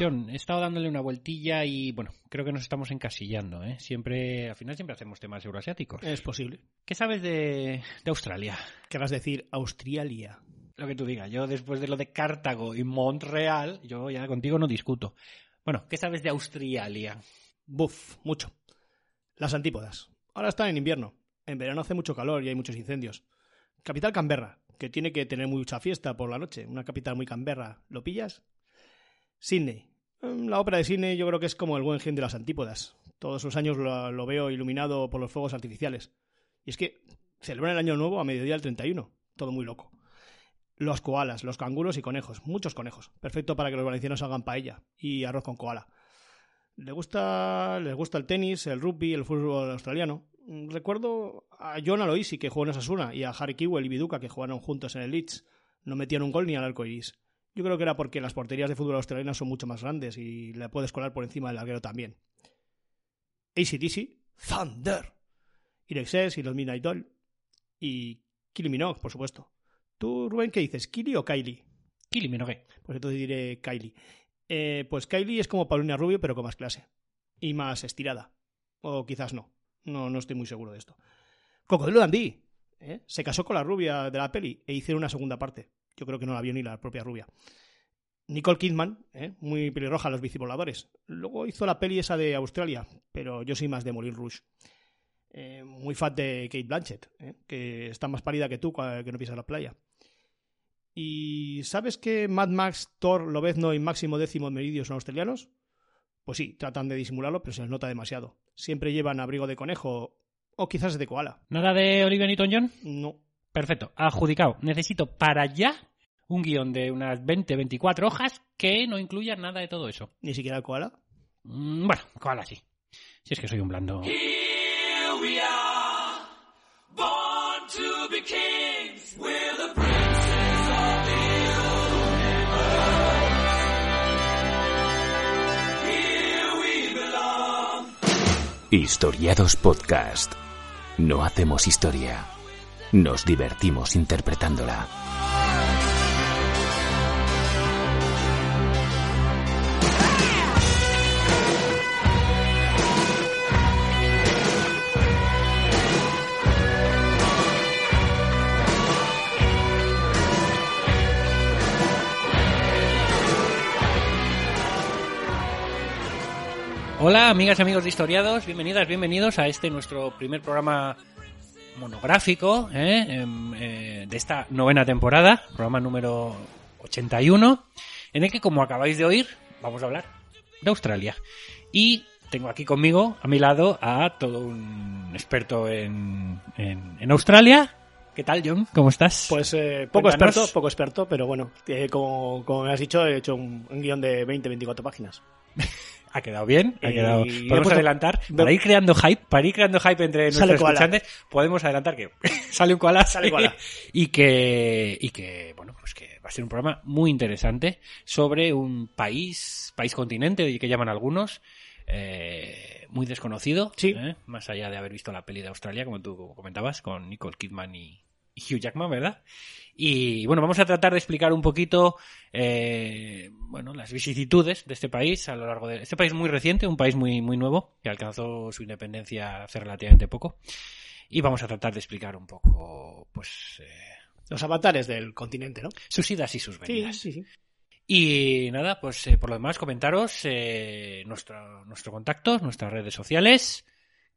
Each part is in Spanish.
John, he estado dándole una vueltilla y bueno, creo que nos estamos encasillando, ¿eh? Siempre, al final siempre hacemos temas euroasiáticos. Es posible. ¿Qué sabes de, de Australia? Querrás decir Australia. Lo que tú digas. Yo después de lo de Cartago y Montreal, yo ya contigo no discuto. Bueno, ¿qué sabes de Australia? Buf, mucho. Las antípodas. Ahora están en invierno. En verano hace mucho calor y hay muchos incendios. Capital Canberra, que tiene que tener mucha fiesta por la noche. Una capital muy Canberra. ¿Lo pillas? Sydney. La ópera de Sydney yo creo que es como el buen gen de las antípodas. Todos los años lo, veo iluminado por los fuegos artificiales. Y es que celebran el año nuevo a mediodía del 31. Todo muy loco. Los koalas, los canguros y conejos. Muchos conejos. Perfecto para que los valencianos hagan paella y arroz con koala. Le gusta, les gusta el tenis, el rugby, el fútbol australiano. Recuerdo a John Aloisi, que jugó en Osasuna, y a Harry Kewell y Viduka, que jugaron juntos en el Leeds. No metían un gol ni al arco iris. Yo creo que era porque las porterías de fútbol australiano son mucho más grandes y le puedes colar por encima del larguero también. ACDC, Thunder. Irexes y los Midnight Doll. Y Kylie Minogue, por supuesto. ¿Tú, Rubén, qué dices? ¿Kylie o Kylie? Kili Minogue. Pues entonces diré Kylie. Eh, pues Kylie es como Paulina Rubio, pero con más clase. Y más estirada. O quizás no. No, no estoy muy seguro de esto. Cocodrilo Dandy. ¿eh? Se casó con la rubia de la peli e hicieron una segunda parte. Yo creo que no la vio ni la propia rubia. Nicole Kidman, ¿eh? muy pelirroja los bicipoladores. Luego hizo la peli esa de Australia, pero yo soy más de Moulin Rouge. Eh, muy fan de Kate Blanchett, ¿eh? que está más pálida que tú que no pisas la playa. ¿Y sabes que Mad Max, Thor, Lobezno y Máximo Décimo Meridio son australianos? Pues sí, tratan de disimularlo, pero se les nota demasiado. Siempre llevan abrigo de conejo o quizás de koala. ¿Nada de Olivia Newton-John? No. Perfecto, adjudicado. Necesito para ya un guion de unas 20-24 hojas que no incluya nada de todo eso. Ni siquiera el koala. Mm, Bueno, koala sí. Si es que soy un blando. Here we are, born to be kings. We're the princes of the universe. Here we belong. Historiados Podcast. No hacemos historia. Nos divertimos interpretándola. Hola, amigas y amigos de Historiados, bienvenidas, bienvenidos a este nuestro primer programa monográfico ¿eh? Em, eh, de esta novena temporada, programa número 81, en el que, como acabáis de oír, vamos a hablar de Australia. Y tengo aquí conmigo, a mi lado, a todo un experto en, en, en Australia. ¿Qué tal, John? ¿Cómo estás? Pues eh, poco Cuéntanos. experto, poco experto, pero bueno, eh, como, como me has dicho, he hecho un, un guion de 20-24 páginas. Ha quedado bien, ha quedado. Podemos puesto- adelantar, para ir creando hype, para ir creando hype entre nuestros escuchantes, podemos adelantar que sale un koala, Sale koala. y que y que bueno, pues que va a ser un programa muy interesante sobre un país, país continente que llaman algunos, eh, muy desconocido, Sí. ¿eh? más allá de haber visto la peli de Australia, como tú comentabas, con Nicole Kidman y Hugh Jackman, ¿verdad? Y bueno, vamos a tratar de explicar un poquito, eh, bueno, las vicisitudes de este país a lo largo de este país muy reciente, un país muy muy nuevo que alcanzó su independencia hace relativamente poco. Y vamos a tratar de explicar un poco, pues, eh, Los avatares del continente, ¿no? sus idas y sus Sí, venidas. sí, sí. Y nada, pues eh, por lo demás, comentaros eh, nuestro, nuestro contacto, nuestras redes sociales.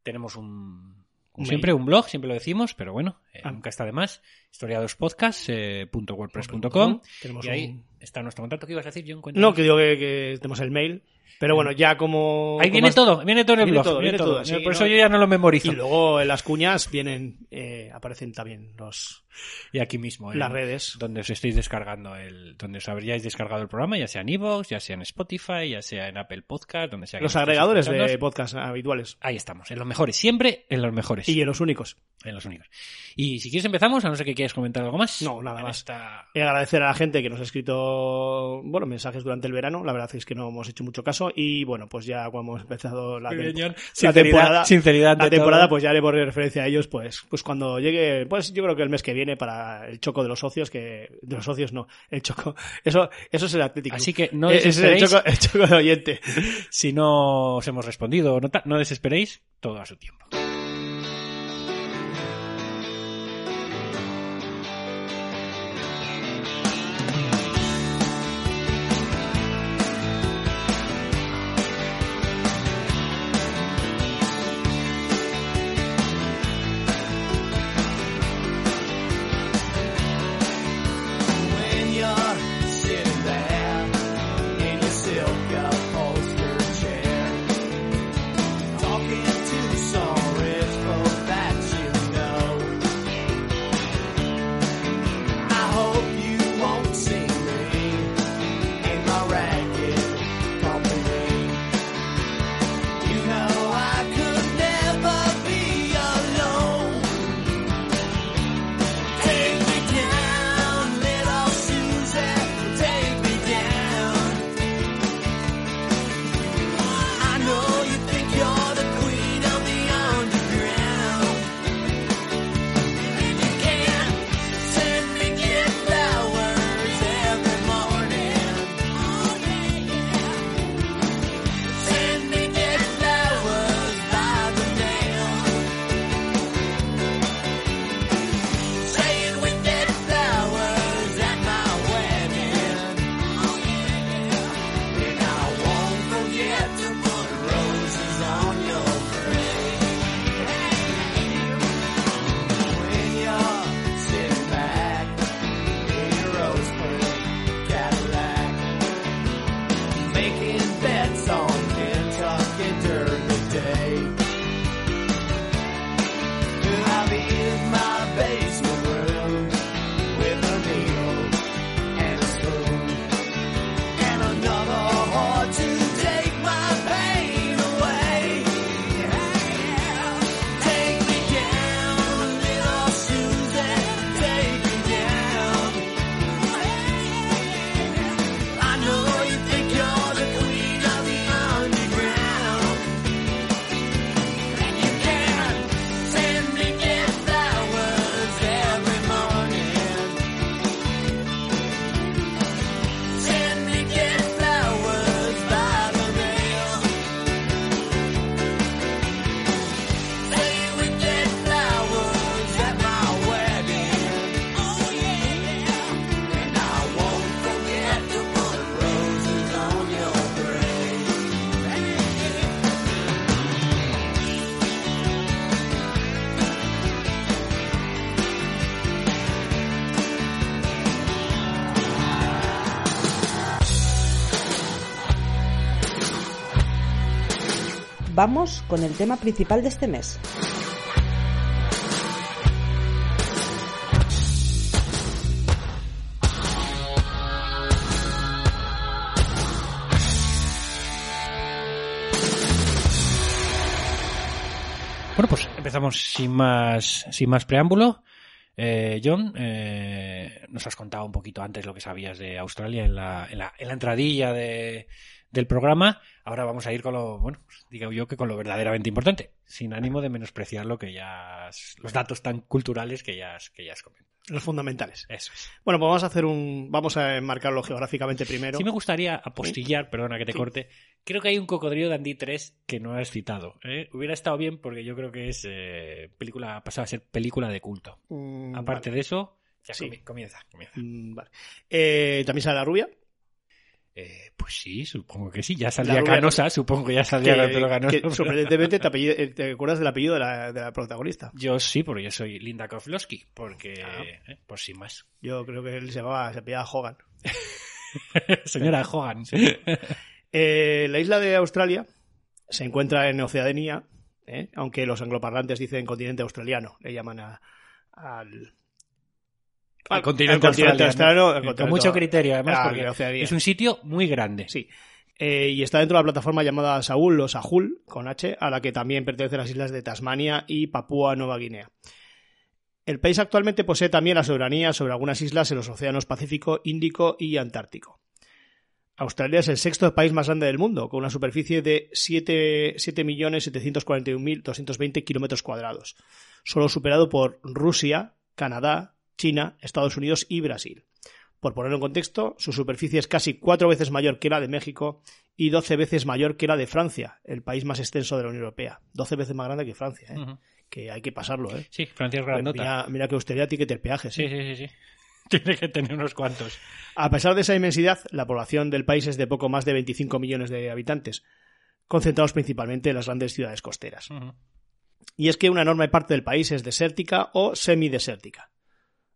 Tenemos un, como siempre, un blog, siempre lo decimos, pero bueno, eh, Ah. nunca está de más. historiadospodcast.wordpress.com Tenemos y ahí un- está nuestro contacto. ¿Qué ibas a decir? Cuéntanos. No, que digo que, que tenemos el mail, pero bueno, ya como... Ahí como viene has- todo, viene todo en el viene blog. todo, viene viene todo. todo, sí, Por eso no- yo ya no lo memorizo. Y luego en las cuñas vienen, eh, aparecen también los, Y aquí mismo, en- las redes. donde os estéis descargando el, donde os habríais descargado el programa, ya sea en iVoox, ya sea en Spotify, ya sea en Apple Podcast, donde sea Los agregadores de podcast habituales. Ahí estamos, en los mejores, siempre en los mejores. Y en los únicos. En los únicos. Y si quieres empezamos, a no ser que quieras comentar algo más. No, nada más. esta- Y agradecer a la gente que nos ha escrito, bueno, mensajes durante el verano. La verdad es que no hemos hecho mucho caso. Caso. Y bueno, pues ya cuando hemos empezado la, temporada, sinceridad la temporada todo. pues ya haremos referencia a ellos, pues, pues cuando llegue, pues yo creo que el mes que viene para el choco de los socios, que de los socios no, el choco, eso, eso es el Atlético. Así que no es el choco, el choco de oyente. Si no os hemos respondido, no, no desesperéis, todo a su tiempo. Vamos con el tema principal de este mes. Bueno, pues empezamos sin más, sin más preámbulo. Eh, John, eh, nos has contado un poquito antes lo que sabías de Australia en la, en la, en la entradilla de, del programa. Ahora vamos a ir con lo, bueno, digo yo que con lo verdaderamente importante, sin ánimo de menospreciar lo que ya has- los datos tan culturales que ya has, que ya has comentado. Los fundamentales. Eso es. Bueno, pues vamos a hacer un. Vamos a enmarcarlo geográficamente primero. Sí me gustaría apostillar, perdona que te Sí. corte. Creo que hay un cocodrilo de Andy 3 que no has citado. ¿eh? Hubiera estado bien porque yo creo que es eh, película, pasaba a ser película de culto. Mm, Aparte vale. de eso, ya Sí. comienza, comienza. Mm, vale. Eh, También sale la rubia. Eh, pues sí, supongo que sí. Ya La saldría rubia- canosa, supongo que ya el pelo canoso. que sorprendentemente te, apellido- eh, te acuerdas del apellido de la, de la protagonista. Yo sí, porque yo soy Linda Kozlowski, porque, Ah. eh, pues sin más. Yo creo que él se llamaba, se Hogan. Señora Hogan. Eh, la isla de Australia se encuentra en Oceanía, aunque los angloparlantes dicen continente australiano, le llaman a- al, Al continente, continente australiano. australiano, al Con mucho criterio, además, Ah, porque es un sitio muy grande. Sí. Eh, y está dentro de la plataforma llamada Saúl o Sahul, con H, a la que también pertenecen las islas de Tasmania y Papúa Nueva Guinea. El país actualmente posee también la soberanía sobre algunas islas en los océanos Pacífico, Índico y Antártico. Australia es el sexto país más grande del mundo, con una superficie de 7 7.741.220 kilómetros cuadrados, solo superado por Rusia, Canadá, China, Estados Unidos y Brasil. Por ponerlo en contexto, su superficie es casi cuatro veces mayor que la de México y 12 veces mayor que la de Francia, el país más extenso de la Unión Europea. 12 veces más grande que Francia, ¿eh? Que hay que pasarlo. ¿eh? Sí, Francia es grandota. Mira, mira que austeridad tiene que tener peajes. ¿eh? Sí, sí, sí, sí. Tiene que tener unos cuantos. A pesar de esa inmensidad, la población del país es de poco más de 25 millones de habitantes, concentrados principalmente en las grandes ciudades costeras. Y es que una enorme parte del país es desértica o semidesértica.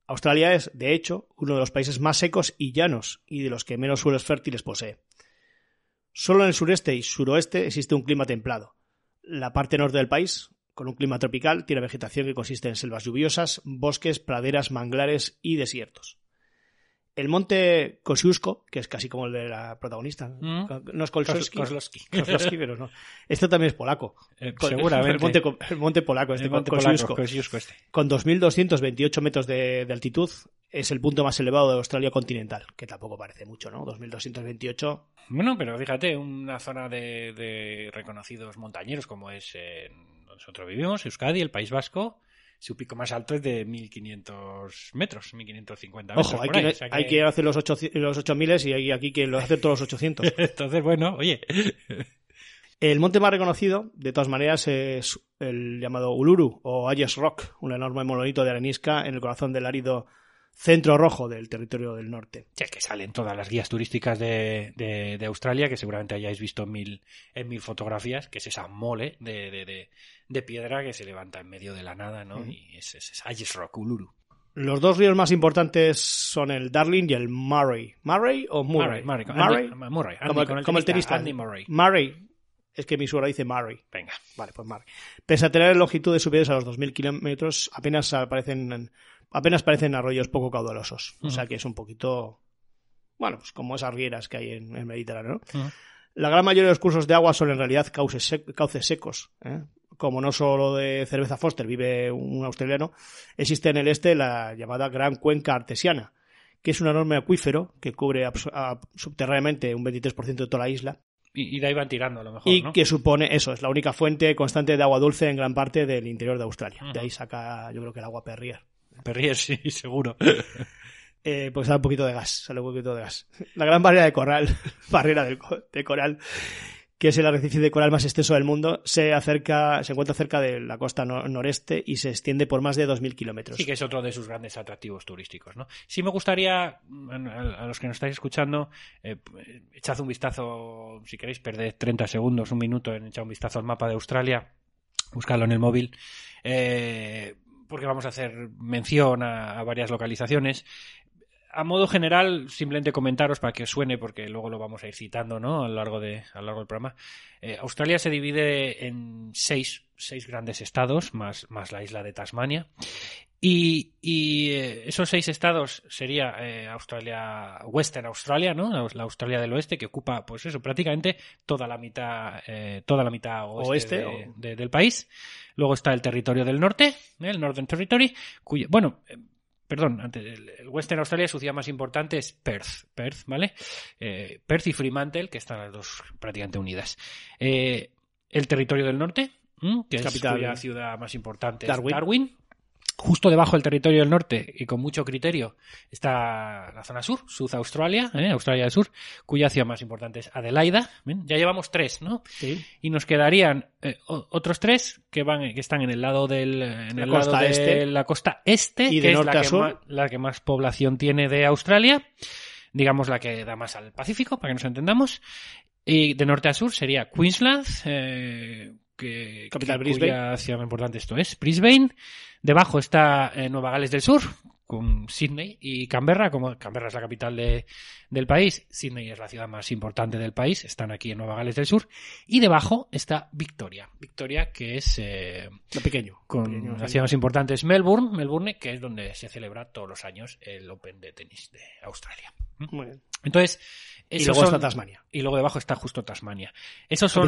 Australia es, de hecho, uno de los países más secos y llanos y de los que menos suelos fértiles posee. Solo en el sureste y suroeste existe un clima templado. La parte norte del país, con un clima tropical, tiene vegetación que consiste en selvas lluviosas, bosques, praderas, manglares y desiertos. El monte Kosciuszko, que es casi como el de la protagonista, Mm. no es Kolsowski. Kozlowski, pero no. Este también es polaco. Eh, seguramente. El monte, el monte polaco, este El monte Kosciuszko. este. Con 2.228 metros de, de altitud, es el punto más elevado de Australia continental, que tampoco parece mucho, ¿no? 2.228. Bueno, pero fíjate, una zona de, de reconocidos montañeros como es eh, donde nosotros vivimos, Euskadi, el País Vasco, su pico más alto es de 1500 metros, 1550 metros. Ojo, hay que, o sea hay que hacer los 800 los 8.000 y hay aquí que lo hace todos los 800. Entonces, bueno, oye, El monte más reconocido, de todas maneras, es el llamado Uluru o Ayers Rock, un enorme monolito de arenisca en el corazón del árido centro rojo del territorio del norte. Sí, es que salen todas las guías turísticas de, de- de Australia, que seguramente hayáis visto en mil, en mil fotografías, que es esa mole de, de- piedra que se levanta en medio de la nada, ¿no? Y es, es, es Rock, Uluru. Los dos ríos más importantes son el Darling y el Murray. ¿Murray o Murray? Murray, Murray. Andy- Murray, Andy, como, el- con el como el tenista, tenista. Andy Murray. Murray. Es que mi suegra dice Murray. Venga. Vale, pues Murray. Pese a tener longitudes superiores a los 2.000 kilómetros, apenas aparecen, apenas parecen arroyos poco caudalosos. O sea que es un poquito, bueno, pues como esas rieras que hay en el Mediterráneo. ¿no? La gran mayoría de los cursos de agua son en realidad cauces, sec- cauces secos. ¿eh? Como no solo de cerveza Foster vive un australiano, existe en el este la llamada Gran Cuenca Artesiana, que es un enorme acuífero que cubre subterráneamente un 23% de toda la isla Y, de ahí van tirando a lo mejor, y ¿no? que supone, eso, es la única fuente constante de agua dulce en gran parte del interior de Australia. De ahí saca, yo creo que el agua Perrier. Perrier, sí, seguro. Eh, pues sale un poquito de gas, sale un poquito de gas. La gran barrera de coral, barrera del de coral, que es el arrecife de coral más extenso del mundo, se acerca, se encuentra cerca de la costa no- noreste y se extiende por más de 2.000 kilómetros. Sí, que es otro de sus grandes atractivos turísticos, ¿no? Sí me gustaría, a, a los que nos estáis escuchando, eh, echad un vistazo, si queréis perder 30 segundos, un minuto en echar un vistazo al mapa de Australia, buscarlo en el móvil, eh, porque vamos a hacer mención a, varias localizaciones. A modo general, simplemente comentaros para que os suene, porque luego lo vamos a ir citando ¿no? a, lo largo de, a lo del programa. Eh, Australia se divide en seis, seis grandes estados, más, más la isla de Tasmania. Y, y, eh, esos seis estados sería eh, Australia, Western Australia, ¿no? La, la Australia del Oeste, que ocupa, pues eso, prácticamente toda la mitad, eh, toda la mitad oeste, Oeste, de- o- de- del país. Luego está el territorio del norte, ¿eh? el Northern Territory, cuyo, bueno, eh, perdón, antes, el, Western Australia, su ciudad más importante es Perth, Perth, ¿vale? Perth y Fremantle, que están las dos prácticamente unidas. Eh, el territorio del norte, que Capital. es cuya ciudad más importante Darwin. es Darwin. Justo debajo del territorio del norte y con mucho criterio está la zona sur, South Australia, ¿eh? Australia del Sur, cuya ciudad más importante es Adelaida. ¿ven? Ya llevamos tres, ¿no? Sí. y nos quedarían eh, otros tres que van que están en el lado del en La el costa lado de este. la costa este Y que de es norte la a que, sur. más, la que más población tiene de Australia digamos la que da más al Pacífico para que nos entendamos y de norte a sur sería Queensland eh, que Capital que- Brisbane. cuya ciudad más importante esto es Brisbane debajo está eh, Nueva Gales del Sur con Sydney y Canberra, como Canberra es la capital de- del país, Sydney es la ciudad más importante del país, están aquí en Nueva Gales del Sur, y debajo está Victoria, Victoria que es eh, Lo pequeño. con Pequeño, la ciudad más importante es Melbourne, Melbourne, que es donde se celebra todos los años el Open de tenis de Australia. Muy bien. Entonces, Y luego son- está Tasmania. y luego debajo está justo Tasmania. Esos son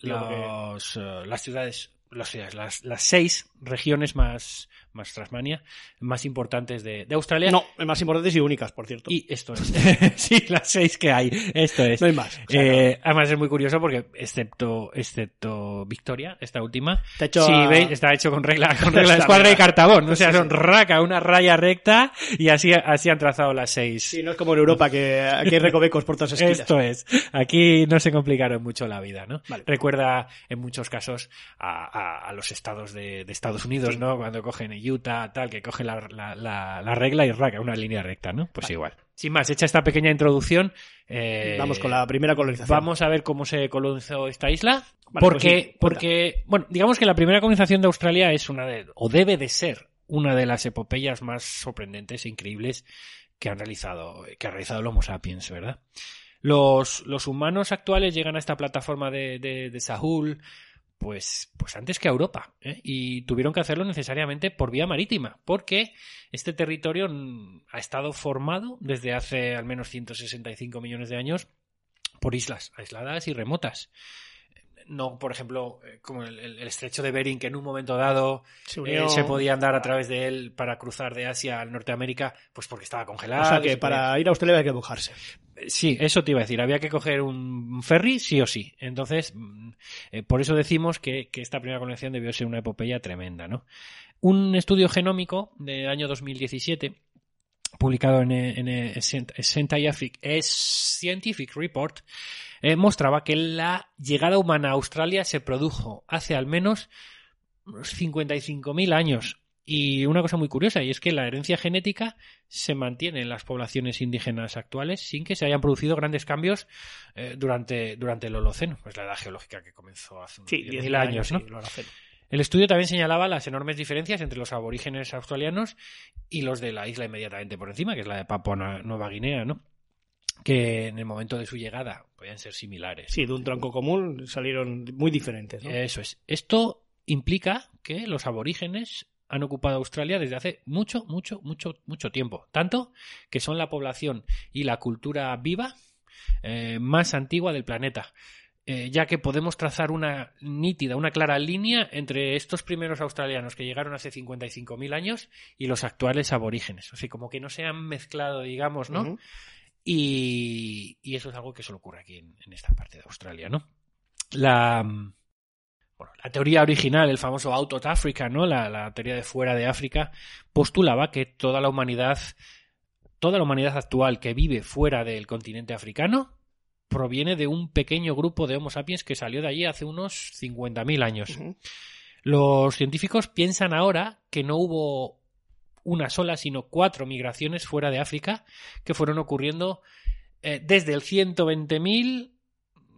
los, eh, las ciudades los- las, las seis regiones más, más Tasmania, más importantes de, de Australia. No, más importantes y únicas, por cierto. Y esto es. sí, las seis que hay. Esto es. No hay más. O sea, Eh, además es muy curioso porque excepto excepto Victoria, esta última, Te hecho sí, a- veis, está hecho con regla con regla de escuadra y cartabón, o sea, Sí, sí. son raca, una raya recta y así así han trazado las seis. Sí, no es como en Europa, que aquí hay recovecos por todas esquinas. Esto es. Aquí no se complicaron mucho la vida, ¿no? Vale. Recuerda en muchos casos a, a- a los estados de, de Estados Unidos, ¿no? Cuando cogen Utah, tal, que cogen la, la- la- la regla y raca, una línea recta, ¿no? Pues igual. Sin más, hecha esta pequeña introducción, eh, Vamos con la primera colonización. Vamos a ver cómo se colonizó esta isla. Vale, porque, pues sí, cuenta. porque, bueno, digamos que la primera colonización de Australia es una de, o debe de ser, una de las epopeyas más sorprendentes e increíbles que han realizado, que ha realizado el Homo sapiens, ¿verdad? Los, los humanos actuales llegan a esta plataforma de, de, de Sahul, pues, pues antes que a Europa, ¿eh? y tuvieron que hacerlo necesariamente por vía marítima, porque este territorio ha estado formado desde hace al menos 165 millones de años por islas aisladas y remotas. No, por ejemplo, eh, como el, estrecho de Bering, que en un momento dado Se eh, se podía andar a través de él para cruzar de Asia al Norteamérica, pues porque estaba congelado. O sea que se podía- para ir a Australia hay que mojarse. Sí, eso te iba a decir. Había que coger un ferry, sí o sí. Entonces, mm, eh, por eso decimos que, esta primera conexión debió ser una epopeya tremenda, ¿no? Un estudio genómico del año 2017, publicado en, eh, en eh, Scient- Scientific, Report, mostraba que la llegada humana a Australia se produjo hace al menos unos 55.000 años. Y una cosa muy curiosa, y es que la herencia genética se mantiene en las poblaciones indígenas actuales sin que se hayan producido grandes cambios eh, durante, durante el Holoceno, pues la edad geológica que comenzó hace unos Sí, 10.000 10.000 años, ¿no? sí, El estudio también señalaba las enormes diferencias entre los aborígenes australianos y los de la isla inmediatamente por encima, que es la de Papua Nue- Nueva Guinea, ¿no? Que en el momento de su llegada podían ser similares. Sí, de un tronco común salieron muy diferentes. ¿no? Eso es. Esto implica que los aborígenes han ocupado Australia desde hace mucho, mucho, mucho, mucho tiempo. Tanto que son la población y la cultura viva eh, más antigua del planeta. Eh, ya que podemos trazar una nítida, una clara línea entre estos primeros australianos que llegaron hace 55.000 años y los actuales aborígenes. O sea, como que no se han mezclado, digamos, ¿no? Y, y eso es algo que solo ocurre aquí en, en esta parte de Australia, ¿no? La, bueno, la teoría original, el famoso Out of Africa, ¿no? La, la teoría de fuera de África, postulaba que toda la humanidad, toda la humanidad actual que vive fuera del continente africano, proviene de un pequeño grupo de Homo sapiens que salió de allí hace unos 50.000 años. Los científicos piensan ahora que no hubo una sola, sino cuatro migraciones fuera de África que fueron ocurriendo eh, desde el 120.000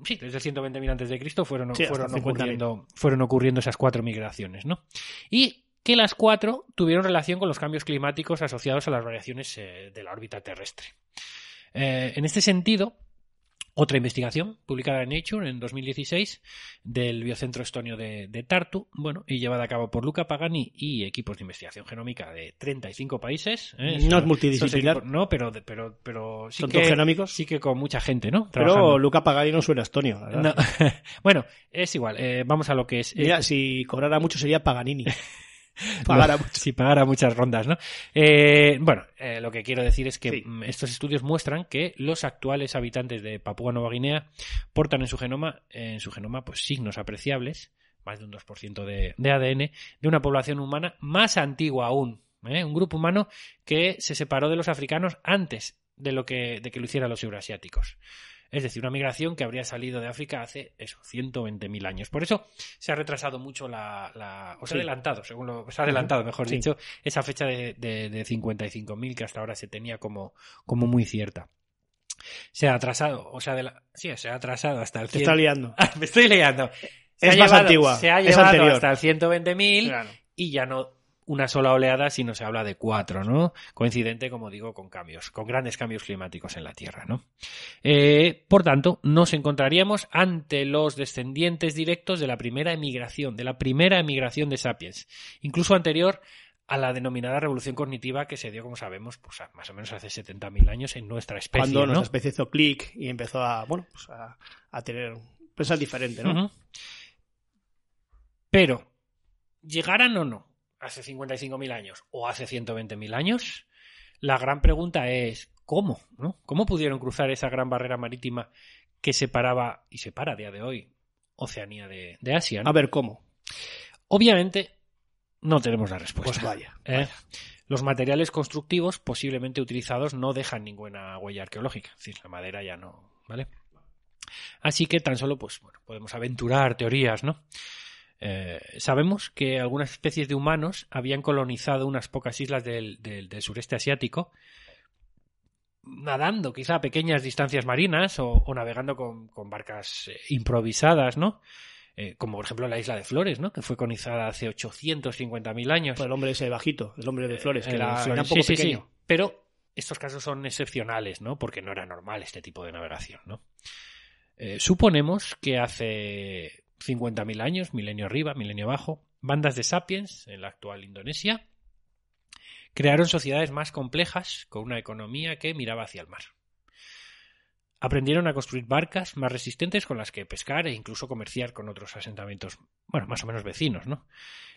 sí, desde el 120.000 antes de Cristo fueron, Sí, hasta fueron 50.000. ocurriendo fueron ocurriendo esas cuatro migraciones, ¿no? Y que las cuatro tuvieron relación con los cambios climáticos asociados a las variaciones eh, de la órbita terrestre. Eh, en este sentido, otra investigación publicada en Nature en 2016 del Biocentro Estonio de, de Tartu, bueno, y llevada a cabo por Luca Pagani y equipos de investigación genómica de 35 países. ¿eh? No es multidisciplinar. equipos- no, pero, pero, pero sí Son que, genómicos. sí que con mucha gente, ¿no? Pero. Luca Pagani no suena estonio, la verdad. No. bueno, es igual. eh, vamos a lo que es. eh, Mira, si cobrara mucho sería Paganini. Pagara mucho. Si pagara muchas rondas, ¿no? Eh, bueno, eh, lo que quiero decir es que Sí. mm, estos estudios muestran que los actuales habitantes de Papúa Nueva Guinea portan en su genoma, en su genoma, pues signos apreciables, más de un 2% de, de ADN, de una población humana más antigua aún. ¿eh? Un grupo humano que se separó de los africanos antes de lo que, de que lo hicieran los euroasiáticos. Es decir, una migración que habría salido de África hace eso, 120.000 años. Por eso se ha retrasado mucho la. la- o se ha adelantado, según lo. Se ha adelantado, mejor Sí. dicho, esa fecha de, de, de 55.000 que hasta ahora se tenía como, como muy cierta. Se ha atrasado, o sea, de la, sí, se ha atrasado hasta el Te 100. está liando. Me estoy liando. Se Es más llevado- antigua, Se ha es llevado anterior. hasta el 120.000 Claro. y ya no una sola oleada, sino se habla de cuatro, ¿no? Coincidente, como digo, con cambios, con grandes cambios climáticos en la Tierra, ¿no? Eh, por tanto, nos encontraríamos ante los descendientes directos de la primera emigración, de la primera emigración de sapiens, incluso anterior a la denominada revolución cognitiva que se dio, como sabemos, pues más o menos hace 70.000 años en nuestra especie, Cuando ¿no? nuestra especie hizo clic y empezó a, bueno, pues a, a tener pensar diferente, ¿no? Pero llegaran o no hace 55.000 años o hace 120.000 años, la gran pregunta es ¿cómo? ¿no? ¿Cómo pudieron cruzar esa gran barrera marítima que separaba y separa a día de hoy Oceanía de, de Asia? ¿no? A ver cómo. Obviamente no tenemos la respuesta. Pues vaya. ¿eh? Los materiales constructivos posiblemente utilizados no dejan ninguna huella arqueológica, es decir, la madera ya no, ¿vale? Así que tan solo, pues, bueno, podemos aventurar teorías, ¿no? Eh, sabemos que algunas especies de humanos habían colonizado unas pocas islas del, del- del sureste asiático, nadando quizá a pequeñas distancias marinas o, o navegando con, con barcas eh, improvisadas, ¿no? Eh, como por ejemplo la isla de Flores, ¿no? Que fue colonizada hace 850.000 años. Pues el hombre ese bajito, el hombre de flores, que era, era un poco Sí, sí, pequeño. sí. Pero estos casos son excepcionales, ¿no? Porque no era normal este tipo de navegación, ¿no? Eh, suponemos que hace 50.000 años, milenio arriba, milenio abajo, bandas de sapiens en la actual Indonesia crearon sociedades más complejas con una economía que miraba hacia el mar. Aprendieron a construir barcas más resistentes con las que pescar e incluso comerciar con otros asentamientos, bueno, más o menos vecinos, ¿no?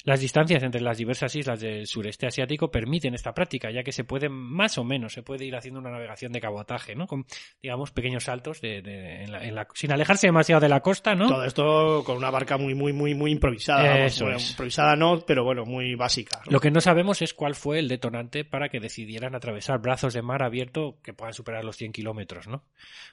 Las distancias entre las diversas islas del sureste asiático permiten esta práctica, ya que se puede, más o menos, se puede ir haciendo una navegación de cabotaje, ¿no? Con, digamos, pequeños saltos de, de- en la- en la- sin alejarse demasiado de la costa, ¿no? Todo esto con una barca muy, muy, muy, muy improvisada. Eso Bueno, es. Improvisada no, pero bueno, muy básica. ¿no? Lo que no sabemos es cuál fue el detonante para que decidieran atravesar brazos de mar abierto que puedan superar los 100 kilómetros, ¿no?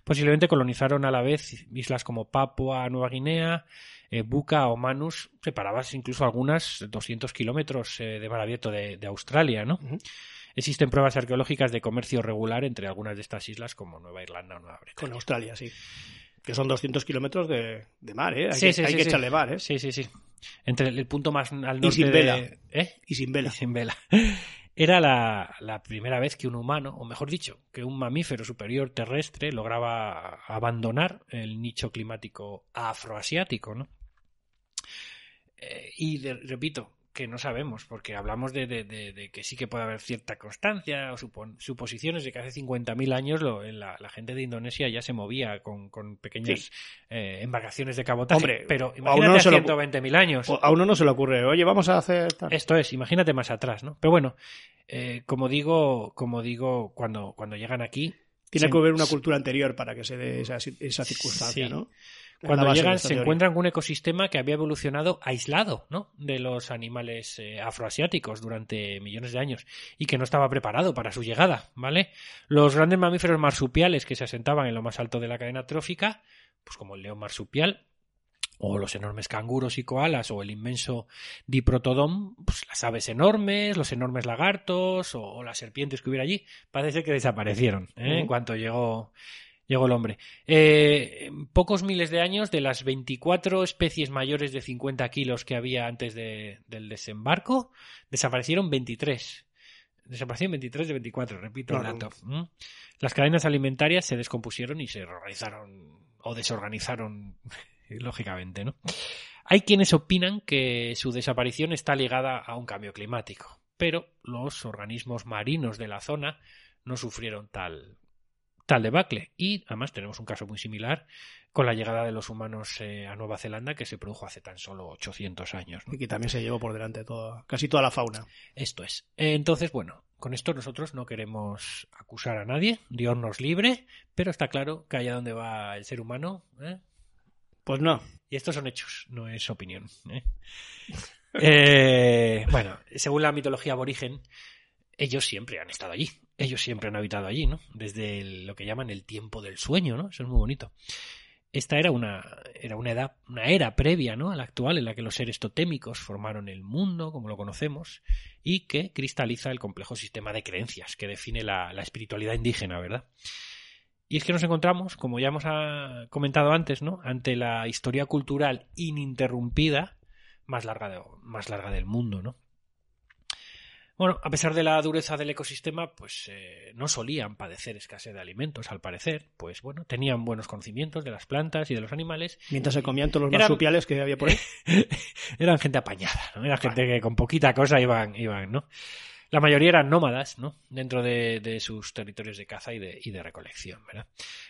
Posiblemente colonizaron a la vez islas como Papua Nueva Guinea, eh, Buca o Manus, separadas incluso algunas 200 kilómetros eh, de mar abierto de, de Australia, ¿no? Existen pruebas arqueológicas de comercio regular entre algunas de estas islas como Nueva Irlanda o Nueva Con Bretaña. Australia, sí. Que son 200 kilómetros de, de mar, ¿eh? Hay Sí, que, sí, hay sí, que echarle mar, ¿eh? Sí, sí, sí. Entre el, punto más al norte sin de- vela. ¿Eh? Y sin vela. Y sin vela. Era la, la primera vez que un humano, o mejor dicho, que un mamífero superior terrestre lograba abandonar el nicho climático afroasiático, ¿no? Eh, y repito, que no sabemos, porque hablamos de, de- de- de que sí que puede haber cierta constancia o supon- suposiciones de que hace 50.000 años lo- en la, la gente de Indonesia ya se movía con, con pequeñas Sí. eh, embarcaciones de cabotaje. Hombre, pero imagínate a lo- 120.000 años. A uno no se le ocurre, oye, vamos a hacer... tal". Esto es, imagínate más atrás, ¿no? Pero bueno, eh, como digo, como digo, cuando, cuando llegan aquí, Tiene se- que haber una cultura anterior para que se dé esa, esa circunstancia, Sí. ¿no? Cuando base llegan se teoría. encuentran con un ecosistema que había evolucionado aislado, ¿no? De los animales eh, afroasiáticos durante millones de años y que no estaba preparado para su llegada, ¿vale? Los grandes mamíferos marsupiales que se asentaban en lo más alto de la cadena trófica, pues como el león marsupial, o los enormes canguros y koalas, o el inmenso diprotodón, pues las aves enormes, los enormes lagartos, o, o las serpientes que hubiera allí, parece que desaparecieron ¿eh? en cuanto llegó, llegó el hombre. Eh, en pocos miles de años, de las 24 especies mayores de 50 kilos que había antes de- del desembarco, desaparecieron 23. Desaparecieron 23 de 24, repito el dato. ¿Mm? Las cadenas alimentarias se descompusieron y se organizaron o desorganizaron, lógicamente, ¿no? Hay quienes opinan que su desaparición está ligada a un cambio climático, pero los organismos marinos de la zona no sufrieron tal, tal debacle. Y además tenemos un caso muy similar con la llegada de los humanos eh, a Nueva Zelanda que se produjo hace tan solo 800 años. ¿no? Y que también se llevó por delante toda, casi toda la fauna. Esto es. Entonces, bueno, con esto nosotros no queremos acusar a nadie, Dios nos libre, pero está claro que allá donde va el ser humano, ¿eh? Pues no. y estos son hechos, no es opinión. Eh, bueno, según la mitología aborigen, ellos siempre han estado allí, ellos siempre han habitado allí, ¿no? Desde lo que llaman el tiempo del sueño, ¿no? Eso es muy bonito. Esta era una, era una edad, una era previa, ¿no? A la actual, en la que los seres totémicos formaron el mundo, como lo conocemos, y que cristaliza el complejo sistema de creencias que define la, la espiritualidad indígena, ¿verdad? Y es que nos encontramos, como ya hemos ah, comentado antes, ¿no? Ante la historia cultural ininterrumpida más larga, de- más larga del mundo, ¿no? Bueno, a pesar de la dureza del ecosistema, pues eh, no solían padecer escasez de alimentos, al parecer. Pues bueno, tenían buenos conocimientos de las plantas y de los animales. Mientras se comían todos los Eran- marsupiales que había por ahí. Eran gente apañada, ¿no? Era gente que con poquita cosa iban, iban, ¿no? La mayoría eran nómadas, ¿no? Dentro de, sus territorios de caza y de, y de recolección, ¿verdad?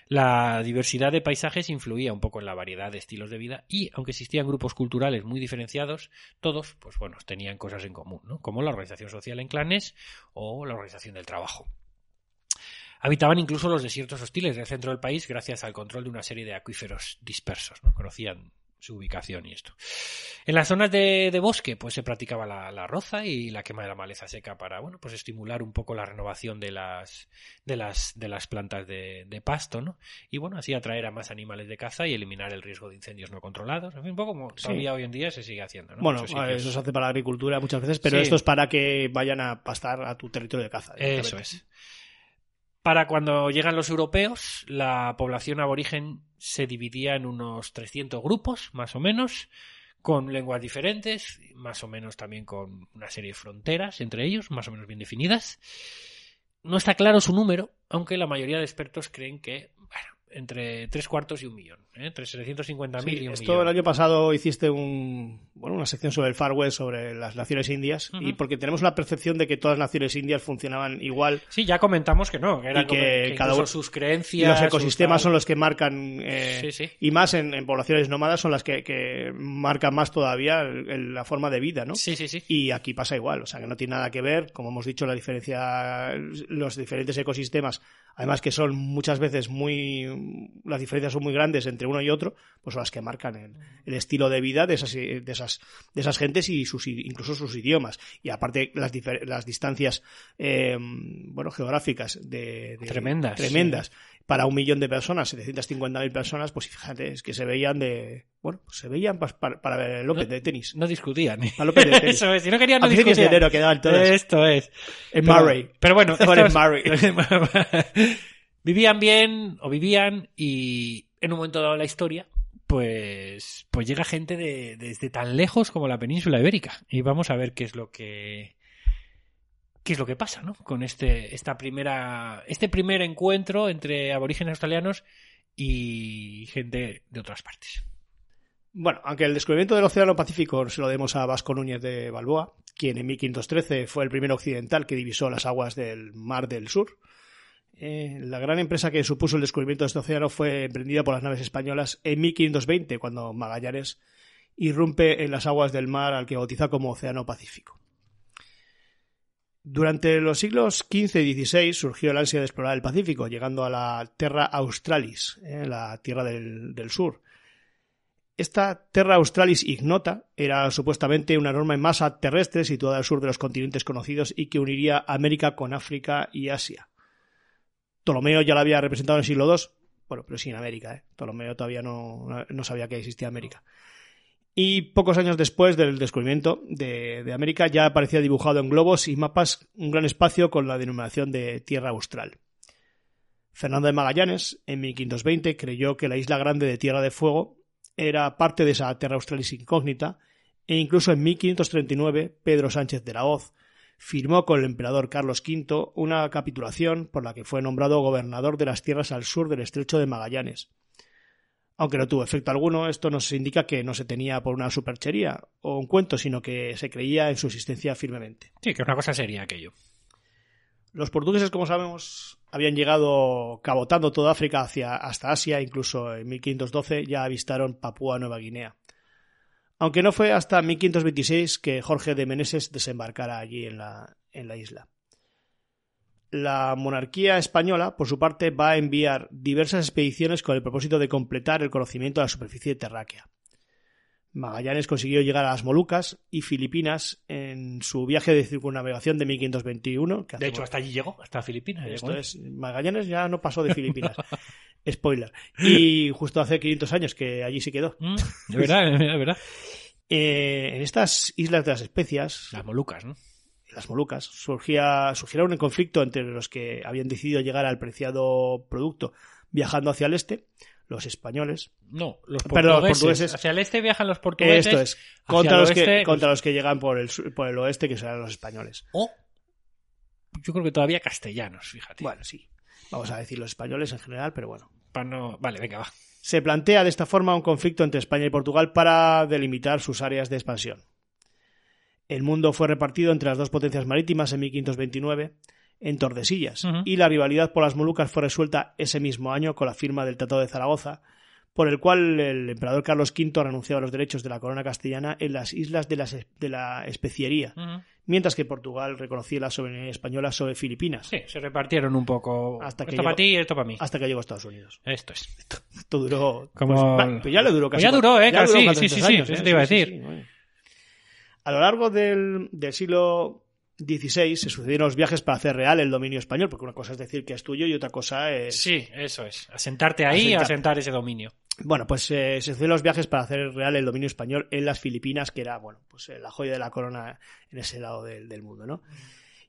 La diversidad de paisajes influía un poco en la variedad de estilos de vida y, aunque existían grupos culturales muy diferenciados, todos, pues bueno, tenían cosas en común, ¿no? Como la organización social en clanes o la organización del trabajo. Habitaban incluso los desiertos hostiles del centro del país gracias al control de una serie de acuíferos dispersos, ¿no? Conocían su ubicación y esto. En las zonas de, de bosque, pues se practicaba la, la, roza y la quema de la maleza seca para, bueno, pues estimular un poco la renovación de las, de las, de las plantas de, de pasto, ¿no? Y bueno, así atraer a más animales de caza y eliminar el riesgo de incendios no controlados. En fin, un poco como Sí. todavía hoy en día se sigue haciendo, ¿no? Bueno, eso se hace para la agricultura muchas veces, pero Sí. esto es para que vayan a pastar a tu territorio de caza. Eso es. Para cuando llegan los europeos, la población aborigen se dividía en unos 300 grupos, más o menos, con lenguas diferentes, más o menos también con una serie de fronteras entre ellos, más o menos bien definidas. No está claro su número, aunque la mayoría de expertos creen que, entre tres cuartos y un millón, ¿eh? entre 750.000 Sí, y un esto millón. el año pasado hiciste un, bueno, una sección sobre el Far West, sobre las naciones indias, y porque tenemos la percepción de que todas las naciones indias funcionaban igual Sí, ya comentamos que no, que, eran Y que que cada uno- sus y creencias. los ecosistemas son los que marcan, eh, Sí, sí. y más en, en poblaciones nómadas son las que, que marcan más todavía el- el- la forma de vida, ¿no? Sí, sí, sí. Y aquí pasa igual, o sea que no tiene nada que ver, como hemos dicho, la diferencia, los diferentes ecosistemas, además que son muchas veces muy, las diferencias son muy grandes entre uno y otro, pues son las que marcan el, el estilo de vida de esas, de esas, de esas gentes y sus, incluso sus idiomas. Y aparte las, las distancias, eh, bueno, geográficas de, de- Tremendas, tremendas. Para un millón de personas, 750.000 personas, pues fíjate, es que se veían de, bueno, pues se veían para, para ver el López No- de tenis. No discutían. De tenis. Eso es, si no querían no principios de discutían. enero quedaban todas. Esto es. En Murray. Pero bueno, en estos- Murray. vivían bien o vivían y en un momento dado de la historia, pues, pues llega gente de, desde tan lejos como la península ibérica. Y vamos a ver qué es lo que qué es lo que pasa, ¿no? Con este esta primera este primer encuentro entre aborígenes australianos y gente de otras partes. Bueno, aunque el descubrimiento del Océano Pacífico se lo demos a Vasco Núñez de Balboa, quien en 1513 fue el primer occidental que divisó las aguas del Mar del Sur, eh, la gran empresa que supuso el descubrimiento de este océano fue emprendida por las naves españolas en 1520, cuando Magallanes irrumpe en las aguas del mar al que bautiza como Océano Pacífico. Durante los siglos XV y XVI surgió el ansia de explorar el Pacífico, llegando a la Terra Australis, eh, la Tierra del, del Sur. Esta Terra Australis ignota era supuestamente una enorme masa terrestre situada al sur de los continentes conocidos y que uniría América con África y Asia. Ptolomeo ya la había representado en el siglo II, bueno, pero sin América, ¿eh? Ptolomeo todavía no, sabía que existía América. Y pocos años después del descubrimiento de, de América ya aparecía dibujado en globos y mapas un gran espacio con la denominación de Tierra Austral. Fernando de Magallanes, en 1520, creyó que la isla grande de Tierra de Fuego era parte de esa Terra Australis incógnita e incluso en 1539 Pedro Sánchez de la Hoz firmó con el emperador Carlos V una capitulación por la que fue nombrado gobernador de las tierras al sur del estrecho de Magallanes. Aunque no tuvo efecto alguno, esto nos indica que no se tenía por una superchería o un cuento, sino que se creía en su existencia firmemente. Sí, que una cosa seria aquello. Los portugueses, como sabemos, habían llegado cabotando toda África hacia hasta Asia, incluso en 1512 ya avistaron Papúa Nueva Guinea. Aunque no fue hasta 1526 que Jorge de Meneses desembarcara allí en la, en la isla. La monarquía española, por su parte, va a enviar diversas expediciones con el propósito de completar el conocimiento de la superficie terráquea. Magallanes consiguió llegar a las Molucas y Filipinas en su viaje de circunnavegación de 1521. que De hecho, hasta allí llegó, hasta Filipinas. esto llegó, ¿eh? es, Magallanes ya no pasó de Filipinas. Spoiler. Y justo hace 500 años que allí se quedó. Mm, De verdad, de verdad. Eh, en estas islas de las especias, Las Molucas, ¿no? las Molucas, surgía, surgieron un conflicto entre los que habían decidido llegar al preciado producto viajando hacia el este, los españoles. No, los portugueses. Perdón, los portugueses. Hacia el este viajan los portugueses. Esto es, contra los, oeste, que, contra los que llegan por el, sur- por el oeste, que serán los españoles. O, yo creo que todavía castellanos, fíjate. Bueno, sí. Vamos a decir los españoles en general, pero bueno. Para no... Vale, venga, va. Se plantea de esta forma un conflicto entre España y Portugal para delimitar sus áreas de expansión. El mundo fue repartido entre las dos potencias marítimas en 1529 en Tordesillas y la rivalidad por las Molucas fue resuelta ese mismo año con la firma del Tratado de Zaragoza, por el cual el emperador Carlos V renunciaba a los derechos de la corona castellana en las islas de la, de la especiería, mientras que Portugal reconocía la soberanía española sobre Filipinas, Sí, se repartieron un poco. Hasta que esto para ti y esto para mí. hasta que llegó a Estados Unidos. Esto es. Esto duró. Como- Pues, pues ya le duró Pues casi. ya duró, ¿eh? ya Casi, duró sí, sí, 300 sí, años, eso ¿eh? te iba a Sí, sí, decir. sí, bueno. A lo largo del, del siglo XVI se sucedieron los viajes para hacer real el dominio español, porque una cosa es decir que es tuyo y otra cosa es. Sí, eso es. Asentarte ahí y asentar ese dominio. Bueno, pues eh, se sucedieron los viajes para hacer real el dominio español en las Filipinas, que era, bueno, pues eh, la joya de la corona en ese lado del, del mundo, ¿no?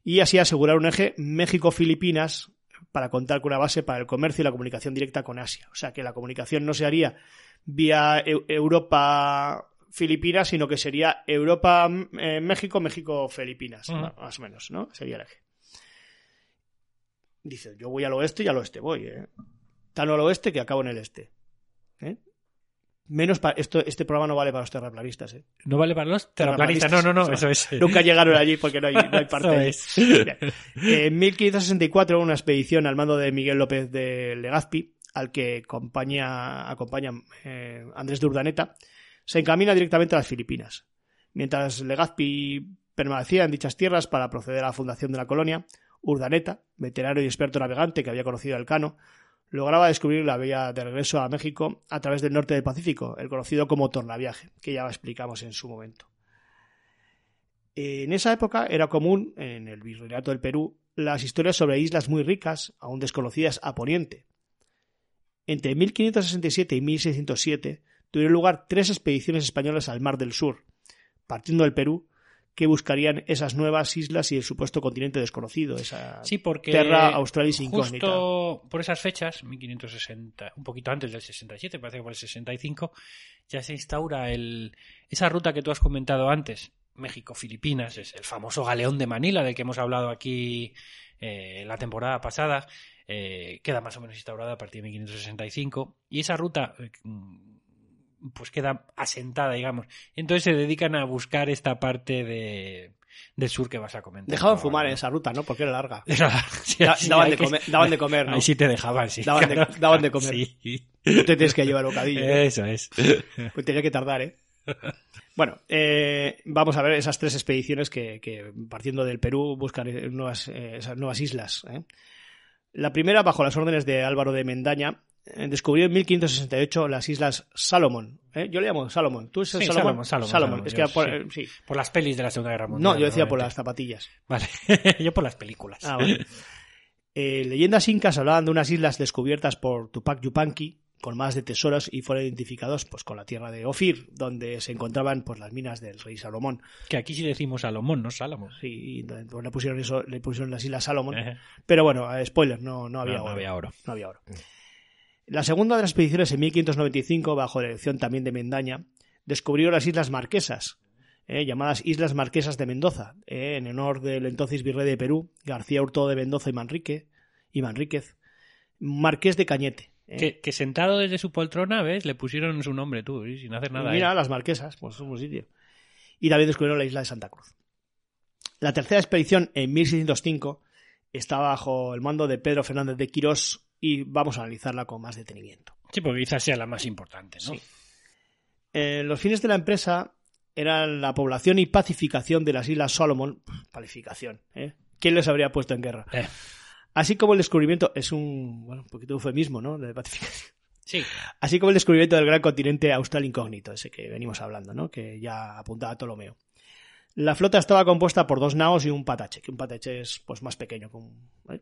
Y así asegurar un eje México-Filipinas para contar con una base para el comercio y la comunicación directa con Asia. O sea, que la comunicación no se haría vía Eu- Europa-Filipinas, sino que sería Europa-México, México-Filipinas, Ujú. más o menos, ¿no? Sería el eje. Dice, yo voy al oeste y al oeste voy, ¿eh? Tan al oeste que acabo en el este. ¿eh? Menos para esto, este programa no vale para los terraplanistas, ¿eh? ¿No vale para los terraplanistas? No, no, no, eso es. Nunca llegaron allí porque no hay, no hay parte. Eso es. En 1564, una expedición al mando de Miguel López de Legazpi, al que acompaña, acompaña eh, Andrés de Urdaneta, se encamina directamente a las Filipinas. Mientras Legazpi permanecía en dichas tierras para proceder a la fundación de la colonia, Urdaneta, veterano y experto navegante que había conocido el Cano, lograba descubrir la vía de regreso a México a través del norte del Pacífico, el conocido como tornaviaje, que ya explicamos en su momento. En esa época era común, en el virreinato del Perú, las historias sobre islas muy ricas, aún desconocidas a Poniente. Entre 1567 y 1607 tuvieron lugar tres expediciones españolas al Mar del Sur, partiendo del Perú, que buscarían esas nuevas islas y el supuesto continente desconocido, esa Sí, porque Terra Australis Incognita. justo por esas fechas, 1560, un poquito antes del 67, parece que por el 65, ya se instaura el, esa ruta que tú has comentado antes, México-Filipinas, es el famoso galeón de Manila del que hemos hablado aquí eh, la temporada pasada, eh, queda más o menos instaurada a partir de 1565, y esa ruta... eh, pues queda asentada, digamos. Entonces se dedican a buscar esta parte de, del sur que vas a comentar. Dejaban fumar en esa ruta, ¿no? Porque era larga. Sí, sí, daban, de que- comer, daban de comer, ¿no? Ahí sí te dejaban, sí. Daban de- daban de comer. Sí. Te tienes que llevar bocadillo. Eso es. Pues tenía que tardar, ¿eh? Bueno, eh, vamos a ver esas tres expediciones que, que, partiendo del Perú buscan eh, nuevas, eh, esas nuevas islas. ¿eh? La primera, bajo las órdenes de Álvaro de Mendaña, descubrió en 1568 las islas Salomón. ¿eh? Yo le llamo Salomón. ¿Tú es Sí, Salomón? Salomón, Salomón, Es que por- yo eh, sí. Por las pelis de la Segunda Guerra Mundial. No, yo decía por las zapatillas. Vale. yo por las películas. Ah, vale. Eh, leyendas incas hablaban de unas islas descubiertas por Tupac Yupanqui con más de tesoros y fueron identificados pues con la tierra de Ofir, donde se encontraban pues las minas del rey Salomón. Que aquí sí decimos Salomón, no Salomón. Sí, y pues, le pusieron eso, le pusieron las islas Salomón. Pero bueno, eh, spoiler, no, no había No, no oro. había oro. No había oro. La segunda de las expediciones en 1595, bajo la dirección también de Mendaña, descubrió las Islas Marquesas, eh, llamadas Islas Marquesas de Mendoza, eh, en honor del entonces virrey de Perú, García Hurtado de Mendoza y Manrique, y Manríquez, Marqués de Cañete. eh. Que, que sentado desde su poltrona, ¿ves? Le pusieron su nombre tú, y sin hacer nada. Mira, las Marquesas, pues es un sitio. Y también descubrieron la isla de Santa Cruz. La tercera expedición, en 1605, está bajo el mando de Pedro Fernández de Quirós y vamos a analizarla con más detenimiento. Sí, porque quizás sea la más importante, ¿no? Sí. Eh, los fines de la empresa eran la población y pacificación de las Islas Solomon. Palificación, ¿eh? ¿Quién les habría puesto en guerra? Eh, Así como el descubrimiento, es un, bueno, un poquito eufemismo, ¿no? De pacificación. sí. Así como el descubrimiento del gran continente austral incógnito, ese que venimos hablando, ¿no? Que ya apuntaba Ptolomeo. La flota estaba compuesta por dos naos y un patache, que un patache es pues más pequeño. que un- ¿eh?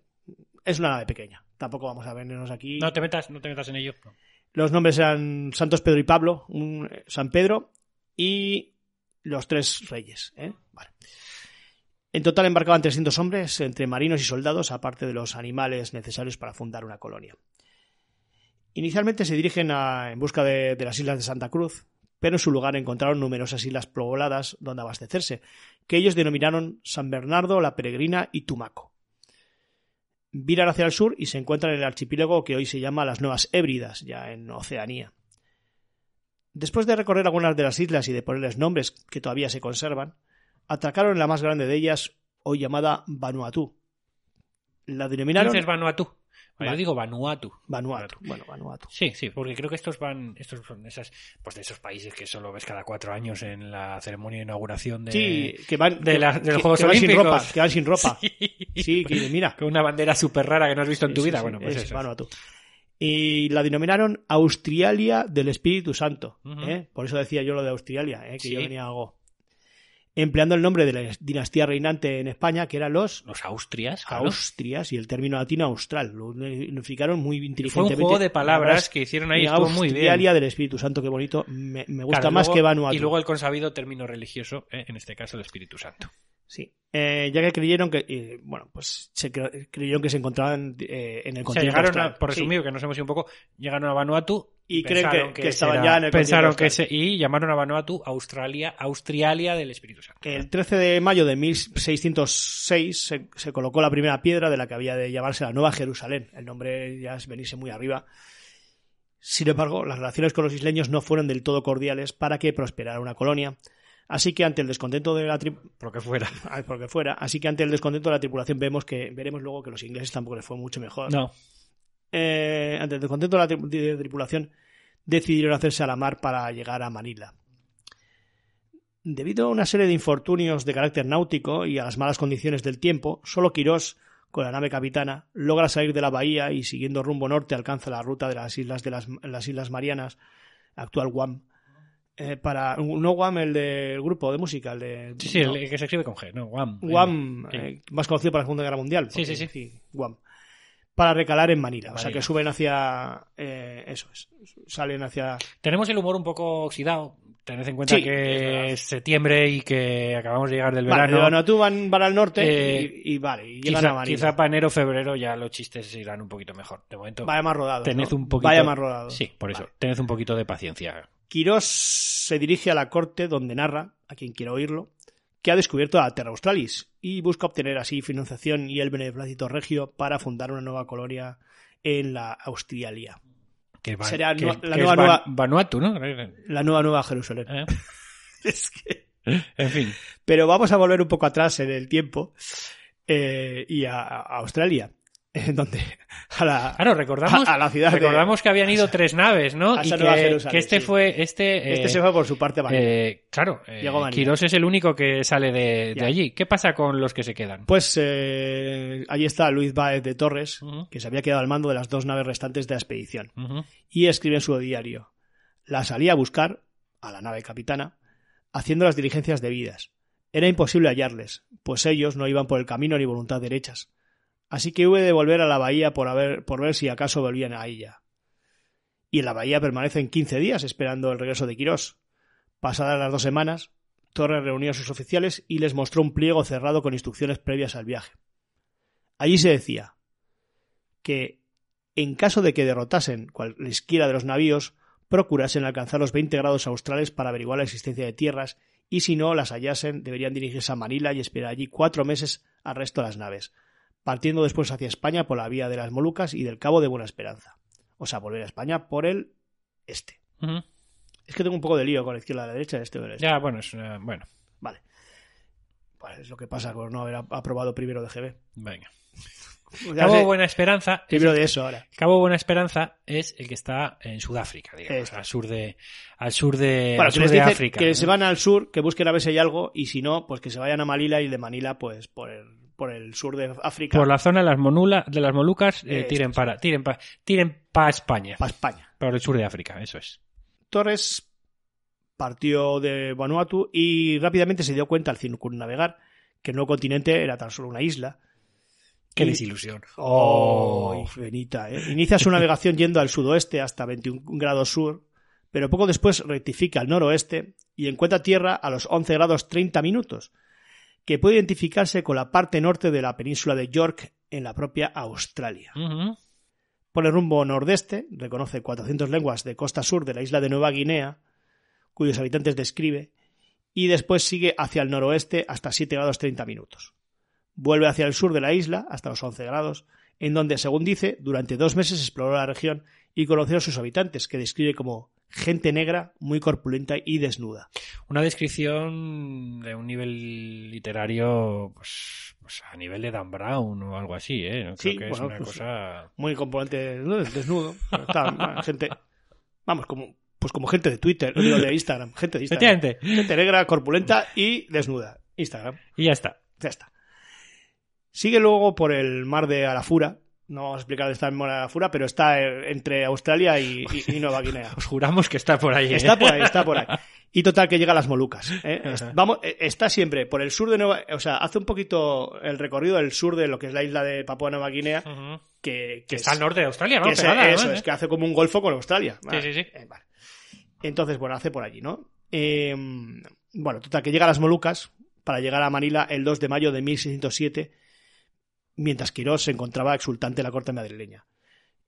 Es una nave pequeña. Tampoco vamos a vernos aquí. No te metas, no te metas en ello. No. Los nombres eran Santos Pedro y Pablo, un, eh, San Pedro y los tres reyes. ¿eh? Vale. En total embarcaban 300 hombres, entre marinos y soldados, aparte de los animales necesarios para fundar una colonia. Inicialmente se dirigen a- en busca de, de las islas de Santa Cruz, pero en su lugar encontraron numerosas islas pobladas donde abastecerse, que ellos denominaron San Bernardo, La Peregrina y Tumaco. Viran hacia el sur y se encuentran en el archipiélago que hoy se llama las Nuevas Hébridas, ya en Oceanía. Después de recorrer algunas de las islas y de ponerles nombres que todavía se conservan, atracaron en la más grande de ellas, hoy llamada Vanuatu. La denominaron Vanuatu. Yo digo Vanuatu. Vanuatu. Bueno, Vanuatu. Sí, sí, porque creo que estos van, estos son esas, pues de esos países que solo ves cada cuatro años en la ceremonia de inauguración de, Sí, que van, de la- de los que- Juegos que van sin Olímpicos. ropa, que van sin ropa. Sí, que mira. con una bandera súper rara que no has visto en tu Sí, vida. sí, bueno, pues es eso. Vanuatu. Y la denominaron Austrialia del Espíritu Santo. ¿eh? Por eso decía yo lo de Austrialia, ¿eh? que Sí. yo venía algo. Empleando el nombre de la dinastía reinante en España, que eran los Los Austrias, claro. Austrias y el término latino austral. Lo unificaron muy Fue un inteligentemente. juego de La palabras que hicieron ahí, estuvo muy bien. Del Espíritu Santo, qué bonito. Me, me gusta Claro, más luego- que Vanuatu. Y luego el consabido término religioso, eh, en este caso el Espíritu Santo. Sí. Eh, ya que creyeron que, eh, bueno, pues se cre- creyeron que se encontraban eh, en el O sea, continente llegaron a, por Sí. resumido, que nos hemos ido un poco, llegaron a Vanuatu Y creen que- que estaban era- ya en el pensaron continente que se, y llamaron a Vanuatu Australia, Austrialia del Espíritu Santo. El 13 de mayo de 1606 se, se colocó la primera piedra de la que había de llamarse la Nueva Jerusalén. El nombre ya es venirse muy arriba. Sin embargo, las relaciones con los isleños no fueron del todo cordiales para que prosperara una colonia. Así que ante el descontento de la tri- Por lo que fuera. Porque fuera, así que ante el descontento de la tripulación vemos que veremos luego que los ingleses tampoco les fue mucho mejor. No. Eh, ante el descontento de la tri- de tripulación, decidieron hacerse a la mar para llegar a Manila. Debido a una serie de infortunios de carácter náutico y a las malas condiciones del tiempo, solo Quirós, con la nave capitana, logra salir de la bahía y siguiendo rumbo norte alcanza la ruta de las islas de las, las Islas Marianas, actual Guam. Eh, para no Guam el del grupo de música, el de Sí, sí, no, el que se escribe con G, ¿no? Guam. Guam, eh, más conocido por la Segunda Guerra Mundial. Sí, sí, sí. Guam. Para recalar en Manila. O sea que suben hacia. eh, eso es. Salen hacia. Tenemos el humor un poco oxidado. Tened en cuenta Sí, que es septiembre y que acabamos de llegar del Vale, verano. de Vanuatu van, van al norte Eh, y, y vale, y llegan a quizá, Manila. quizá para enero febrero ya los chistes irán un poquito mejor. De momento, Vaya más rodado. tened ¿no? un poquito. Vaya más rodado. Sí, por eso. Vale. Tened un poquito de paciencia. Quirós se dirige a la corte donde narra, a quien quiera oírlo, que ha descubierto la Terra Australis y busca obtener así financiación y el beneplácito regio para fundar una nueva colonia en la Australia. Que va- Será que- la que nueva- nueva- Vanuatu, ¿no? La nueva Nueva Jerusalén. Eh, Es que... En fin. Pero vamos a volver un poco atrás en el tiempo eh, y a, a Australia, donde a la, Claro, recordamos, a, a la ciudad de- recordamos que habían ido tres naves, ¿no? a Y que, que este sí. fue. Este, este eh, se fue por su parte eh, claro, eh. Quirós es el único que sale de, allí. ¿Qué pasa con los que se quedan? Pues eh, allí está Luis Báez de Torres, que se había quedado al mando de las dos naves restantes de la expedición, y escribe en su diario: La salí a buscar a la nave capitana, haciendo las diligencias debidas. Era imposible hallarles, pues ellos no iban por el camino ni voluntad derechas. Así que hube de volver a la bahía por, haber, por ver si acaso volvían a ella. Y en la bahía permanecen 15 días esperando el regreso de Quirós. Pasadas las dos semanas, Torres reunió a sus oficiales y les mostró un pliego cerrado con instrucciones previas al viaje. Allí se decía que, en caso de que derrotasen cualesquiera de los navíos, procurasen alcanzar los 20 grados australes para averiguar la existencia de tierras y si no las hallasen deberían dirigirse a Manila y esperar allí cuatro meses al resto de las naves, partiendo después hacia España por la vía de las Molucas y del Cabo de Buena Esperanza. O sea, volver a España por el este. Es que tengo un poco de lío con la izquierda y la derecha, este o el este. Ya, bueno, es bueno, Vale. Pues es lo que pasa por no haber ap- aprobado primero de GB. venga. Cabo sé, Buena Esperanza. es primero de eso ahora. Cabo Buena Esperanza es el que está en Sudáfrica, digamos, al sur de, al sur de, Bueno, al que sur les de dice África. que ¿no? se van al sur, que busquen a ver si hay algo, y si no, pues que se vayan a Manila y de Manila, pues por el, por el sur de África, Por la zona de las, Monula, de las Molucas, eh, tiren para, tiren para, tiren para España, para España. por el sur de África, eso es. Torres partió de Vanuatu y rápidamente se dio cuenta al circunnavegar que el nuevo continente era tan solo una isla. Qué desilusión. Oh, Benita, ¿eh? Inicia su navegación yendo al sudoeste hasta 21 grados sur, pero poco después rectifica al noroeste y encuentra tierra a los 11 grados 30 minutos, que puede identificarse con la parte norte de la península de York en la propia Australia. Ujú. Por el rumbo nordeste, reconoce 400 lenguas de costa sur de la isla de Nueva Guinea, cuyos habitantes describe, y después sigue hacia el noroeste hasta 7 grados 30 minutos. Vuelve hacia el sur de la isla, hasta los 11 grados, en donde, según dice, durante dos meses exploró la región y conoció a sus habitantes, que describe como gente negra, muy corpulenta y desnuda. Una descripción de un nivel literario, pues, pues a nivel de Dan Brown o algo así, ¿eh? Creo Sí, que es bueno, una pues, cosa... Muy componente desnudo. Está, gente, vamos, como, pues como gente de Twitter, digo, de Instagram, gente de Instagram. Gente negra, corpulenta y desnuda. Instagram. Y ya está. Ya está. Sigue luego por el mar de Arafura. No vamos a explicar dónde está el mar de Arafura, pero está eh, entre Australia y, y- y Nueva Guinea. Os juramos que está por ahí. ¿eh? Está por ahí, está por ahí. Y total que llega a las Molucas. ¿eh? Vamos, está siempre por el sur de Nueva, o sea, hace un poquito el recorrido del sur de lo que es la isla de Papua Nueva Guinea, que, Que es- está al norte de Australia, ¿no? que es- eso es, que hace como un golfo con Australia. Sí, sí, sí. Vale. Entonces, bueno, hace por allí, ¿no? Eh, bueno, total, que llega a las Molucas para llegar a Manila el 2 de mayo de 1607, mientras Quirós se encontraba exultante en la corte madrileña.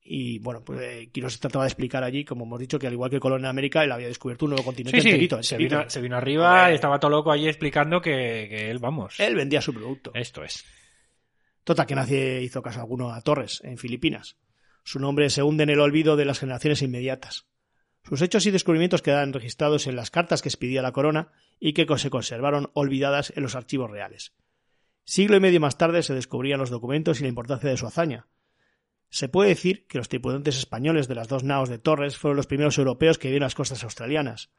Y bueno, pues eh, Quirós trataba de explicar allí, como hemos dicho, que al igual que Colón en América, él había descubierto un nuevo continente Sí, sí, enterito, se, vino, se vino arriba y estaba todo loco allí explicando que, que él, vamos, Él vendía su producto. esto es. Total, que nadie hizo caso alguno a Torres, en Filipinas. Su nombre se hunde en el olvido de las generaciones inmediatas. Sus hechos y descubrimientos quedan registrados en las cartas que expedía la corona y que se conservaron olvidadas en los archivos reales. Siglo y medio más tarde se descubrían los documentos y la importancia de su hazaña. Se puede decir que los tripulantes españoles de las dos naos de Torres fueron los primeros europeos que vieron las costas australianas,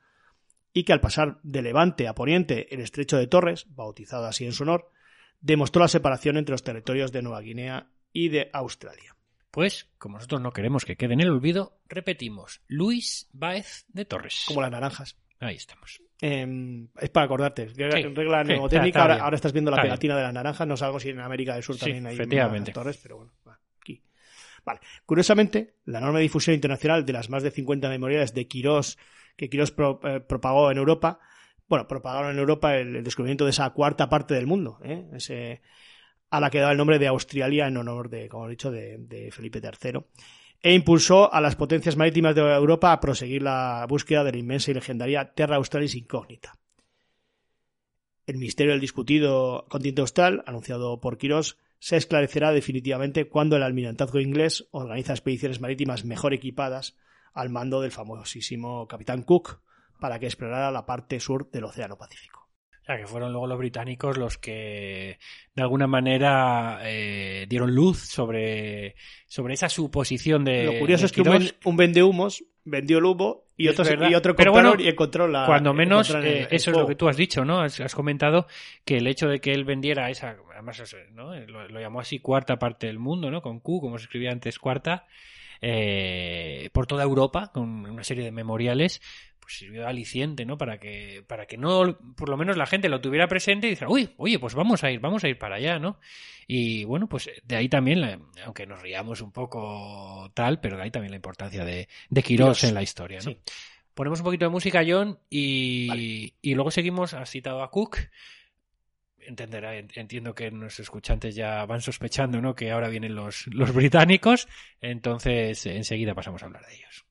y que al pasar de Levante a Poniente el estrecho de Torres, bautizado así en su honor, demostró la separación entre los territorios de Nueva Guinea y de Australia. Pues, como nosotros no queremos que quede en el olvido, repetimos, Luis Baez de Torres. Como las naranjas. Ahí estamos. Eh, es para acordarte. Regla, Sí, regla sí, mnemotécnica. está- está ahora, estás viendo la Está bien. pegatina de las naranjas. No sabemos si en América del Sur Sí, también hay efectivamente. torres, pero bueno. Aquí. Vale. Curiosamente, la enorme difusión internacional de las más de 50 memoriales de Quirós que Quirós pro- eh, propagó en Europa, bueno, propagaron en Europa el, el descubrimiento de esa cuarta parte del mundo, ¿eh? Ese, a la que daba el nombre de Australia en honor de, como he dicho, de, de Felipe III, e impulsó a las potencias marítimas de Europa a proseguir la búsqueda de la inmensa y legendaria Terra Australis incógnita. El misterio del discutido continente austral, anunciado por Quirós, se esclarecerá definitivamente cuando el almirantazgo inglés organiza expediciones marítimas mejor equipadas al mando del famosísimo capitán Cook para que explorara la parte sur del Océano Pacífico. O sea, que fueron luego los británicos los que de alguna manera eh, dieron luz sobre, sobre esa suposición de. Lo curioso de es que un, un vendehumos vendió el humo y Es otro, verdad. y otro Pero bueno, y encontró la. Cuando menos, el- eh, el eso es lo que tú has dicho, ¿no? Has, has comentado que el hecho de que él vendiera esa, además, ¿no? Lo, lo llamó así cuarta parte del mundo, ¿no? Con Q, como se escribía antes, cuarta, eh, por toda Europa, con una serie de memoriales, pues sirvió de aliciente, ¿no? Para que, para que no, por lo menos la gente lo tuviera presente y dijera, uy, oye, pues vamos a ir, vamos a ir para allá, ¿no? Y bueno, pues de ahí también, la- aunque nos riamos un poco tal, pero de ahí también la importancia de, de Quirós en la historia, ¿no? Sí. Ponemos un poquito de música, John, y, Vale. y luego seguimos. Has citado a Cook. Entenderá, en- entiendo que nuestros escuchantes ya van sospechando, ¿no? Que ahora vienen los, los británicos. Entonces, enseguida pasamos a hablar de ellos.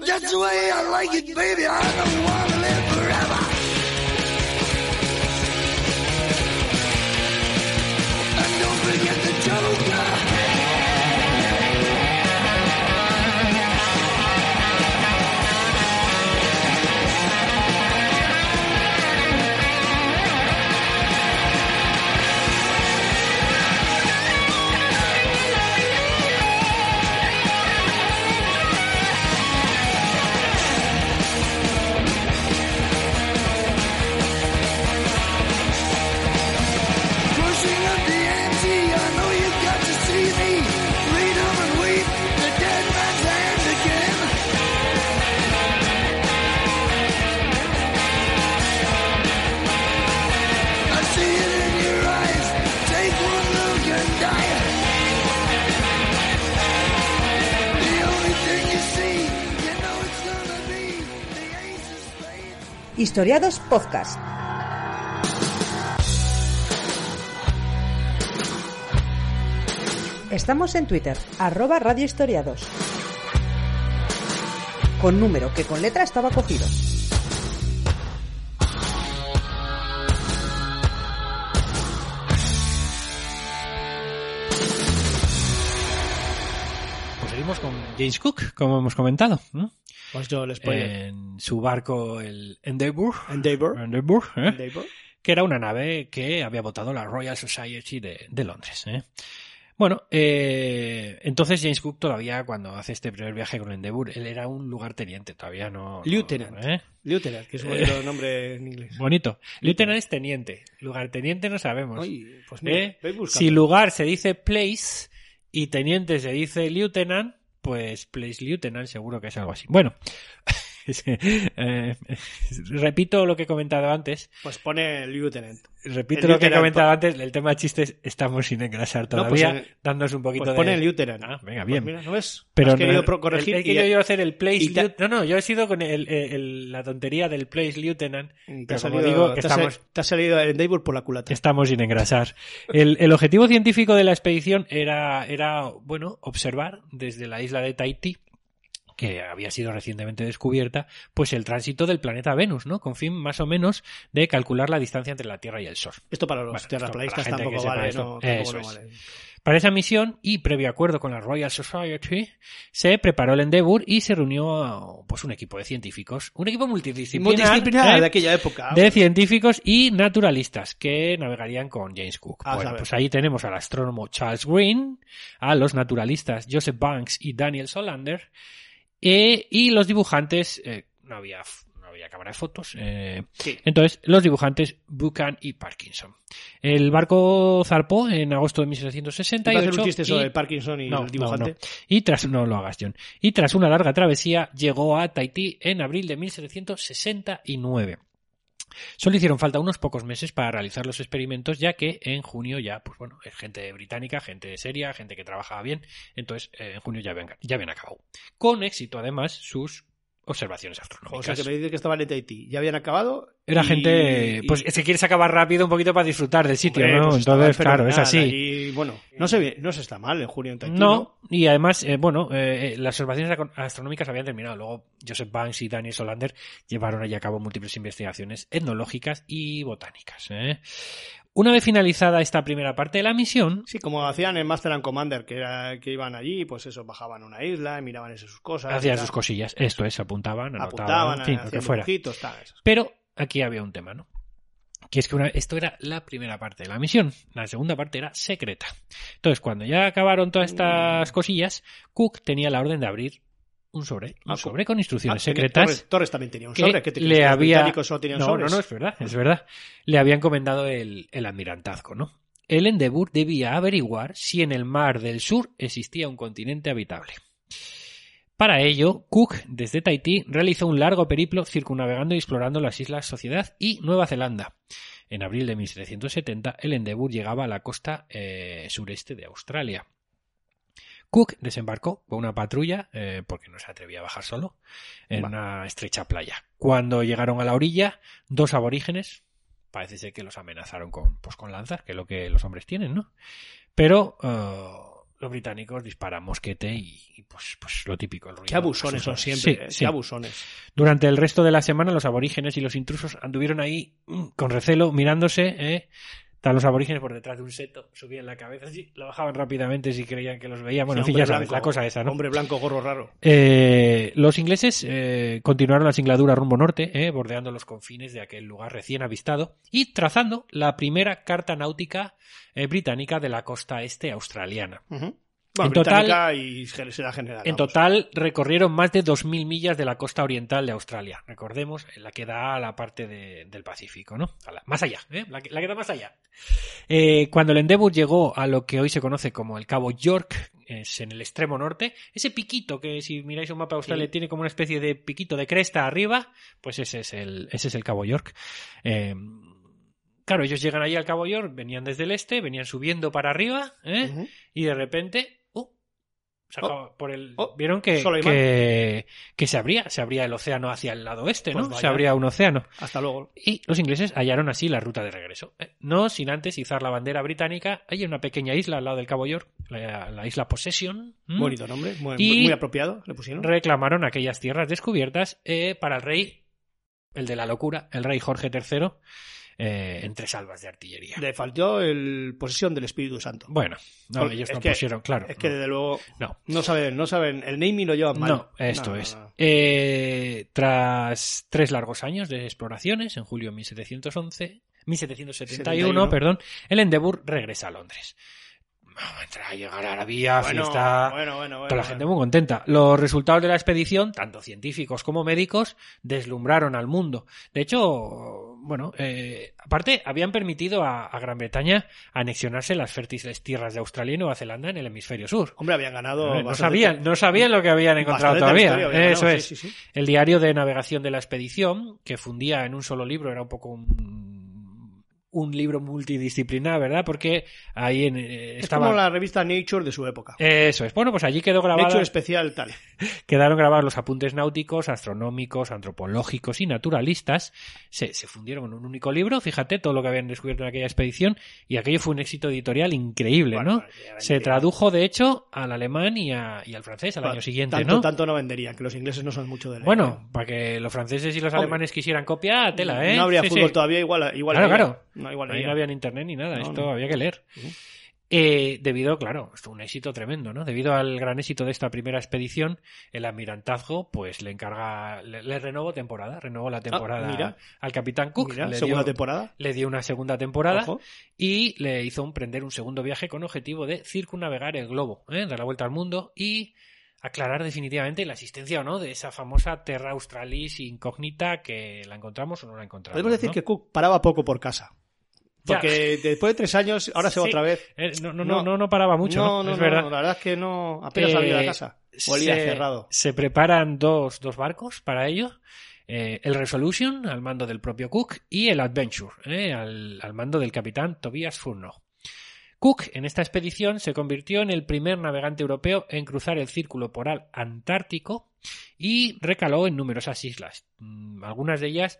That's the way I like it, baby. I don't want Historiados Podcast. Estamos en Twitter, arroba Radio Historiados. Con número que con letra estaba cogido. Pues seguimos con James Cook, como hemos comentado. Pues yo el spoiler. En su barco, el Endeavour. Endeavour. Endeavour, ¿eh? Endeavour. que era una nave que había votado la Royal Society de, de Londres. ¿eh? Bueno, eh, entonces James Cook todavía, cuando hace este primer viaje con Endeavour, él era un lugarteniente, todavía no... no- Lieutenant. ¿eh? Lieutenant, que es un bonito nombre en inglés. Bonito. Lieutenant es teniente, lugarteniente no sabemos. Oye, pues mira, ¿Eh? Si lugar se dice place y teniente se dice lieutenant, pues place lieutenant seguro que es algo así. Bueno, eh, repito lo que he comentado antes. Pues pone Lieutenant. Repito El lo que he comentado antes, el tema de chistes estamos sin engrasar No, todavía, pues, eh, dándonos un poquito Pues de... pone Lieutenant. Ah, venga, Pues bien. mira, ¿no ves? Pero Has querido no- pro- corregir el- y yo hacer el place te- No, no, yo he sido con el- la tontería del place lieutenant, te pero ha como digo, que te estamos, te ha salido el Endeavour por la culata. estamos sin engrasar. El, el objetivo científico de la expedición era, era, bueno, observar desde la isla de Tahití que había sido recientemente descubierta, pues el tránsito del planeta Venus, ¿no? Con fin más o menos de calcular la distancia entre la Tierra y el Sol. Esto para los Bueno, gente tampoco vale, esto. no, tampoco Eso no vale. Para esa misión y previo acuerdo con la Royal Society, se preparó el Endeavour y se reunió pues un equipo de científicos, un equipo multidisciplinar, Multidisciplinar ¿eh? de aquella época. de científicos y naturalistas que navegarían con James Cook. A bueno, pues ahí tenemos al astrónomo Charles Green, a los naturalistas Joseph Banks y Daniel Solander, eh, y los dibujantes, eh, no había no había cámara de fotos, eh, Sí. entonces los dibujantes Buchan y Parkinson. El barco zarpó en agosto de ¿Te 1768 hacer un chiste sobre y- Parkinson y no, el dibujante? no. Y tras, no lo hagas, John. Y tras una larga travesía, llegó a Tahití en abril de 1769. Solo hicieron falta unos pocos meses para realizar los experimentos, ya que en junio ya, pues bueno, gente británica, gente seria, gente que trabajaba bien, entonces eh, en junio ya habían, ya habían acabado. Con éxito, además, sus observaciones O astronómicas. sea, que me dices que estaban en Tahití. Ya habían acabado. Era y- gente, y- pues es que quieres acabar rápido un poquito para disfrutar del sitio, Hombre, ¿no? pues Entonces, claro, es así. Allí, bueno, no se, no se está mal en junio en Tahití. No, y además, eh, bueno, eh, eh, las observaciones astronómicas habían terminado. Luego, Joseph Banks y Daniel Solander llevaron allí a cabo múltiples investigaciones etnológicas y botánicas. ¿eh? Una vez finalizada esta primera parte de la misión, Sí, como hacían en Master and Commander, que, era, que iban allí, pues eso, bajaban a una isla, miraban esas sus cosas. hacían sus cosillas. Esto es, apuntaban, anotaban, apuntaban, en fin, lo que fuera. tal. Pero aquí había un tema, ¿no? Que es que una- esto era la primera parte de la misión. La segunda parte era secreta. Entonces, cuando ya acabaron todas estas Mm. cosillas, Cook tenía la orden de abrir un sobre. Un Ah, sobre con instrucciones Ah, secretas. Torres, Torres también tenía un sobre. ¿Qué te crees, le que los había solo tenían no, sobres? no, no, es verdad, es verdad. Le había encomendado el, el almirantazgo, ¿no? El Endeavour debía averiguar si en el mar del sur existía un continente habitable. Para ello, Cook, desde Tahití, realizó un largo periplo circunnavegando y explorando las islas Sociedad y Nueva Zelanda. En abril de 1770, el Endeavour llegaba a la costa eh, sureste de Australia. Cook desembarcó con una patrulla, eh, porque no se atrevía a bajar solo, en Va. una estrecha playa. Cuando llegaron a la orilla, dos aborígenes, parece ser que los amenazaron con, pues, con lanzas, que es lo que los hombres tienen, ¿no? Pero eh, los británicos disparan mosquete y, y, pues, pues lo típico. El ruido Qué abusones son siempre, Sí, eh, sí. qué abusones. Durante el resto de la semana, los aborígenes y los intrusos anduvieron ahí mm, con recelo, mirándose. ¿eh? Estaban los aborígenes por detrás de un seto, subían la cabeza así, lo bajaban rápidamente si creían que los veían. Bueno, en Sí, fin, ya sabes, blanco, la cosa esa, ¿no? Hombre blanco, gorro raro. Eh, los ingleses eh, continuaron la singladura rumbo norte, eh, bordeando los confines de aquel lugar recién avistado y trazando la primera carta náutica británica de la costa este australiana. Bueno, En total- británica y será general. En vamos. total recorrieron más de 2.000 millas de la costa oriental de Australia. Recordemos, la que da a la parte de- del Pacífico, ¿no? A la- más allá, ¿eh? la, que, la que da más allá. Eh, cuando el Endeavour llegó a lo que hoy se conoce como el Cabo York, es en el extremo norte, ese piquito que si miráis un mapa de Australia Sí. tiene como una especie de piquito de cresta arriba, pues ese es el, ese es el Cabo York. Eh, claro, ellos llegan allí al Cabo York, venían desde el este, venían subiendo para arriba, ¿eh? Ujú. y de repente, el Oh, vieron que, que, que se abría, se abría el océano hacia el lado oeste, Pues ¿no? Se abría un océano. Hasta luego. Y los ingleses hallaron así la ruta de regreso. Eh, No sin antes izar la bandera británica. Hay una pequeña isla al lado del Cabo York, la, la isla Possession. Bonito nombre, muy, Y- muy apropiado, le pusieron. Reclamaron aquellas tierras descubiertas eh, para el rey, el de la locura, el rey Jorge III, eh, en tres albas de artillería. Le faltó el posesión del Espíritu Santo. Bueno, no, Porque ellos no que- pusieron, claro. Es que desde luego No. no saben, no saben, el naming lo llevan mal. No, esto No, es. Eh, tras tres largos años de exploraciones, en julio de 1711, 1771, 71. perdón, el Endeavour regresa a Londres. Vamos, entra a llegar a la vía, Bueno, fiesta, bueno, bueno, bueno, toda la gente muy contenta. Los resultados de la expedición, tanto científicos como médicos, deslumbraron al mundo. De hecho, bueno, eh, aparte, habían permitido a, a Gran Bretaña anexionarse las fértiles tierras de Australia y Nueva Zelanda en el hemisferio sur. Hombre, habían ganado. Eh, no bastante- sabían, no sabían lo que habían encontrado todavía. Eso es. sí, sí, sí. El diario de navegación de la expedición, que fundía en un solo libro, era un poco un, un libro multidisciplinar, ¿verdad? Porque ahí en, eh, Es estaba... como la revista Nature de su época. Eso es. Bueno, pues allí quedó grabada, Nature especial tal. quedaron grabados los apuntes náuticos, astronómicos, antropológicos y naturalistas. Se, se fundieron en un único libro, fíjate todo lo que habían descubierto en aquella expedición, y aquello fue un éxito editorial increíble, Bueno, ¿no? Se tradujo, de hecho, al alemán y, a- y al francés al Bueno, año siguiente, tanto, ¿no? tanto no venderían, que los ingleses no son mucho de leer. Bueno, para que los franceses y los Hombre. alemanes quisieran copiar, tela, ¿eh? No habría Sí, fútbol sí. todavía, igual, igual Claro, claro. No, igual Ahí no había ni internet ni nada, No, esto no. había que leer. Ujú. Eh, debido, claro, esto un éxito tremendo, ¿no? Debido al gran éxito de esta primera expedición, el almirantazgo, pues le encarga, le, le renovó temporada, renovó la temporada Ah, mira. al capitán Cook, Mira, le, segunda dio, temporada. le dio una segunda temporada Ojo. y le hizo emprender un segundo viaje con objetivo de circunnavegar el globo, ¿eh? dar la vuelta al mundo y aclarar definitivamente la existencia o no de esa famosa Terra Australis incógnita que la encontramos o no la encontramos. Podemos decir ¿no? que Cook paraba poco por casa. Ya. Porque después de tres años, ahora se va Sí. otra vez. Eh, no, no, no, no, no paraba mucho, ¿no? no, es no, verdad. no, la verdad es que no, apenas Eh, salía de casa. Olía se, cerrado. se preparan dos, dos barcos para ello. Eh, el Resolution, al mando del propio Cook, y el Adventure, eh, al, al mando del capitán Tobias Furneaux. Cook, en esta expedición, se convirtió en el primer navegante europeo en cruzar el círculo polar antártico y recaló en numerosas islas, mm, algunas de ellas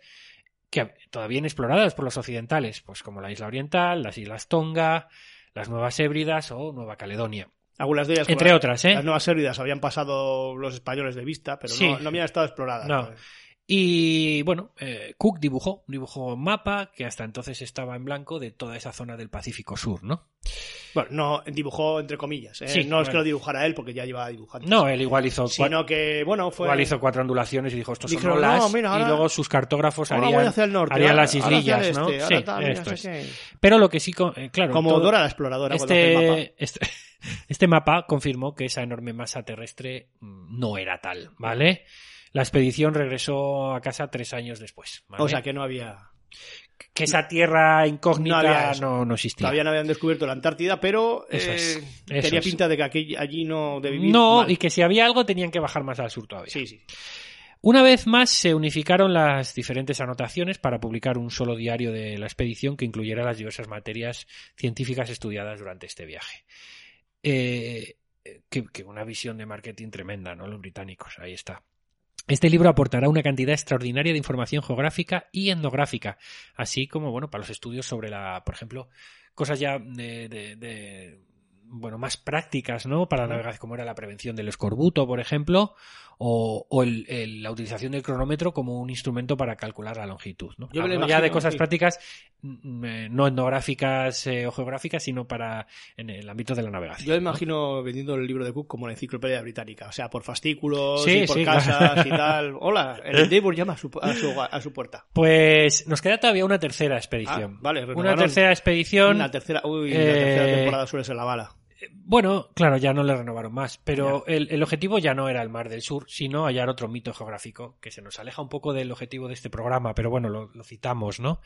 que todavía inexploradas por los occidentales, pues como la isla oriental, las islas Tonga, las Nuevas Hébridas o Nueva Caledonia. Algunas de ellas, Entre otras, ¿eh? Las nuevas sérvidas habían pasado los españoles de vista, pero Sí. no, no habían estado exploradas. No. Y bueno, eh, Cook dibujó, dibujó un mapa que hasta entonces estaba en blanco de toda esa zona del Pacífico Sur, ¿no? Bueno, no, dibujó entre comillas. ¿eh? Sí, no es que bueno. lo dibujara él, porque ya llevaba dibujando. No, él igual hizo, cua- Sino que, bueno, fue. igual hizo cuatro ondulaciones y dijo estos son olas no, mira, ahora- y luego sus cartógrafos ahora harían, voy hacia el norte. harían ahora- las islillas, ¿no? este, Sí, tal, esto no es. Pero lo que sí, eh, claro, Como todo- Dora la exploradora cuando hace el mapa. este, este, este mapa confirmó que esa enorme masa terrestre mm, no era tal, ¿vale? La expedición regresó a casa tres años después. ¿vale? O sea que no había. que esa tierra incógnita no, no, existía. Todavía no habían descubierto la Antártida, pero Eso eh, es, eso tenía es. pinta de que aquí, allí no de vivir. No, mal. y que si había algo tenían que bajar más al sur todavía. Sí, sí. Una vez más se unificaron las diferentes anotaciones para publicar un solo diario de la expedición que incluyera las diversas materias científicas estudiadas durante este viaje. Eh, que, que una visión de marketing tremenda, ¿no? Los británicos, ahí está. Este libro aportará una cantidad extraordinaria de información geográfica y etnográfica, así como, bueno, para los estudios sobre la, por ejemplo, cosas ya de, de- de, bueno, más prácticas, ¿no? Para la navegación, como era la prevención del escorbuto, por ejemplo, o, o el- el- la utilización del cronómetro como un instrumento para calcular la longitud, ¿no? Yo ya de cosas sí. prácticas, mm, eh, no etnográficas eh, o geográficas, sino para en el ámbito de la navegación. Yo imagino vendiendo el libro de Cook como la enciclopedia británica, o sea, por fascículos Sí, y por sí, casas y tal. Hola, el Endeavour llama a su, a su, a su puerta. Pues nos queda todavía una tercera expedición. Ah, vale, una tercera expedición. La tercera, uy, la eh, tercera temporada suele ser la bala. Bueno, claro, ya no le renovaron más, pero el, el objetivo ya no era el Mar del Sur, sino hallar otro mito geográfico que se nos aleja un poco del objetivo de este programa, pero bueno, lo, lo citamos, ¿no?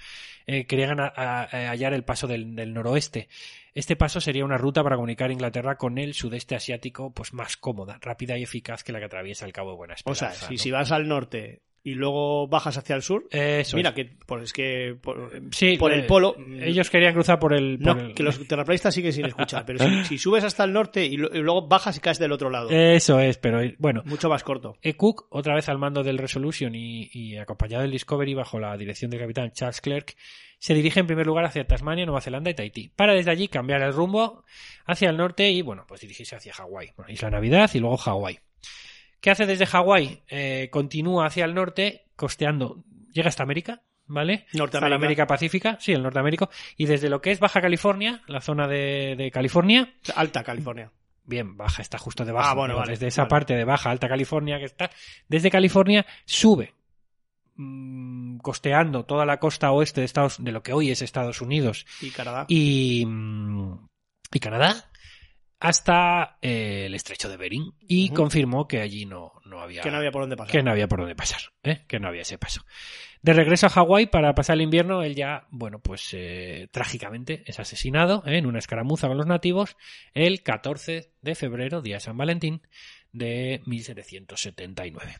Eh, querían a- a- a hallar el paso del, del noroeste. Este paso sería una ruta para comunicar Inglaterra con el sudeste asiático, pues más cómoda, rápida y eficaz que la que atraviesa el Cabo de Buena O sea, Esperanza. si, ¿no? si vas al norte y luego bajas hacia el sur. Eso Mira, es. que por, es que por, Sí, por eh, el polo. Ellos querían cruzar por el. No, por el- que los terraplanistas siguen sin escuchar, pero si, si subes hasta el norte y, lo- y luego bajas y caes del otro lado. Eso es, pero eh, bueno. Mucho más corto. E. Cook, otra vez al mando del Resolution y, y acompañado del Discovery bajo la dirección del capitán Charles Clerk, se dirige en primer lugar hacia Tasmania, Nueva Zelanda y Tahití, para desde allí cambiar el rumbo hacia el norte y, bueno, pues dirigirse hacia Hawái. Bueno, Isla Navidad y luego Hawái. ¿Qué hace desde Hawái? Eh, continúa hacia el norte, costeando, llega hasta América, ¿vale? Norteamérica. Hasta la América Pacífica, sí, el Norteamérica, y desde lo que es Baja California, la zona de, de California, Alta California. Bien, baja, está justo debajo. Ah, bueno, vale, Desde esa vale. parte de baja, alta California que está. Desde California sube, mm, costeando toda la costa oeste de Estados, de lo que hoy es Estados Unidos Y Canadá. y, mm, y Canadá, hasta eh, el estrecho de Bering. Y confirmó que allí no, no había que no había por dónde pasar. que no había por dónde pasar, ¿eh? que no había ese paso. De regreso a Hawái para pasar el invierno, él ya, bueno, pues eh, trágicamente es asesinado ¿eh? en una escaramuza con los nativos el 14 de febrero, día de San Valentín, de 1779.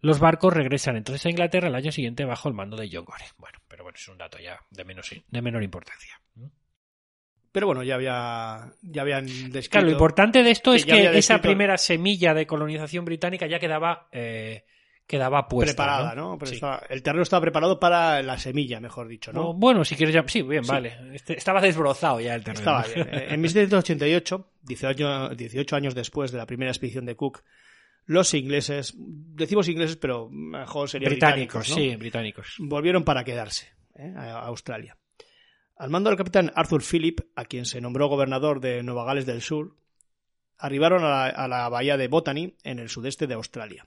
Los barcos regresan entonces a Inglaterra el año siguiente bajo el mando de John Gore. Bueno, pero bueno, es un dato ya de, menos, de menor importancia. Pero bueno, ya había ya habían descrito. Claro, lo importante de esto es que esa primera semilla de colonización británica ya quedaba, eh, quedaba puesta. preparada, ¿no? Pero Sí. estaba- el terreno estaba preparado para la semilla, mejor dicho, ¿no? O, Bueno, si quieres ya. Sí, bien, Sí. vale. Este- estaba desbrozado ya el terreno. Estaba bien. Eh, En 1788, 18, 18 años después de la primera expedición de Cook, los ingleses, decimos ingleses, pero mejor sería británicos, británicos, ¿no? sí, británicos. volvieron para quedarse ¿eh? a Australia. Al mando del capitán Arthur Phillip, a quien se nombró gobernador de Nueva Gales del Sur, arribaron a la, a la bahía de Botany, en el sudeste de Australia.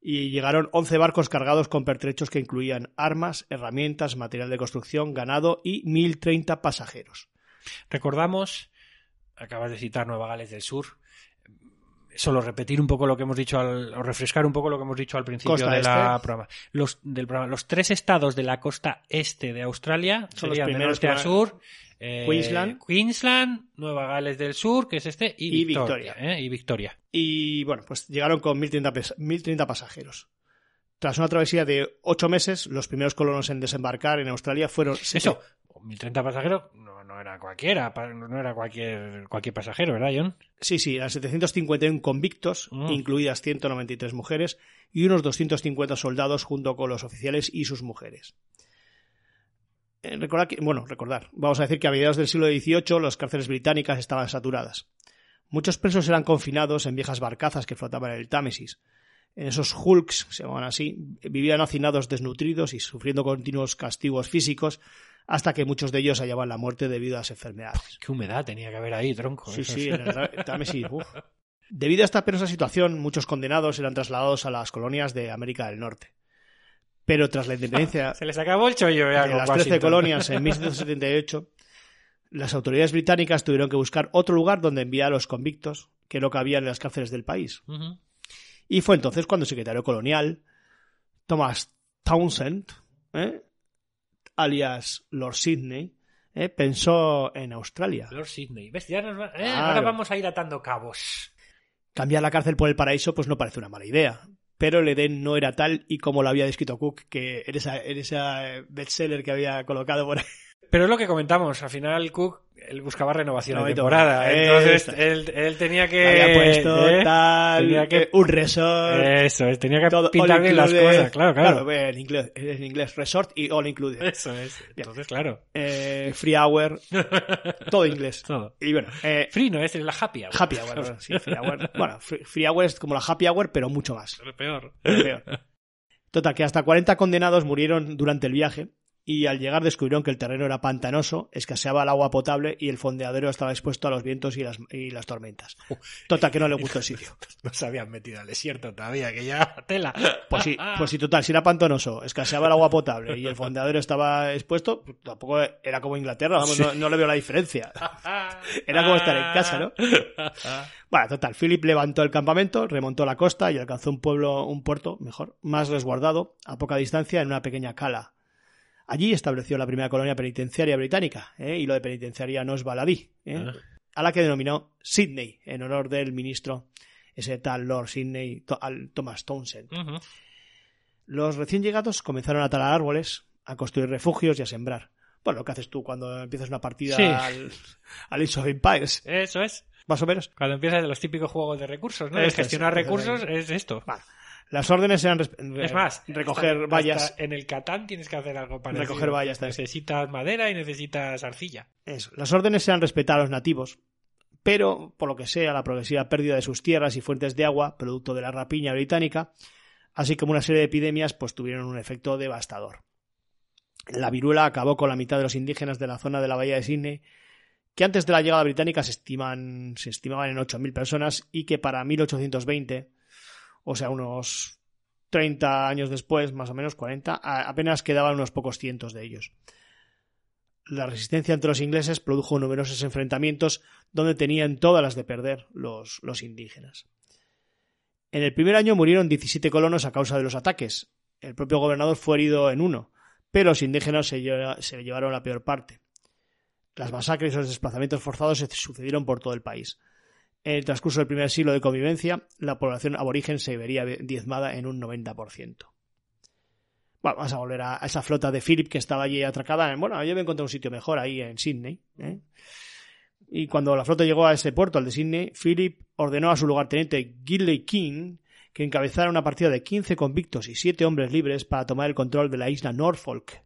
Y llegaron 11 barcos cargados con pertrechos que incluían armas, herramientas, material de construcción, ganado y 1.030 pasajeros. Recordamos, acabas de citar Nueva Gales del Sur. Solo repetir un poco lo que hemos dicho al, o refrescar un poco lo que hemos dicho al principio Costa de la este. programa. Los, del programa. Los tres estados de la costa este de Australia Son los serían de primeros norte a sur. eh, Queensland. Queensland, Nueva Gales del Sur, que es este, y, Y Victoria. Victoria. ¿eh? Y Victoria. Y bueno, pues llegaron con 1.030, pes- 1.030 pasajeros. Tras una travesía de 8 meses, los primeros colonos en desembarcar en Australia fueron... Eso, 1030 pasajeros no, no era cualquiera, no era cualquier, cualquier pasajero, ¿verdad, John? Sí, sí, eran 751 convictos, Mm. incluidas 193 mujeres, y unos 250 soldados junto con los oficiales y sus mujeres. Eh, recordad que, bueno, recordar, vamos a decir que a mediados del siglo XVIII las cárceles británicas estaban saturadas. Muchos presos eran confinados en viejas barcazas que flotaban en el Támesis. En esos hulks, se llaman así, vivían hacinados desnutridos y sufriendo continuos castigos físicos hasta que muchos de ellos hallaban la muerte debido a las enfermedades. Qué humedad tenía que haber ahí, tronco. Sí, sí, en el Támesis. Debido a esta penosa situación, muchos condenados eran trasladados a las colonias de América del Norte. Pero tras la independencia Se les acabó el chollo ya de las 13 Washington. colonias en 1778, las autoridades británicas tuvieron que buscar otro lugar donde enviar a los convictos que no cabían en las cárceles del país. Y fue entonces cuando el secretario colonial, Thomas Townsend, ¿eh? alias Lord Sydney, ¿eh? pensó en Australia. Lord Sydney. ¿Ves? Ya nos va- eh, Claro. Ahora vamos a ir atando cabos. Cambiar la cárcel por el paraíso pues no parece una mala idea. Pero el Edén no era tal y como lo había descrito Cook, que en esa, en esa bestseller que había colocado por ahí. Pero es lo que comentamos, al final Cook él buscaba renovación No, de temporada. Entonces él, él tenía que. había puesto eh, tal, tenía que- eh, un resort, Eso, él tenía que todo, pintar bien las cosas. Claro, claro. eh, en, inglés, en inglés, resort y all included. Eso es. Entonces, claro. Eh, free hour, todo inglés. Todo. Y bueno, eh, Free no es la happy hour. happy hour, bueno, sí, free hour. Bueno, free, free hour es como la happy hour, pero mucho más. Lo peor. Pero peor. Total, que hasta 40 condenados murieron durante el viaje y al llegar descubrieron que el terreno era pantanoso, escaseaba el agua potable y el fondeadero estaba expuesto a los vientos y las, y las tormentas. Total, que no le gustó el sitio. No se habían metido al desierto todavía, que ya tela. Pues sí, pues sí, total, si era pantanoso, escaseaba el agua potable y el fondeadero estaba expuesto, pues tampoco era como Inglaterra, vamos, no, no le veo la diferencia. Era como estar en casa, ¿no? Bueno, total, Philip levantó el campamento, remontó la costa y alcanzó un pueblo, un puerto, mejor, más resguardado, a poca distancia, en una pequeña cala. Allí estableció la primera colonia penitenciaria británica, ¿eh? y lo de penitenciaria no es baladí, ¿eh? Ah. a la que denominó Sydney, en honor del ministro, ese tal Lord Sydney, Thomas Townsend. Los recién llegados comenzaron a talar árboles, a construir refugios y a sembrar. Bueno, lo que haces tú cuando empiezas una partida Sí. al, al Age of Empires, Eso es. más o menos. Cuando empiezas de los típicos juegos de recursos, ¿no? De Esto es, gestionar es recursos es esto. Las órdenes eran Es más, recoger hasta- vallas. hasta en el Catán tienes que hacer algo para Recoger vallas también. Necesitas madera y necesitas arcilla. Eso. Las órdenes eran respetar a los nativos, pero, por lo que sea, la progresiva pérdida de sus tierras y fuentes de agua, producto de la rapiña británica, así como una serie de epidemias, pues tuvieron un efecto devastador. La viruela acabó con la mitad de los indígenas de la zona de la bahía de Sydney, que antes de la llegada británica se, estiman, se estimaban en 8.000 personas y que para 1820, o sea, unos 30 años después, más o menos 40, a- apenas quedaban unos pocos cientos de ellos. La resistencia entre los ingleses produjo numerosos enfrentamientos donde tenían todas las de perder los, los indígenas. En el primer año murieron 17 colonos a causa de los ataques. El propio gobernador fue herido en uno, pero los indígenas se, se llevaron la peor parte. Las masacres y los desplazamientos forzados se sucedieron por todo el país. En el transcurso del primer siglo de convivencia, la población aborigen se vería diezmada en un 90%. Bueno, vamos a volver a, esa flota de Philip que estaba allí atracada. Bueno, yo me encontré un sitio mejor ahí en Sydney. ¿eh? Y cuando la flota llegó a ese puerto, al de Sydney, Philip ordenó a su lugarteniente Gilley King que encabezara una partida de 15 convictos y 7 hombres libres para tomar el control de la isla Norfolk.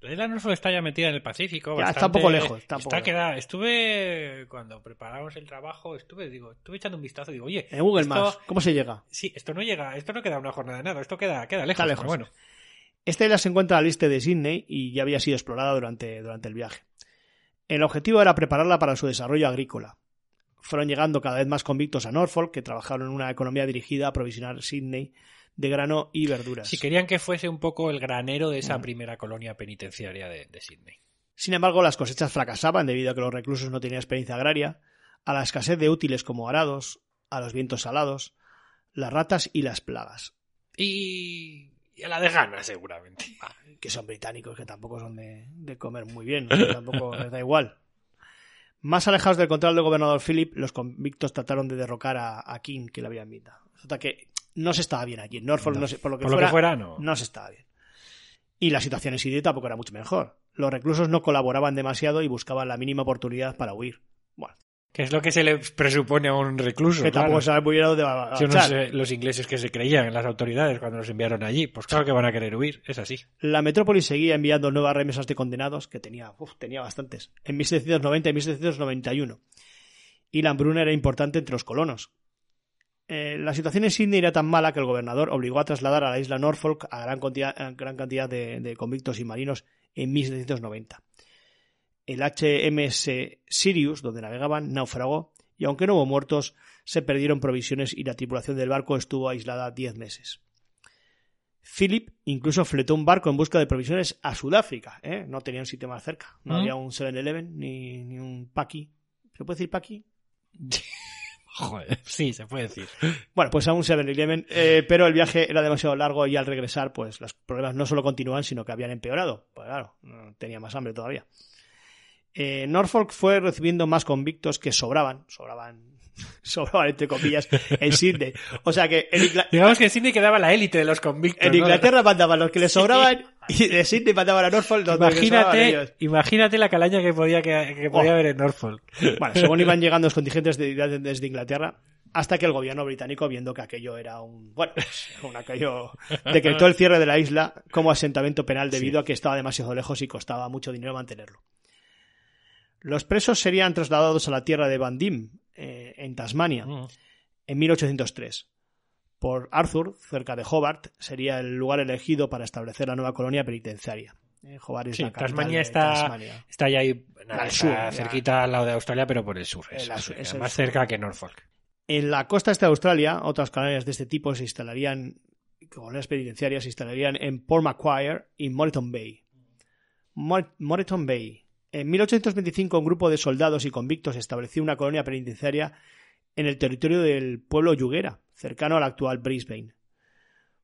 La isla Norfolk está ya metida en el Pacífico. Ya, bastante- está un poco lejos, está un poco que da- Estuve, cuando preparamos el trabajo, estuve, digo, estuve echando un vistazo, digo, oye, En Google esto- Maps, ¿cómo se llega? Sí, esto no llega, esto no queda una jornada de nada, esto queda, queda lejos. Está lejos. pero bueno. Esta isla se encuentra al este de Sydney y ya había sido explorada durante, durante el viaje. El objetivo era prepararla para su desarrollo agrícola. Fueron llegando cada vez más convictos a Norfolk que trabajaron en una economía dirigida a provisionar Sydney de grano y verduras. Si querían que fuese un poco el granero de esa primera colonia penitenciaria de, de Sydney. Sin embargo, las cosechas fracasaban debido a que los reclusos no tenían experiencia agraria, a la escasez de útiles como arados, a los vientos salados, las ratas y las plagas, Y, y a la de ganas, seguramente. que son británicos, que tampoco son de, de comer muy bien, ¿no? tampoco les da igual. Más alejados del control del gobernador Philip, los convictos trataron de derrocar a, a King, que le habían invitado. Resulta que no se estaba bien allí. En Norfolk, No. no se- por lo que Por fuera, lo que fuera, no. no se estaba bien. Y la situación en Sydney tampoco era mucho mejor. Los reclusos no colaboraban demasiado y buscaban la mínima oportunidad para huir. Bueno, Que es lo que se le presupone a un recluso. que claro. tampoco sabe muy bien dónde va a Yo no sé los ingleses que se creían, las autoridades, cuando los enviaron allí. Pues claro que van a querer huir, es así. La metrópoli seguía enviando nuevas remesas de condenados, que tenía, uf, tenía bastantes, en 1790 y 1791. Y la hambruna era importante entre los colonos. Eh, la situación en Sydney era tan mala que el gobernador obligó a trasladar a la isla Norfolk a gran cantidad, a gran cantidad de, de convictos y marinos en 1790. El HMS Sirius, donde navegaban, naufragó y aunque no hubo muertos, se perdieron provisiones y la tripulación del barco estuvo aislada 10 meses. Philip incluso fletó un barco en busca de provisiones a Sudáfrica. ¿eh? No tenía un sitio más cerca. No ¿Mm? había un 7-Eleven ni, ni un Paki. ¿Se puede decir Paki? Joder, sí, se puede decir. Bueno, pues a un 7-Eleven. eh, pero el viaje era demasiado largo y al regresar, pues los problemas no solo continúan, sino que habían empeorado. Pues claro, tenía más hambre todavía. Eh, Norfolk fue recibiendo más convictos que sobraban. Sobraban. Sobraban, entre comillas, en Sydney. O sea que en, Ingla- Digamos que en Sydney quedaba la élite de los convictos. en ¿no? Inglaterra mandaban los que les sobraban y de Sydney mandaban a Norfolk donde Imagínate, ellos. imagínate la calaña que podía, que, que podía Oh. haber en Norfolk. Bueno, según iban llegando los contingentes de- de- desde Inglaterra, hasta que el gobierno británico, viendo que aquello era un. Bueno, un aquello. decretó el cierre de la isla como asentamiento penal debido a que estaba demasiado lejos y costaba mucho dinero mantenerlo. Los presos serían trasladados a la tierra de Van Diem, eh, en Tasmania, Mm. en 1803. Por Arthur, cerca de Hobart, sería el lugar elegido para establecer la nueva colonia penitenciaria. Eh, Hobart es Sí, la Tasmania de está, Tasmania. está ya ahí, nada, Al sur, cerquita al lado de Australia, pero por el sur. Es más sur. cerca que Norfolk. En la costa este de Australia, otras colonias de este tipo se instalarían, colonias penitenciarias se instalarían en Port Macquarie y Moreton Bay. Mor- Moreton Bay. En 1825 un grupo de soldados y convictos estableció una colonia penitenciaria en el territorio del pueblo Yuguera, cercano a la actual Brisbane.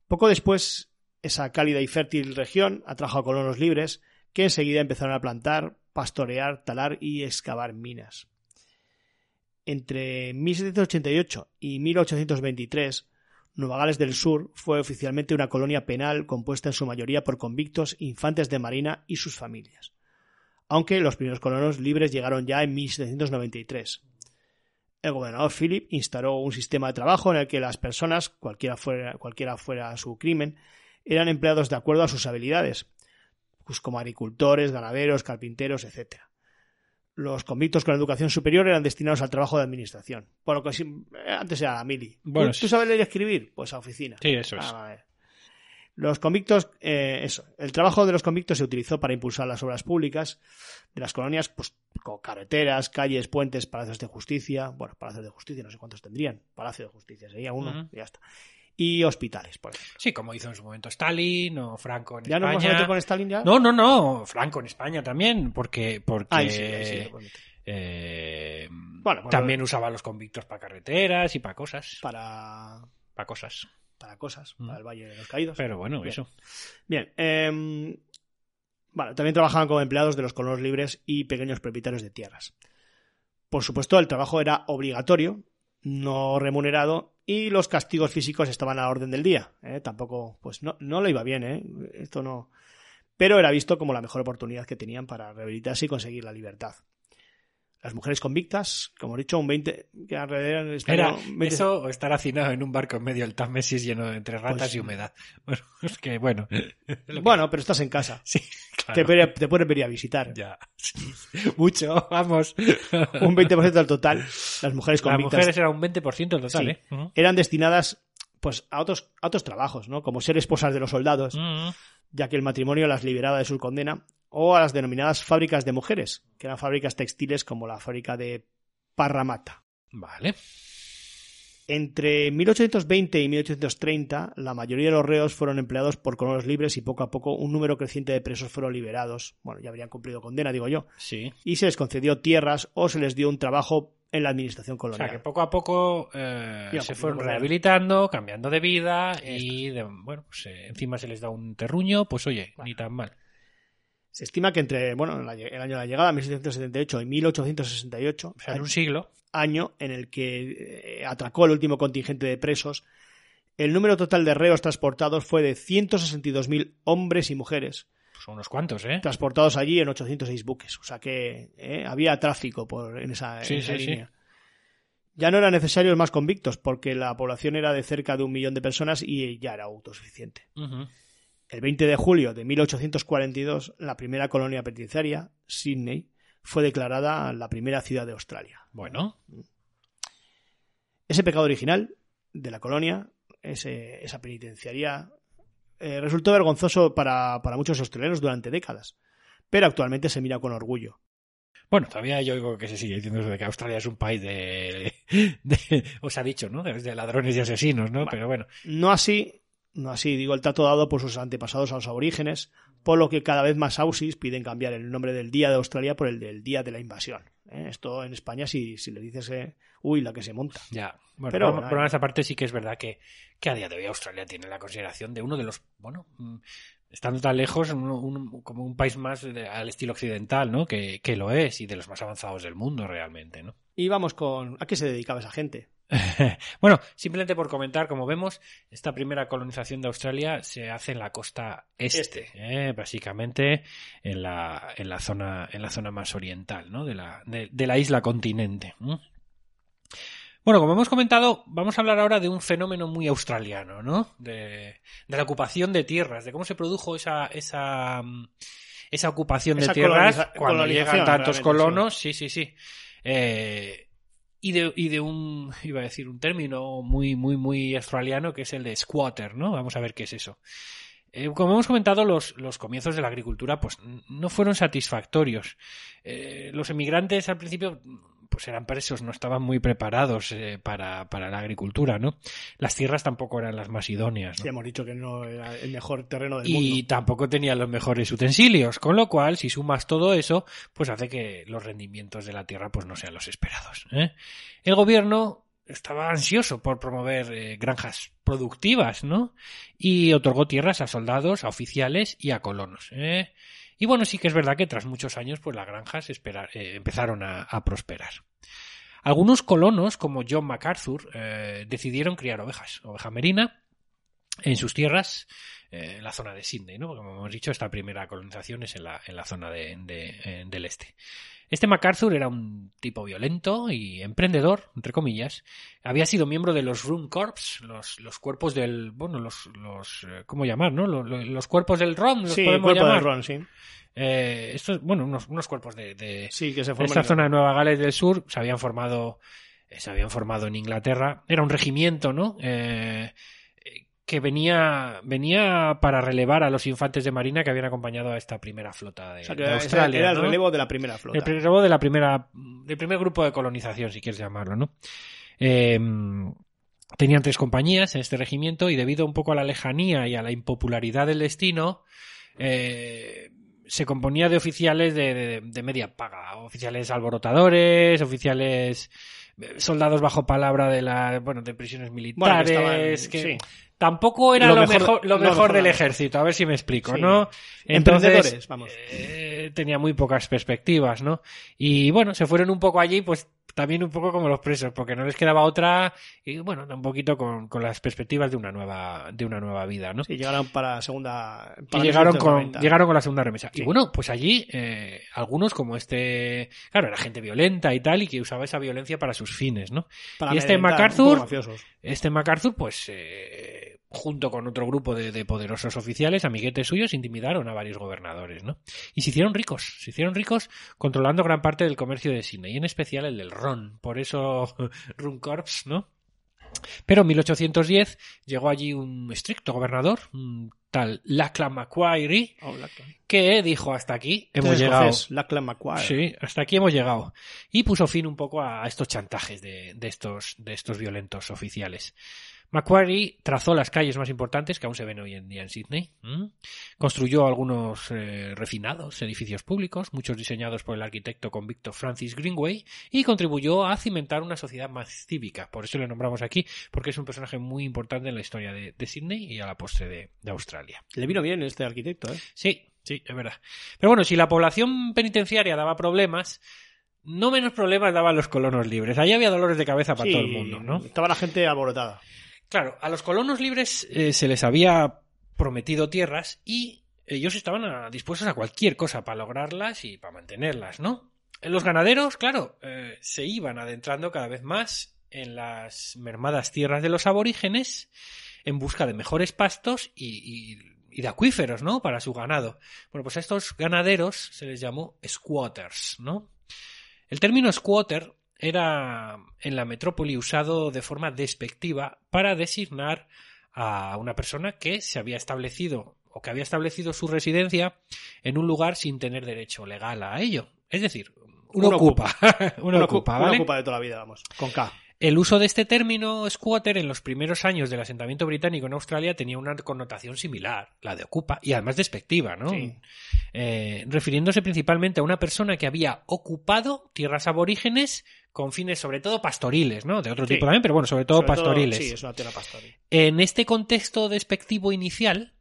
Poco después, esa cálida y fértil región atrajo a colonos libres que enseguida empezaron a plantar, pastorear, talar y excavar minas. Entre 1788 y 1823, Nueva Gales del Sur fue oficialmente una colonia penal compuesta en su mayoría por convictos, infantes de marina y sus familias. Aunque los primeros colonos libres llegaron ya en 1793. El gobernador Philip instauró un sistema de trabajo en el que las personas, cualquiera fuera, cualquiera fuera su crimen, eran empleados de acuerdo a sus habilidades, pues como agricultores, ganaderos, carpinteros, etc. Los convictos con educación superior eran destinados al trabajo de administración. Por lo que eh, antes era la mili. Bueno, ¿Tú, sí. tú sabes leer y escribir? Pues a oficina. Sí, eso es. Ah, vale. Los convictos, eh, eso, el trabajo de los convictos se utilizó para impulsar las obras públicas de las colonias, pues con carreteras, calles, puentes, palacios de justicia, bueno, palacios de justicia, no sé cuántos tendrían, palacio de justicia sería uno, y ya está. Y hospitales, por ejemplo. Sí, como hizo en su momento Stalin o Franco en ¿Ya nos España. vamos a meter con Stalin ya? No, no, no, Franco en España también, porque, porque Ahí sí, ahí sí, eh, Bueno, pues también usaba los convictos para carreteras y para cosas. para, Para cosas. Para cosas, Mm. para el Valle de los Caídos. Pero bueno, Bien. eso. Bien, em, bueno, también trabajaban como empleados de los colonos libres y pequeños propietarios de tierras. Por supuesto, el trabajo era obligatorio, no remunerado, y los castigos físicos estaban a la orden del día. ¿eh? Tampoco, pues no, no le iba bien, ¿eh? Esto no. Pero era visto como la mejor oportunidad que tenían para rehabilitarse y conseguir la libertad. Las mujeres convictas, como he dicho, un 20, que alrededor en España, Era un 20 eso o estar hacinado en un barco en medio del Támesis lleno de entre ratas Pues- y humedad. Bueno, es que bueno. lo que- Bueno, pero estás en casa. sí, claro. Te, puede- te puedes venir a visitar. Ya. Mucho, vamos. un 20% del total, las mujeres Las convictas mujeres era un 20% total, Sí. ¿eh? Eran destinadas pues a otros, a otros trabajos, ¿no? Como ser esposas de los soldados, Ujú. ya que el matrimonio las liberaba de su condena, o a las denominadas fábricas de mujeres, que eran fábricas textiles como la fábrica de Parramatta. Vale. Entre 1820 y 1830, la mayoría de los reos fueron empleados por colonos libres y poco a poco un número creciente de presos fueron liberados. Bueno, ya habrían cumplido condena, digo yo. Sí. Y se les concedió tierras o se les dio un trabajo en la administración O colonial. sea, que poco a poco eh, se fueron rehabilitando, cambiando de vida y de- bueno, pues eh, encima se les da un terruño, pues oye, ni tan mal. Se estima que entre bueno, el año el año de la llegada, 1778 y 1868, O sea, en un siglo. año en el que eh, atracó el último contingente de presos, el número total de reos transportados fue de 162.000 hombres y mujeres, Pues unos cuantos, ¿eh? transportados allí en 806 buques. O sea que eh, había tráfico por, en esa, en Sí, esa sí, sí. línea. Ya no eran necesarios más convictos, porque la población era de cerca de un millón de personas y ya era autosuficiente. El 20 de julio de 1842, la primera colonia penitenciaria, Sydney, fue declarada la primera ciudad de Australia. Bueno, Ese pecado original de la colonia, ese- esa penitenciaría, eh, resultó vergonzoso para, para muchos australianos durante décadas, pero actualmente se mira con orgullo. bueno, todavía yo digo que se sigue diciendo eso de que Australia es un país de, de- os ha dicho, ¿no? De, de ladrones y asesinos, ¿no? Pero bueno, No así, no así, digo, el trato dado por sus antepasados a los aborígenes, por lo que cada vez más ausis piden cambiar el nombre del Día de Australia por el del Día de la Invasión. ¿eh? Esto en España, si, si le dices, eh, uy, la que se monta. ya. Bueno, Pero, bueno, por hay- esa parte sí que es verdad que, que a día de hoy Australia tiene la consideración de uno de los, bueno, mm, estando tan lejos, un- un- como un país más de- al estilo occidental, ¿no? Que, que lo es y de los más avanzados del mundo realmente, ¿no? Y vamos con... ¿A qué se dedicaba esa gente? bueno, simplemente por comentar, como vemos, esta primera colonización de Australia se hace en la costa este, ¿eh? básicamente en la, en la zona, en la zona más oriental, ¿no? De la, de, de la isla continente. ¿no? Bueno, como hemos comentado, vamos a hablar ahora de un fenómeno muy australiano, ¿no? De, de la ocupación de tierras, de cómo se produjo esa, esa, mm, esa ocupación Esa de tierras cuando llegan tantos colonos, sí, sí, sí. Eh, y de, y de un, iba a decir un término muy, muy, muy australiano que es el de squatter, ¿no? Vamos a ver qué es eso. Eh, como hemos comentado, los, los comienzos de la agricultura pues no fueron satisfactorios. Eh, los emigrantes al principio pues eran presos, no estaban muy preparados eh, para, para la agricultura, ¿no? Las tierras tampoco eran las más idóneas, ¿no? Ya hemos dicho que no era el mejor terreno del y mundo. tampoco tenían los mejores utensilios, con lo cual, si sumas todo eso, pues hace que los rendimientos de la tierra pues no sean los esperados. ¿eh? El gobierno estaba ansioso por promover eh, granjas productivas, ¿no? Y otorgó tierras a soldados, a oficiales y a colonos. ¿eh? Y bueno, sí que es verdad que tras muchos años, pues las granjas eh, empezaron a, prosperar. Algunos colonos, como John MacArthur, eh, decidieron criar ovejas, oveja merina, en sus tierras, eh, en la zona de Sydney, ¿no? Como hemos dicho, esta primera colonización es en la, en la zona de- de- del este. Este MacArthur era un tipo violento y emprendedor, entre comillas. Había sido miembro de los Room Corps, los, los cuerpos del, bueno, los, los, eh, ¿cómo llamar, no? Los, los cuerpos del ROM, los Sí, podemos cuerpo llamar. del Ron, sí. Eh, estos, bueno, unos, unos cuerpos de, de, Sí, que se esta en- zona de Nueva Gales del Sur se habían formado eh, se habían formado en Inglaterra era un regimiento no eh, que venía venía para relevar a los infantes de marina que habían acompañado a esta primera flota de, O sea, que de era- Australia era el ¿no? relevo de la primera flota. el relevo de la primera del primer grupo de colonización si quieres llamarlo no Eh, tenían tres compañías en este regimiento y debido un poco a la lejanía y a la impopularidad del destino eh, se componía de oficiales de, de- de media paga, oficiales alborotadores, oficiales eh, soldados bajo palabra de la bueno de prisiones Bueno, que militares estaban- que sí. Tampoco era Lo lo, mejor- mejor, lo mejor mejor del de- ejército a ver si me explico Sí. no vamos. eh, tenía muy pocas perspectivas no y bueno se fueron un poco allí pues también un poco como los presos porque no les quedaba otra y bueno un poquito con, con las perspectivas de una nueva de una nueva vida no Sí, llegaron para segunda. y para llegaron con, 1990. llegaron con la segunda remesa. Sí. Y bueno, pues allí eh, algunos como este, claro, era gente violenta y tal y que usaba esa violencia para sus fines, ¿no? Para y este MacArthur-. Este MacArthur, pues, eh, junto con otro grupo de, de poderosos oficiales, amiguetes suyos, intimidaron a varios gobernadores, ¿no? Y se hicieron ricos, se hicieron ricos controlando gran parte del comercio de Sydney, y en especial el del ron. Por eso, Rum Corps, ¿no? Pero en 1810 llegó allí un estricto gobernador, un tal Lachlan Macquarie, Oh, que dijo hasta aquí hemos llegado. Macquarie. Sí, hasta aquí hemos llegado. Y puso fin un poco a estos chantajes de, de estos, de estos violentos oficiales. Macquarie trazó las calles más importantes que aún se ven hoy en día en Sydney. Construyó algunos eh, refinados edificios públicos, muchos diseñados por el arquitecto convicto Francis Greenway, y contribuyó a cimentar una sociedad más cívica. Por eso le nombramos aquí, porque es un personaje muy importante en la historia de, de Sydney y a la postre de- de Australia. Le vino bien este arquitecto, ¿eh? Sí, sí, es verdad. Pero bueno, si la población penitenciaria daba problemas, no menos problemas daban los colonos libres. Ahí había dolores de cabeza para Sí, todo el mundo, ¿no? Estaba la gente alborotada. Claro, a los colonos libres eh, se les había prometido tierras y ellos estaban a- dispuestos a cualquier cosa para lograrlas y para mantenerlas, ¿no? Los ganaderos, claro, eh, se iban adentrando cada vez más en las mermadas tierras de los aborígenes en busca de mejores pastos y, y- y de acuíferos, ¿no? Para su ganado. Bueno, pues a estos ganaderos se les llamó squatters, ¿no? El término squatter era en la metrópoli usado de forma despectiva para designar a una persona que se había establecido o que había establecido su residencia en un lugar sin tener derecho legal a ello. Es decir, un Un ocupa. un Una ocupa, ¿vale? ocupa de toda la vida, vamos. Con K. El uso de este término squatter en los primeros años del asentamiento británico en Australia tenía una connotación similar, la de ocupa, y además despectiva, ¿no? Sí. Eh, refiriéndose principalmente a una persona que había ocupado tierras aborígenes con fines sobre todo pastoriles, ¿no? De otro Sí. tipo también, pero bueno, sobre todo Sobre todo, pastoriles. sí, es una tierra pastoril. En este contexto despectivo inicial,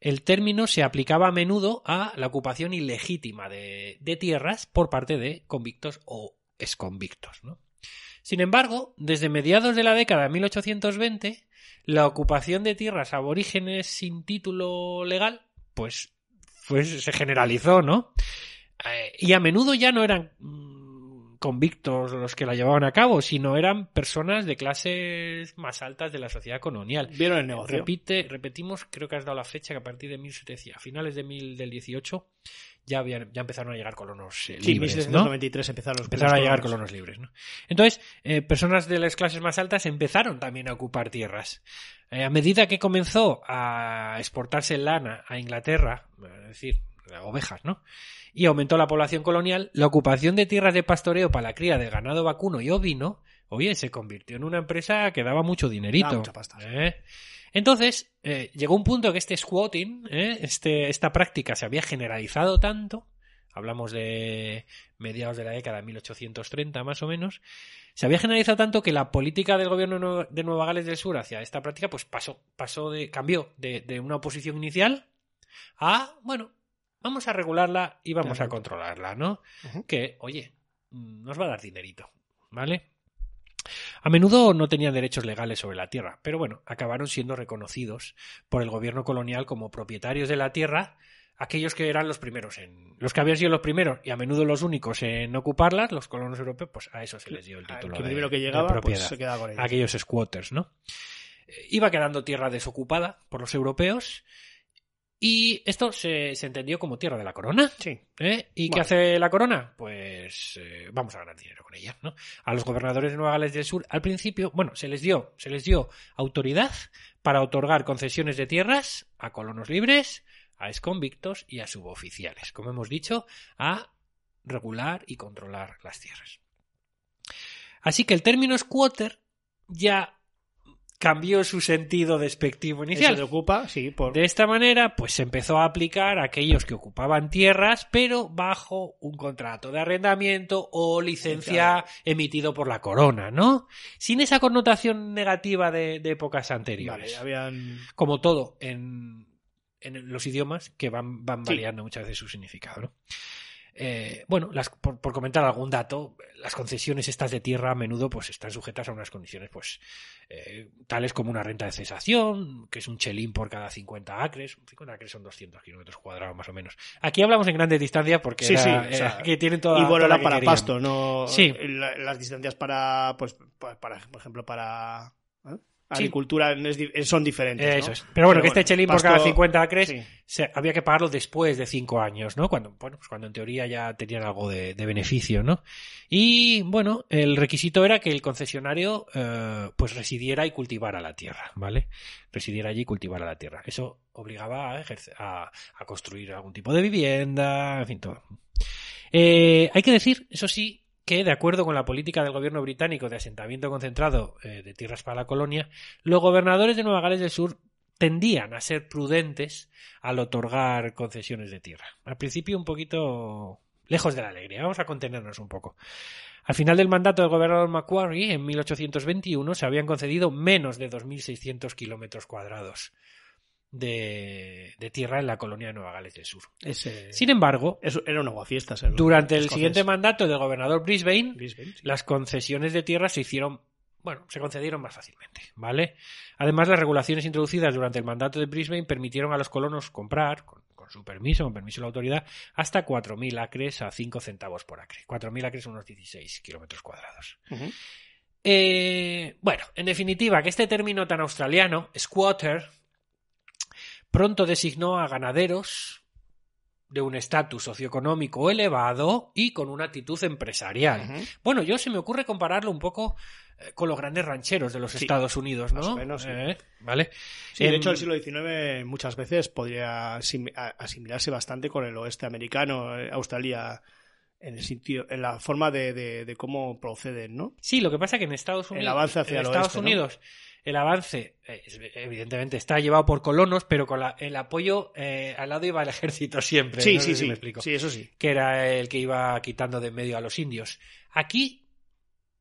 el término se aplicaba a menudo a la ocupación ilegítima de, de tierras por parte de convictos o exconvictos. ¿no? Sin embargo, desde mediados de la década de 1820, la ocupación de tierras aborígenes sin título legal, pues, pues se generalizó, ¿no? Eh, y a menudo ya no eran mm, convictos los que la llevaban a cabo, sino eran personas de clases más altas de la sociedad colonial. Vieron el negocio. Repite, repetimos, creo que has dado la fecha que a partir de 1700, a finales de mil, del 18 ya, habían, ya empezaron a llegar colonos eh, Sí, libres, ¿no? 1793 empezaron los Empezaron a llegar colonos. colonos libres, ¿no? Entonces, eh, personas de las clases más altas empezaron también a ocupar tierras. Eh, a medida que comenzó a exportarse lana a Inglaterra, es decir, ovejas, ¿no? Y aumentó la población colonial, la ocupación de tierras de pastoreo para la cría de ganado vacuno y ovino, oye, se convirtió en una empresa que daba mucho dinerito. Daba mucha pasta. ¿eh? Entonces, eh, llegó un punto que este squatting, ¿eh? este, esta práctica se había generalizado tanto, hablamos de mediados de la década de 1830 más o menos, se había generalizado tanto que la política del gobierno de Nueva- Gales del Sur hacia esta práctica pues pasó, pasó de, cambió de, de una oposición inicial a, bueno, vamos a regularla y vamos a controlarla, ¿no? Que, oye, mm, nos va a dar dinerito, ¿vale? A menudo no tenían derechos legales sobre la tierra, pero bueno, acabaron siendo reconocidos por el gobierno colonial como propietarios de la tierra aquellos que eran los primeros en los que habían sido los primeros y a menudo los únicos en ocuparlas los colonos europeos pues a eso se les dio el título que de, primero que de llegaba, pues se quedaba con ella. aquellos squatters no Eh, iba quedando tierra desocupada por los europeos y esto se, se entendió como tierra de la corona Sí. ¿Eh? ¿Y qué hace la corona? Pues eh, vamos a ganar dinero con ella, ¿no? A los gobernadores de Nueva Gales del Sur, al principio, bueno, se les dio, se les dio autoridad para otorgar concesiones de tierras a colonos libres, a exconvictos y a suboficiales, como hemos dicho, a regular y controlar las tierras. Así que el término squatter ya cambió su sentido despectivo Eso inicial. te ocupa, sí, por... De esta manera, pues se empezó a aplicar a aquellos que ocupaban tierras, pero bajo un contrato de arrendamiento o licencia emitido por la corona, ¿no? Sin esa connotación negativa de, de épocas anteriores. Vale, habían... Como todo en, en los idiomas que van, van Sí. variando muchas veces su significado, ¿no? Eh, bueno, las- por, por comentar algún dato, las concesiones estas de tierra a menudo pues están sujetas a unas condiciones pues eh, tales como una renta de cesación, que es un chelín por cada 50 acres, 50 acres son 200 kilómetros cuadrados más o menos. Aquí hablamos en grandes distancias porque Sí, era, sí, eh, o sea, que tienen toda y bueno, la era para pasto, no Sí. la- las distancias para, pues, pa- para, por ejemplo, para ¿eh? Agricultura di- son diferentes. ¿no? Eso es. Pero bueno, que este chelín por cada pasto- 50 acres sí. se- había que pagarlo después de cinco años, ¿no? Cuando, bueno, pues cuando en teoría ya tenían algo de, de beneficio, ¿no? Y bueno, el requisito era que el concesionario eh, pues residiera y cultivara la tierra, ¿vale? Residiera allí y cultivara la tierra. Eso obligaba a, ejercer- a, a construir algún tipo de vivienda, en fin, todo. Eh, hay que decir, eso sí, que de acuerdo con la política del gobierno británico de asentamiento concentrado eh, de tierras para la colonia, los gobernadores de Nueva Gales del Sur tendían a ser prudentes al otorgar concesiones de tierra. Al principio un poquito lejos de la alegría. Vamos a contenernos un poco. Al final del mandato del gobernador Macquarie, en 1821, se habían concedido menos de 2.600 kilómetros cuadrados de, de tierra en la colonia de Nueva Gales del Sur. Ese- Sin embargo, eso era un aguafiestas. el- durante el siguiente mandato del gobernador Brisbane, Brisbane, sí. las concesiones de tierra se hicieron, bueno, se concedieron más fácilmente, ¿vale? Además, las regulaciones introducidas durante el mandato de Brisbane permitieron a los colonos comprar, con, con su permiso, con permiso de la autoridad, hasta 4.000 acres a 5 centavos por acre. 4.000 acres son unos 16 kilómetros cuadrados. Eh, bueno, en definitiva, que este término tan australiano, squatter, pronto designó a ganaderos de un estatus socioeconómico elevado y con una actitud empresarial. Bueno, yo se me ocurre compararlo un poco eh, con los grandes rancheros de los Sí, Estados Unidos, ¿no? más o menos, sí. Eh, ¿Vale? Sí, de hecho el siglo XIX muchas veces podría asimilarse bastante con el oeste americano, eh, Australia, en el sitio, en la forma de, de- de cómo proceden, ¿no? Sí, lo que pasa es que en Estados El Unidos, avance hacia en el Estados oeste, ¿no? El avance, eh, evidentemente, está llevado por colonos, pero con la- el apoyo eh, al lado iba el ejército siempre. Sí, no sé sí, si sí. me explico. Sí, eso sí. que era el que iba quitando de en medio a los indios. Aquí,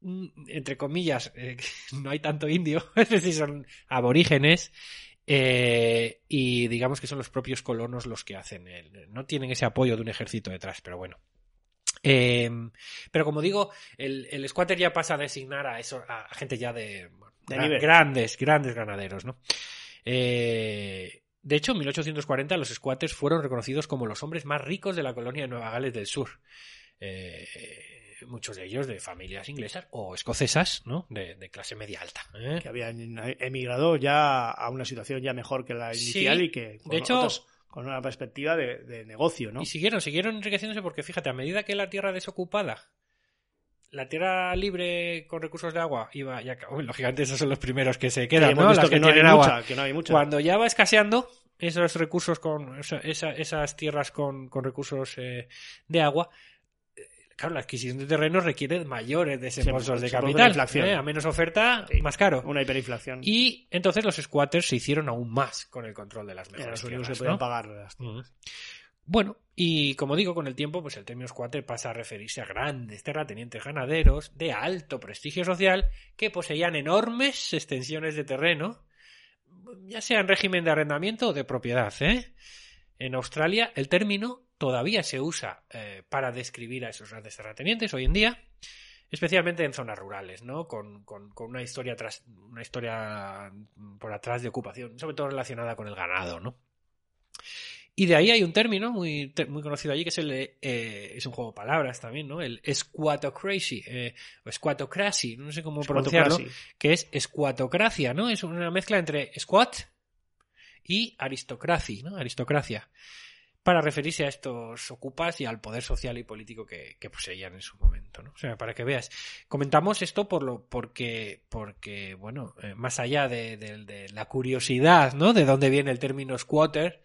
mm, entre comillas, eh, no hay tanto indio, es decir, son aborígenes. eh, y digamos que son los propios colonos los que hacen el, no tienen ese apoyo de un ejército detrás, pero bueno. Eh, pero como digo, el, el squatter ya pasa a designar a eso, a gente ya de, De nivel. grandes, grandes ganaderos, ¿no? Eh, de hecho, en 1840 los squatters fueron reconocidos como los hombres más ricos de la colonia de Nueva Gales del Sur. Eh, muchos de ellos de familias inglesas o escocesas, ¿no? De, de clase media alta. ¿eh? Que habían emigrado ya a una situación ya mejor que la Sí. inicial y que con, De hecho- con una perspectiva de, de negocio, ¿no? Y siguieron, siguieron enriqueciéndose porque fíjate, a medida que la tierra desocupada, la tierra libre con recursos de agua iba ya, uy, lógicamente esos son los primeros que se Que quedan, ¿no? Las que, que, no tienen agua. mucha, que no hay mucha. Cuando ya va escaseando esos recursos con esa- esa- esas tierras con, con recursos eh, de agua, eh, claro, la adquisición de terrenos requiere mayores desembolsos Se- de capital. inflación. ¿eh? A menos oferta, Sí. más caro. Una hiperinflación. Y entonces los squatters se hicieron aún más con el control de las Eran mejores los únicos que podían ¿no? pagar. las-. Bueno, y como digo, con el tiempo, pues el término squatter pasa a referirse a grandes terratenientes ganaderos de alto prestigio social que poseían enormes extensiones de terreno, ya sea en régimen de arrendamiento o de propiedad. ¿eh? En Australia, el término todavía se usa eh, para describir a esos grandes terratenientes hoy en día. especialmente en zonas rurales, ¿no? Con, con- una historia tras, una historia por atrás de ocupación, sobre todo relacionada con el ganado, ¿no? Y de ahí hay un término muy, muy conocido allí que es el eh, es un juego de palabras también, ¿no? El squatocracy, eh, o squatocracy, no sé cómo pronunciarlo, que es escuatocracia, ¿no? Es una mezcla entre squat y aristocracia, ¿no? Aristocracia. Para referirse a estos ocupas y al poder social y político que, que poseían en su momento, ¿no? O sea, para que veas. Comentamos esto por lo, porque, porque, bueno, eh, más allá de, de- de la curiosidad, ¿no? De dónde viene el término squatter,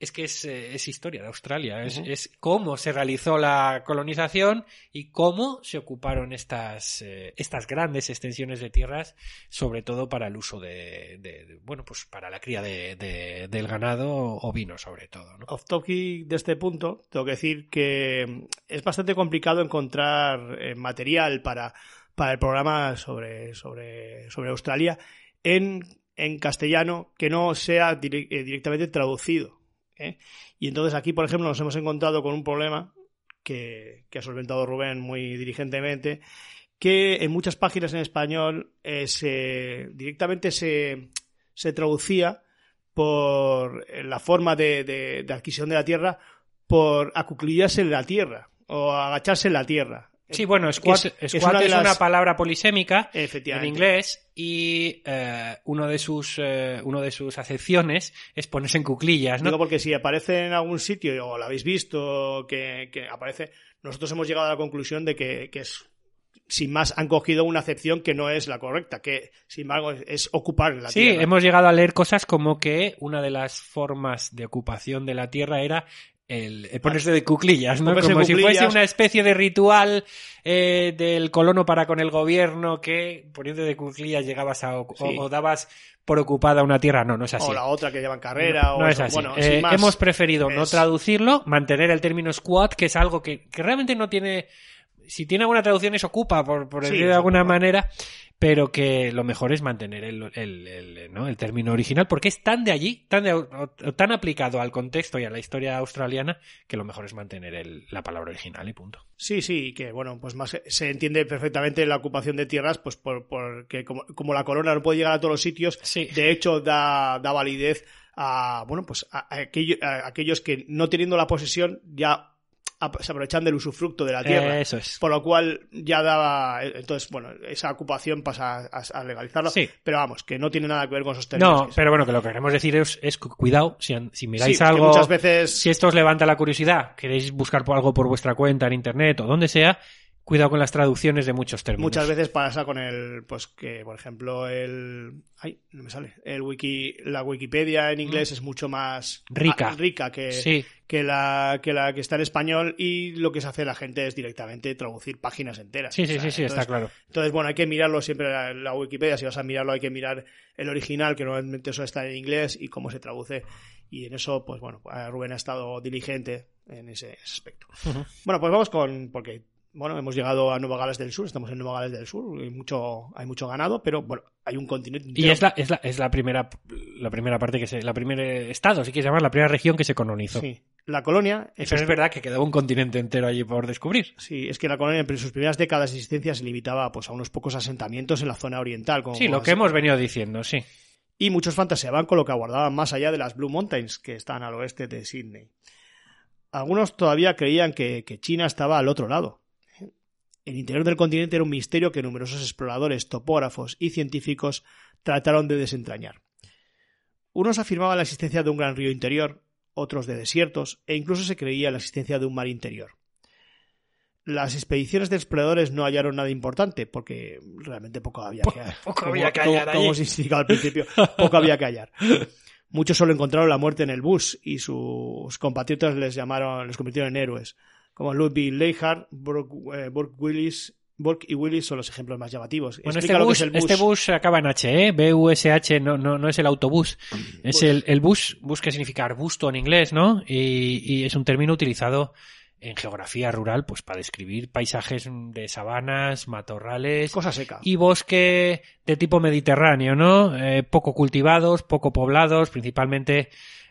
es que es, eh, es historia de Australia, es, es cómo se realizó la colonización y cómo se ocuparon estas, eh, estas grandes extensiones de tierras, sobre todo para el uso de, de- de- bueno, pues para la cría de, de- del ganado ovino, sobre todo, ¿no? Off topic de este punto, tengo que decir que mm, es bastante complicado encontrar eh, material para, para el programa sobre, sobre, sobre Australia en, en castellano que no sea dire- directamente traducido. ¿Eh? Y entonces aquí, por ejemplo, nos hemos encontrado con un problema que, ha solventado Rubén muy diligentemente, que en muchas páginas en español eh, se, directamente se, se traducía por eh, la forma de, de- de adquisición de la tierra por acuclillarse en la tierra o agacharse en la tierra. Sí, bueno, squat, es- es squat una es una palabra polisémica en inglés y eh, uno de sus eh, uno de sus acepciones es ponerse en cuclillas, ¿no? Digo porque si aparece en algún sitio o lo habéis visto que, que aparece, nosotros hemos llegado a la conclusión de que, que es sin más han cogido una acepción que no es la correcta, que sin embargo es, ocupar la Sí, tierra. hemos llegado a leer cosas como que una de las formas de ocupación de la tierra era el, el ponerse de cuclillas, ¿no? Como si cuclillas. fuese una especie de ritual eh, del colono para con el gobierno que poniendo de cuclillas llegabas a Sí. o, o dabas por ocupada una tierra. No, no es así. O la otra que llevan carrera. o no es así. Bueno, Eh, más, hemos preferido no traducirlo, mantener el término squat, que es algo que, que realmente no tiene. Si tiene alguna traducción, es ocupa, por, por Sí, decir de alguna manera, pero que lo mejor es mantener el, el- el- ¿no? el término original, porque es tan de allí, tan, de- o- tan aplicado al contexto y a la historia australiana, que lo mejor es mantener el- la palabra original y punto. Sí, sí, que bueno, pues más se entiende perfectamente la ocupación de tierras, pues por, porque como, como la corona no puede llegar a todos los sitios, Sí. de hecho da, da validez a bueno, pues a, a aquello- a aquellos que no teniendo la posesión ya se aprovechan del usufructo de la tierra. Eso es. Por lo cual ya daba. Entonces, bueno, esa ocupación pasa a, a legalizarlo. Sí. Pero vamos, que no tiene nada que ver con términos. No, pero bueno, que lo que queremos decir es, es cu- cuidado, si, Sí, miráis porque algo. muchas veces. Si esto os levanta la curiosidad, queréis buscar por algo por vuestra cuenta en internet o donde sea, cuidado con las traducciones de muchos términos. Muchas veces pasa con el, pues que, por ejemplo, el, ay, no me sale, el wiki, la Wikipedia en inglés es mucho más Mm. Rica. ah, rica que, Sí, que la que la que está en español y lo que se hace la gente es directamente traducir páginas enteras. sí, sí, sea, sí, sí, está entonces- claro. Entonces, bueno, hay que mirarlo siempre la, la Wikipedia. Si vas a mirarlo, hay que mirar el original, que normalmente eso está en inglés, y cómo se traduce. Y en eso, pues bueno, Rubén ha estado diligente en ese, aspecto. Bueno, pues vamos con. Porque, bueno, hemos llegado a Nueva Gales del Sur, estamos en Nueva Gales del Sur, hay mucho, hay mucho ganado, pero bueno, hay un continente. Y es la, es la, es la primera la primera parte que se, la primera estado, si quieres llamar, la primera región que se colonizó. Sí. La colonia. Pero es verdad que quedaba un continente entero allí por descubrir. Sí, es que la colonia en sus primeras décadas de existencia se limitaba pues, a unos pocos asentamientos en la zona oriental. Como Sí, lo que hemos venido diciendo, sí. y muchos fantaseaban con lo que aguardaban más allá de las Blue Mountains, que están al oeste de Sydney. Algunos todavía creían que, que China estaba al otro lado. El interior del continente era un misterio que numerosos exploradores, topógrafos y científicos trataron de desentrañar. Unos afirmaban la existencia de un gran río interior, otros de desiertos, e incluso se creía la existencia de un mar interior. Las expediciones de exploradores no hallaron nada importante, porque realmente poco había que hallar. poco Como- había que como- hallar. Como os indicaba al principio, poco había que hallar. Muchos solo encontraron la muerte en el bus y sus compatriotas les llamaron, les convirtieron en héroes, como Ludwig Leichhardt, Burke, eh, Burke Willis, Burke y Willis son los ejemplos más llamativos. Bueno, este bus, es el bus. este bus acaba en H, ¿eh? B-U-S-H, no, no, no es el autobús. Es Bus. el, el bus, bus que significa arbusto en inglés, ¿no? Y, y es un término utilizado en geografía rural, pues para describir paisajes de sabanas, matorrales Cosa seca. y bosque de tipo mediterráneo, ¿no? Eh, poco cultivados, poco poblados, principalmente,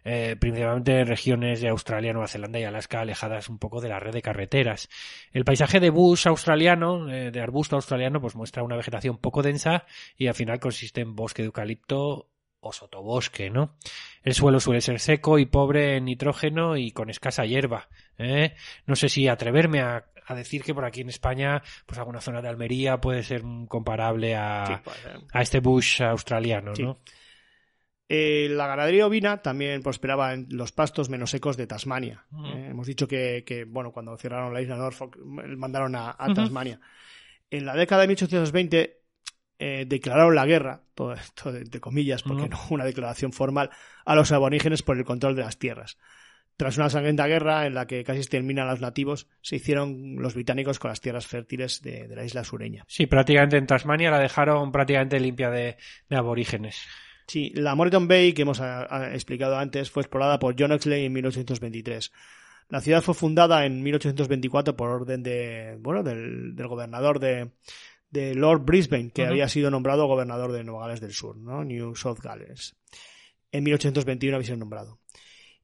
eh, principalmente en regiones de Australia, Nueva Zelanda y Alaska, alejadas un poco de la red de carreteras. El paisaje de bush australiano, eh, de arbusto australiano, pues muestra una vegetación poco densa y al final consiste en bosque de eucalipto o sotobosque, ¿no? El suelo suele ser seco y pobre en nitrógeno y con escasa hierba. ¿eh? No sé si atreverme a, a decir que por aquí en España, pues alguna zona de Almería puede ser comparable a, Sí, pues, eh. a este bush australiano, Sí. ¿no? Eh, la ganadería ovina también prosperaba en los pastos menos secos de Tasmania. Eh, hemos dicho que, que, bueno, cuando cerraron la isla Norfolk, m- mandaron a. Tasmania. En la década de 1820 eh, declararon la guerra, todo esto de- entre comillas, porque no una declaración formal, a los aborígenes por el control de las tierras. Tras una sangrienta guerra en la que casi exterminan a los nativos, se hicieron los británicos con las tierras fértiles de, de la isla sureña. Sí, prácticamente en Tasmania la dejaron prácticamente limpia de, de aborígenes. Sí, la Moreton Bay, que hemos ah, ah, explicado antes, fue explorada por John Oxley en 1823. La ciudad fue fundada en 1824 por orden de, bueno, del, del gobernador de, de Lord Brisbane, que había sido nombrado gobernador de Nueva Gales del Sur, ¿no? New South Gales. En 1821 había sido nombrado.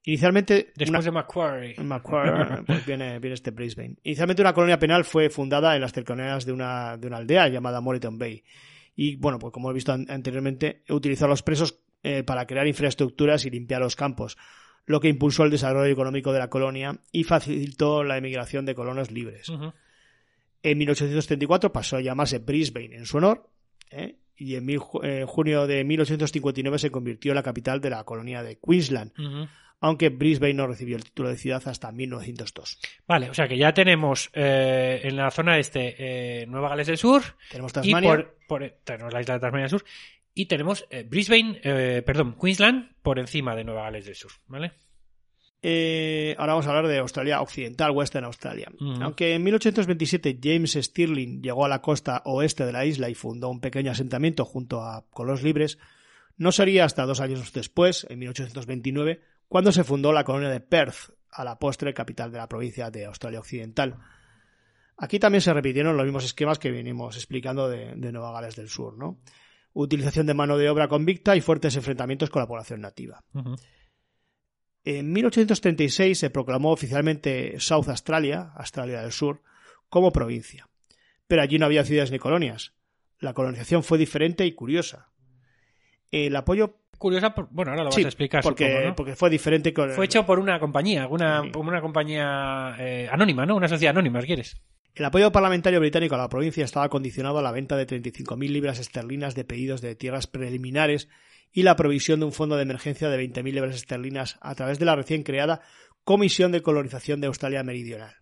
Inicialmente, Después una- de Macquarie. Macquarie, pues viene, viene este Brisbane. Inicialmente una colonia penal fue fundada en las cercanías de una, de una aldea llamada Moreton Bay. Y bueno, pues como he visto an- anteriormente, utilizó a los presos eh, para crear infraestructuras y limpiar los campos, lo que impulsó el desarrollo económico de la colonia y facilitó la emigración de colonos libres. Ujú. En 1834 pasó a llamarse Brisbane en su honor, ¿eh? y en mil eh, junio de 1859 se convirtió en la capital de la colonia de Queensland. Aunque Brisbane no recibió el título de ciudad hasta 1902. Vale, o sea que ya tenemos eh, en la zona este eh, Nueva Gales del Sur Tenemos y Tasmania. por, por- tenemos la isla de Tasmania del Sur y tenemos eh, Brisbane, eh, perdón, Queensland por encima de Nueva Gales del Sur, ¿vale? Eh, ahora vamos a hablar de Australia Occidental, Western Australia. Ujú. Aunque en 1827 James Stirling llegó a la costa oeste de la isla y fundó un pequeño asentamiento junto a colonos libres, no sería hasta dos años después, en 1829, cuando se fundó la colonia de Perth, a la postre capital de la provincia de Australia Occidental. Aquí también se repitieron los mismos esquemas que venimos explicando de, de Nueva Gales del Sur, ¿no? Utilización de mano de obra convicta y fuertes enfrentamientos con la población nativa. En 1836 se proclamó oficialmente South Australia, Australia del Sur, como provincia. Pero allí no había ciudades ni colonias. La colonización fue diferente y curiosa. El apoyo Curiosa, por- bueno, ahora lo vas sí, a explicar. porque, supongo, ¿no? porque fue diferente con Fue hecho por una compañía, una, Sí. una compañía eh, anónima, ¿no? Una sociedad anónima, si quieres. El apoyo parlamentario británico a la provincia estaba condicionado a la venta de 35.000 libras esterlinas de pedidos de tierras preliminares y la provisión de un fondo de emergencia de 20.000 libras esterlinas a través de la recién creada Comisión de Colonización de Australia Meridional.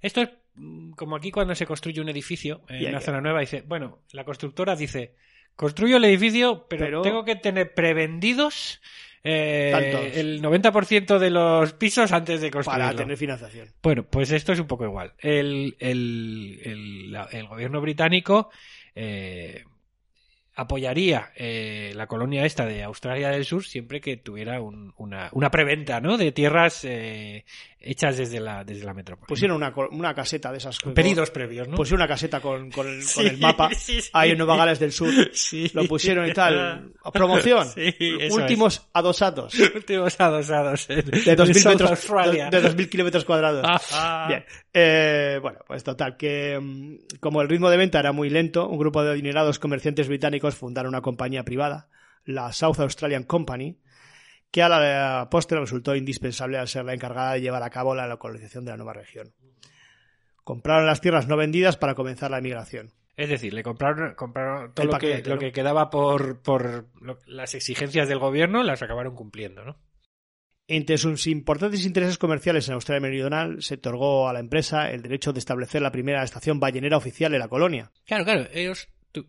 Esto es mm, como aquí cuando se construye un edificio en una zona nueva, dice, bueno, la constructora dice, construyo el edificio, pero, Pero- tengo que tener prevendidos eh, el 90% de los pisos antes de construirlo. para tener financiación. Bueno, pues esto es un poco igual. El, el, el, gobierno británico eh, apoyaría eh, la colonia esta de Australia del Sur siempre que tuviera un- una, una preventa ¿no? de tierras eh, hechas desde la, desde la metrópoli. Pusieron una, una caseta de esas. pedidos previos, ¿no? Pusieron una caseta con, con el, Sí, con el mapa sí, sí. ahí en Nueva Gales del Sur. Sí. Lo pusieron y tal. Promoción. Últimos adosados. Últimos adosados. De 2.000 metros, de, de 2.000 kilómetros cuadrados. Ajá. Bien. Eh, bueno, pues total, que mm, como el ritmo de venta era muy lento, un grupo de adinerados comerciantes británicos fundaron una compañía privada, la South Australian Company, que a la postre resultó indispensable al ser la encargada de llevar a cabo la localización de la nueva región. Compraron las tierras no vendidas para comenzar la emigración. Es decir, le compraron, compraron todo lo, que, lo que quedaba por, por lo- las exigencias del gobierno, las acabaron cumpliendo, ¿no? Entre sus importantes intereses comerciales en Australia Meridional se otorgó a la empresa el derecho de establecer la primera estación ballenera oficial en la colonia. Claro, claro, ellos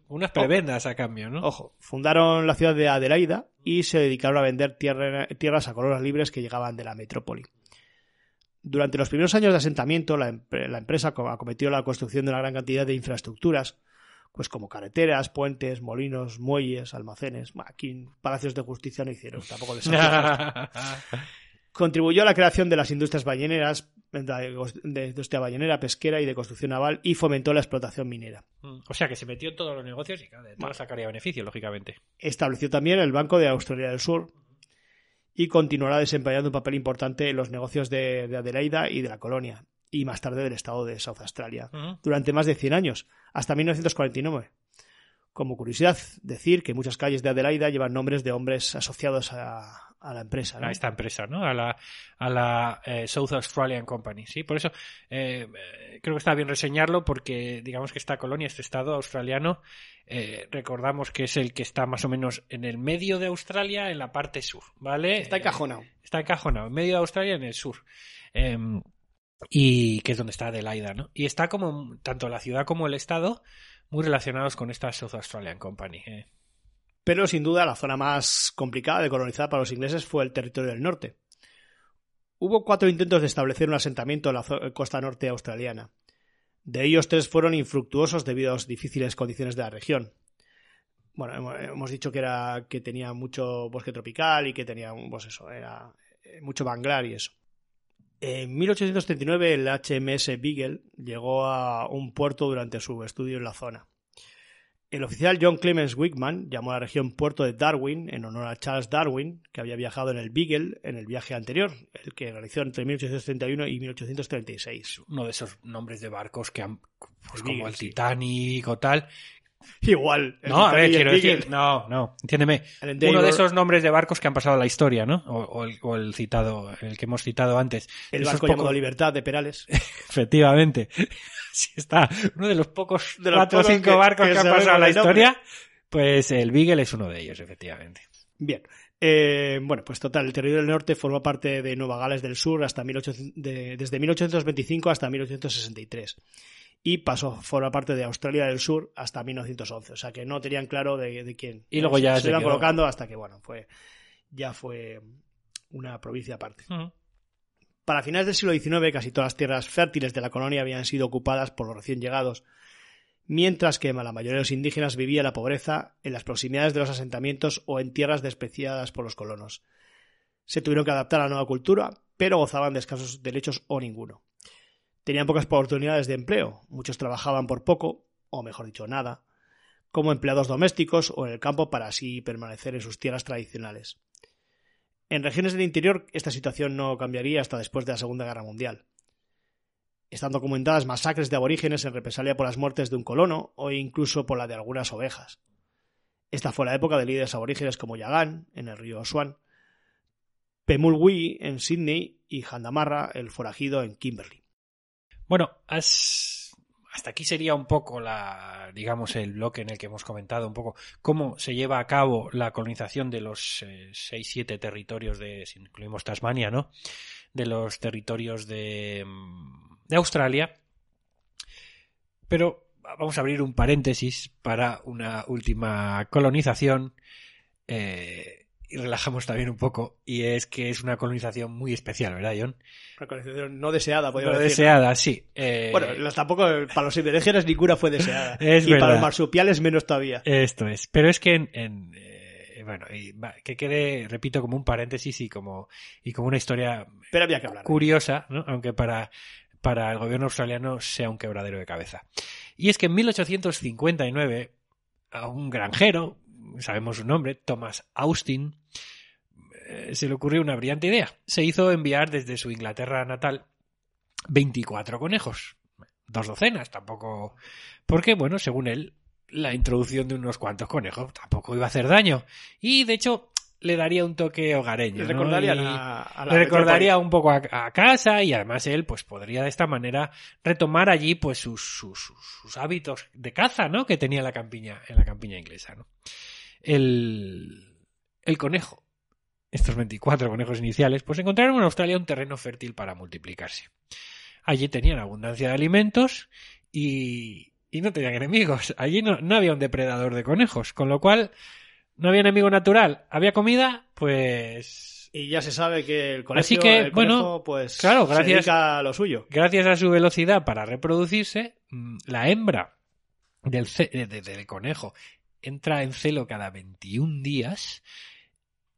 unas prebendas a cambio, ¿no? Ojo, fundaron la ciudad de Adelaida y se dedicaron a vender tierra- tierras a colonos libres que llegaban de la metrópoli. Durante los primeros años de asentamiento, la, la empresa co- acometió la construcción de una gran cantidad de infraestructuras, pues como carreteras, puentes, molinos, muelles, almacenes. Aquí palacios de justicia no hicieron, tampoco les. Contribuyó a la creación de las industrias balleneras, de, de industria ballenera, pesquera y de construcción naval y fomentó la explotación minera. Mm. O sea, que se metió en todos los negocios y claro, de sacaría beneficio, lógicamente. Estableció también el Banco de Australia del Sur y continuará desempeñando un papel importante en los negocios de, de Adelaida y de la colonia, y más tarde del estado de South Australia, durante más de 100 años, hasta 1949. Como curiosidad, decir que muchas calles de Adelaida llevan nombres de hombres asociados a, a la empresa. ¿no? a esta empresa, ¿no? A la, a la eh, South Australian Company, ¿sí? Por eso eh, creo que está bien reseñarlo porque digamos que esta colonia, este estado australiano, eh, recordamos que es el que está más o menos en el medio de Australia, en la parte sur, ¿vale? Está encajonado. Eh, está encajonado, en medio de Australia, en el sur. Em, y que es donde está Adelaida, ¿no? Y está como, tanto la ciudad como el estado, muy relacionados con esta South Australian Company. ¿eh? Pero sin duda la zona más complicada de colonizar para los ingleses fue el territorio del norte. Hubo cuatro intentos de establecer un asentamiento en la costa norte australiana. De ellos tres fueron infructuosos debido a las difíciles condiciones de la región. Bueno, hemo- hemos dicho que era que tenía mucho bosque tropical y que tenía pues eso, era eh, mucho manglar y eso. En 1839 el HMS Beagle llegó a un puerto durante su estudio en la zona. El oficial John Clemens Wickman llamó a la región Puerto de Darwin en honor a Charles Darwin, que había viajado en el Beagle en el viaje anterior, el que realizó entre 1831 y 1836. Uno de esos nombres de barcos que han, pues como el sí. Titanic o tal. Igual. No, a ver, quiero decir, no, no, entiéndeme. Uno de esos nombres de barcos que han pasado a la historia, ¿no? O, o el, o el citado, el que hemos citado antes. el barco llamado Libertad de Perales. Efectivamente. Sí está. Uno de los pocos De los cuatro o cinco que- barcos que que, han pasado a la historia, pues el Beagle es uno de ellos, efectivamente. Bien. Eh, bueno, pues total, el territorio del norte formó parte de Nueva Gales del Sur hasta 1800 de- desde 1825 hasta 1863. Y pasó, forma parte de Australia del Sur hasta 1911. O sea que no tenían claro de, de quién. Y luego ya se, se iban colocando hasta que, bueno, fue ya fue una provincia aparte. Para finales del siglo XIX, casi todas las tierras fértiles de la colonia habían sido ocupadas por los recién llegados, mientras que la mayoría de los indígenas vivía la pobreza en las proximidades de los asentamientos o en tierras despreciadas por los colonos. Se tuvieron que adaptar a la nueva cultura, pero gozaban de escasos derechos o ninguno. Tenían pocas oportunidades de empleo, muchos trabajaban por poco, o mejor dicho, nada, como empleados domésticos o en el campo para así permanecer en sus tierras tradicionales. En regiones del interior esta situación no cambiaría hasta después de la Segunda Guerra Mundial. Están documentadas masacres de aborígenes en represalia por las muertes de un colono o incluso por la de algunas ovejas. Esta fue la época de líderes aborígenes como Yagán, en el río Swan, Pemulwuy, en Sydney, y Jandamarra, el forajido, en Kimberley. Bueno, has- hasta aquí sería un poco la, digamos, el bloque en el que hemos comentado un poco cómo se lleva a cabo la colonización de los eh, seis, siete territorios de, si incluimos Tasmania, ¿no? De los territorios de, mm, de Australia. Pero vamos a abrir un paréntesis para una última colonización. eh, y relajamos también un poco. Y es que es una colonización muy especial, ¿verdad, John? Una colonización no deseada, podríamos No decir. deseada, sí. Eh, Bueno, tampoco para los aborígenes ninguna fue deseada. Es y para los marsupiales menos todavía. Esto es. Pero es que en, en, eh, bueno, y que quede, repito, como un paréntesis y como, y como una historia Pero había que hablar. curiosa, ¿no? aunque para, para el gobierno australiano sea un quebradero de cabeza. Y es que en 1859, a un granjero, sabemos su nombre, Thomas Austin, eh, se le ocurrió una brillante idea. Se hizo enviar desde su Inglaterra natal 24 conejos. Dos docenas, tampoco. Porque, bueno, según él, la introducción de unos cuantos conejos tampoco iba a hacer daño. Y, de hecho, le daría un toque hogareño. Le ¿no? recordarían Y- a, a la le recordaría un poco a, a casa y además él pues podría de esta manera retomar allí pues sus, sus, sus- sus hábitos de caza no que tenía en la campiña en la campiña inglesa no el el conejo. Estos 24 conejos iniciales pues encontraron en Australia un terreno fértil para multiplicarse. Allí tenían abundancia de alimentos y y no tenían enemigos. Allí no, no había un depredador de conejos con lo cual no había enemigo natural. Había comida pues Y ya se sabe que el colegio, Así que, el bueno, conejo, pues, claro, se gracias- dedica a lo suyo. gracias a su velocidad para reproducirse, mm, la hembra del conejo entra en celo cada 21 días,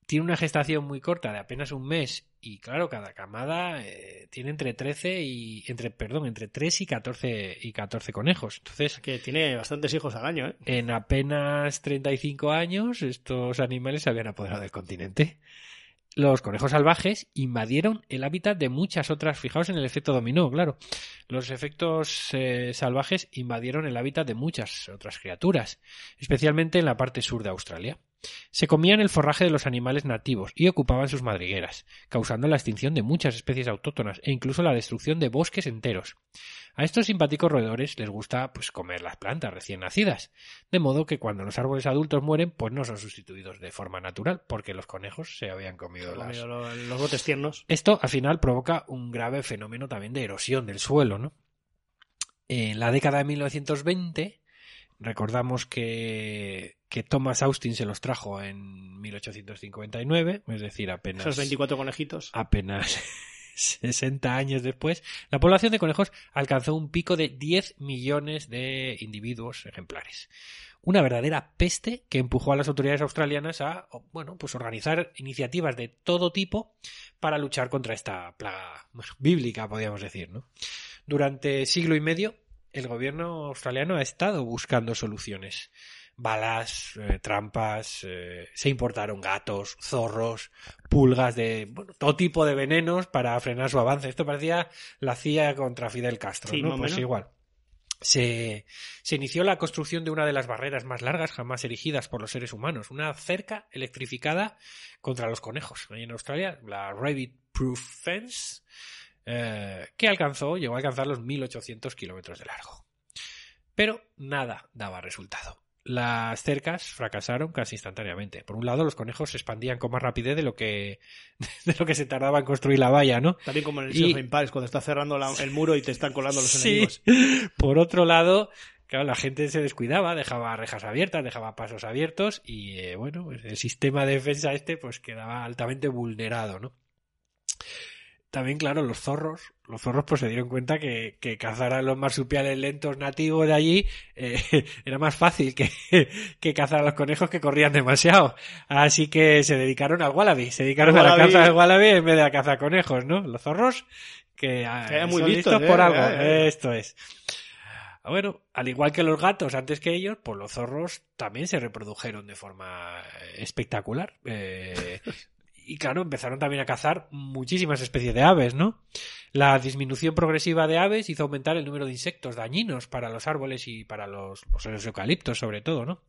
tiene una gestación muy corta de apenas un mes y claro, cada camada eh, tiene entre 13 y entre perdón, entre 3 y 14 y 14 conejos. Entonces, Que tiene bastantes hijos al año, ¿eh? en apenas 35 años estos animales se habían apoderado del continente. Los conejos salvajes invadieron el hábitat de muchas otras. Fijaos en el efecto dominó, claro. Los efectos eh, salvajes invadieron el hábitat de muchas otras criaturas, especialmente en la parte sur de Australia. Se comían el forraje de los animales nativos y ocupaban sus madrigueras, causando la extinción de muchas especies autóctonas e incluso la destrucción de bosques enteros. A estos simpáticos roedores les gusta pues comer las plantas recién nacidas, de modo que cuando los árboles adultos mueren, pues no son sustituidos de forma natural, porque los conejos se habían comido las, Comido lo- Los botes tiernos. esto al final provoca un grave fenómeno también de erosión del suelo, ¿no? En la década de 1920 recordamos que, que Thomas Austin se los trajo en 1859, es decir, apenas Esos 24 conejitos. apenas 60 años después, la población de conejos alcanzó un pico de 10 millones de individuos ejemplares. Una verdadera peste que empujó a las autoridades australianas a, bueno, pues organizar iniciativas de todo tipo para luchar contra esta plaga bueno, bíblica, podríamos decir, ¿no? Durante siglo y medio, el gobierno australiano ha estado buscando soluciones. Balas, eh, trampas, eh, se importaron gatos, zorros, pulgas de bueno, todo tipo de venenos para frenar su avance. Esto parecía la CIA contra Fidel Castro, Sí, ¿no? Pues menos. igual. Se, se inició la construcción de una de las barreras más largas jamás erigidas por los seres humanos, una cerca electrificada contra los conejos. Ahí en Australia, la Rabbit Proof Fence, eh, que alcanzó, llegó a alcanzar los 1800 kilómetros de largo. Pero nada daba resultado. Las cercas fracasaron casi instantáneamente. Por un lado, los conejos se expandían con más rapidez de lo que, de lo que se tardaba en construir la valla, ¿no? También como en el Y- Empires, cuando está cerrando la- el muro y te están colando los Sí. enemigos. Por otro lado, claro, la gente se descuidaba, dejaba rejas abiertas, dejaba pasos abiertos y, eh, bueno, pues el sistema de defensa este pues quedaba altamente vulnerado, ¿no? También, claro, los zorros, los zorros pues se dieron cuenta que, que cazar a los marsupiales lentos nativos de allí eh, era más fácil que, que cazar a los conejos que corrían demasiado. Así que se dedicaron al wallaby, se dedicaron a la caza del wallaby en vez de a cazar conejos, ¿no? Los zorros que, ah, Que muy son listos, listos ¿eh? por algo. Eh, eh. Esto es. Ah, Bueno, al igual que los gatos antes que ellos, pues los zorros también se reprodujeron de forma espectacular. Eh, y claro, empezaron también a cazar muchísimas especies de aves, ¿no? La disminución progresiva de aves hizo aumentar el número de insectos dañinos para los árboles y para los, los eucaliptos, sobre todo, ¿no?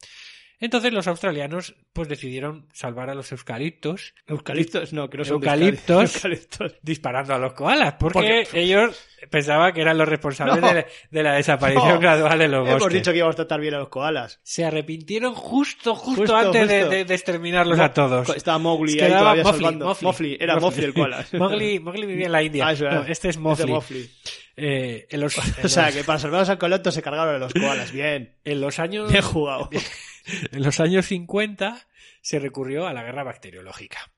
Entonces los australianos pues decidieron salvar a los eucaliptos Eucaliptos, no, que no son Eucaliptos. Eucaliptos. Disparando a los koalas, porque Porque- ellos pensaban que eran los responsables No. de, de la desaparición No. gradual de los Hemos bosques. dicho que íbamos a tratar bien a los koalas. Se arrepintieron justo, justo, Justo, antes de- justo. De, de exterminarlos a todos. Estaba Mowgli ahí todavía Mowgli, salvando. Mowgli. Mowgli, era Mowgli el koala. Mowgli, Mowgli vivía en la India. Ah, No, este es. Mowgli. Eh, en, los, en O sea, los- que para salvar a los alcoholotos se cargaron a los koalas. Bien. en los años Bien jugado. En los años 50 se recurrió a la guerra bacteriológica.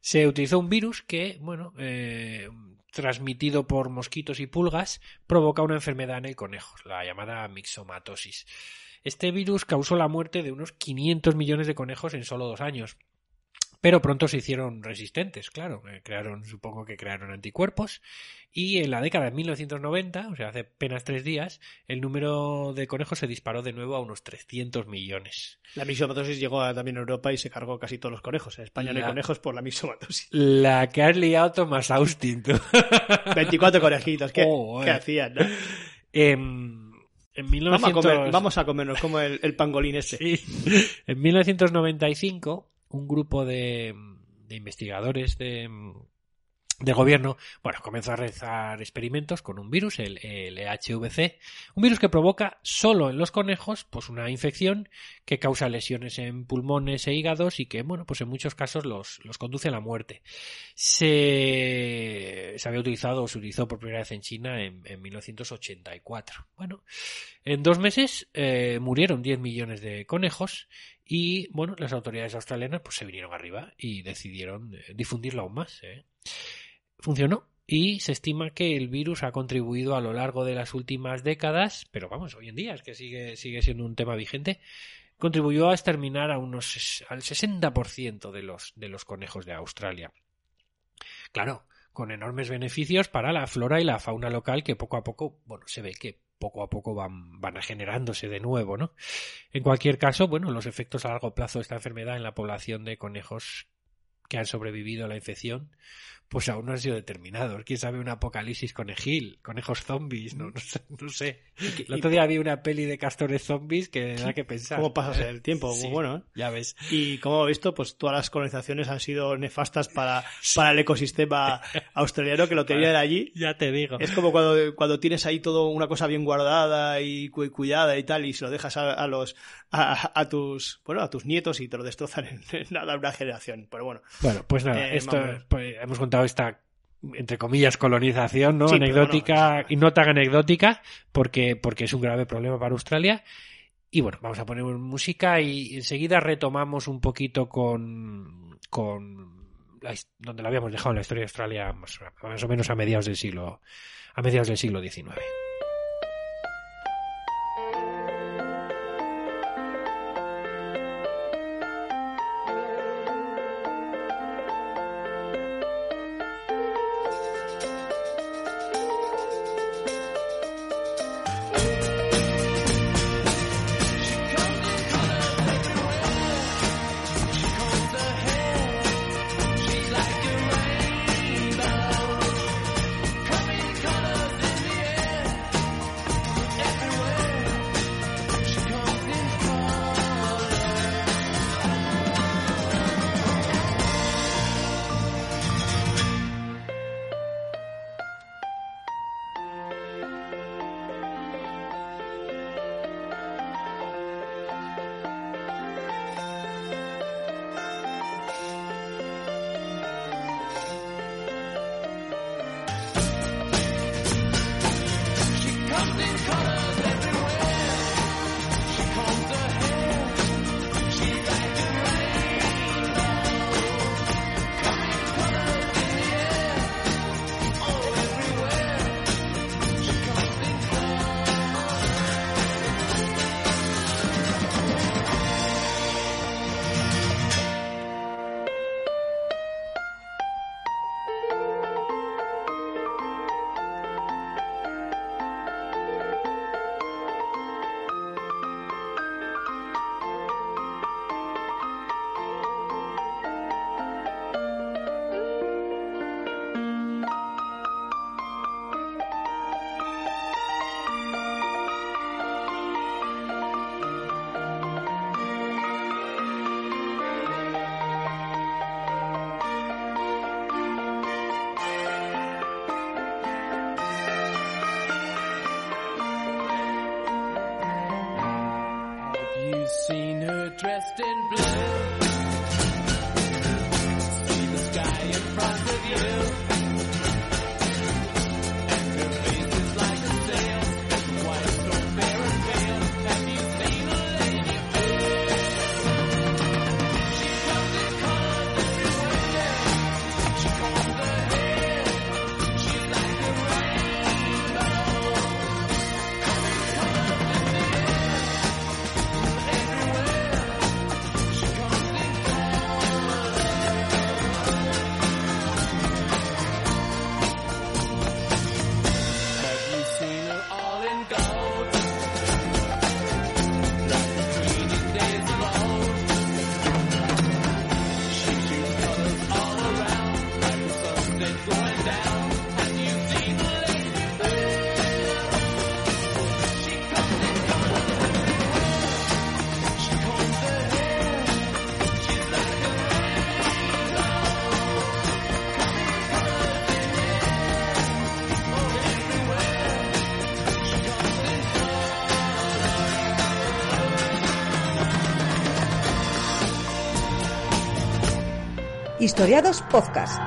Se utilizó un virus que, bueno, eh, transmitido por mosquitos y pulgas, provoca una enfermedad en el conejo, la llamada mixomatosis. Este virus causó la muerte de unos 500 millones de conejos en solo dos años. Pero pronto se hicieron resistentes, claro. Crearon, supongo que crearon anticuerpos. Y en la década de 1990, o sea, hace apenas tres días, el número de conejos se disparó de nuevo a unos 300 millones. La mixomatosis llegó a- también a Europa y se cargó casi todos los conejos. En España no hay conejos por la mixomatosis. La que has liado Thomas Austin, tú. 24 conejitos. ¿Qué, Oh, ¿qué eh. hacían? no? Em, en 1900... Vamos, a comer, vamos a comernos como el, el pangolín este. Sí. En 1995, un grupo de, de investigadores de, de gobierno, bueno, comenzó a realizar experimentos con un virus, el, el EHVC, un virus que provoca solo en los conejos, pues una infección que causa lesiones en pulmones e hígados y que, bueno, pues en muchos casos los, los conduce a la muerte. Se, se había utilizado o se utilizó por primera vez en China en, en 1984. Bueno, en dos meses eh, murieron 10 millones de conejos y, bueno, las autoridades australianas pues se vinieron arriba y decidieron eh, difundirlo aún más. ¿eh? Funcionó y se estima que el virus ha contribuido a lo largo de las últimas décadas, pero vamos, hoy en día es que sigue, sigue siendo un tema vigente, contribuyó a exterminar a unos al 60% de los, de los conejos de Australia. claro, con enormes beneficios para la flora y la fauna local que poco a poco, bueno, se ve que poco a poco van, van generándose de nuevo, ¿no? En cualquier caso, bueno, los efectos a largo plazo de esta enfermedad en la población de conejos que han sobrevivido a la infección, pues aún no han sido determinados. ¿Quién sabe un apocalipsis conejil? Conejos zombies, no, no sé. No sé. El otro día vi una peli de castores zombies que da que pensar. ¿Cómo pasa el tiempo? Sí, bueno, ¿eh? Ya ves. Y como he visto, pues todas las colonizaciones han sido nefastas para, para el ecosistema australiano que lo tenía de allí. Ya te digo. Es como cuando, cuando tienes ahí todo una cosa bien guardada y cu- cuidada y tal, y se lo dejas a, a los a, a tus bueno a tus nietos y te lo destrozan en, nada una generación. Pero bueno, Bueno, pues nada, Eh, esto pues, hemos contado esta entre comillas colonización, ¿no? Sí, anecdótica bueno, y no tan anecdótica porque porque es un grave problema para Australia. Y bueno, vamos a poner música y enseguida retomamos un poquito con con la donde la habíamos dejado en la historia de Australia más, más o menos a mediados del siglo a mediados del siglo XIX. Seen her dressed in blue? See the sky in front of you. Historiados Podcast.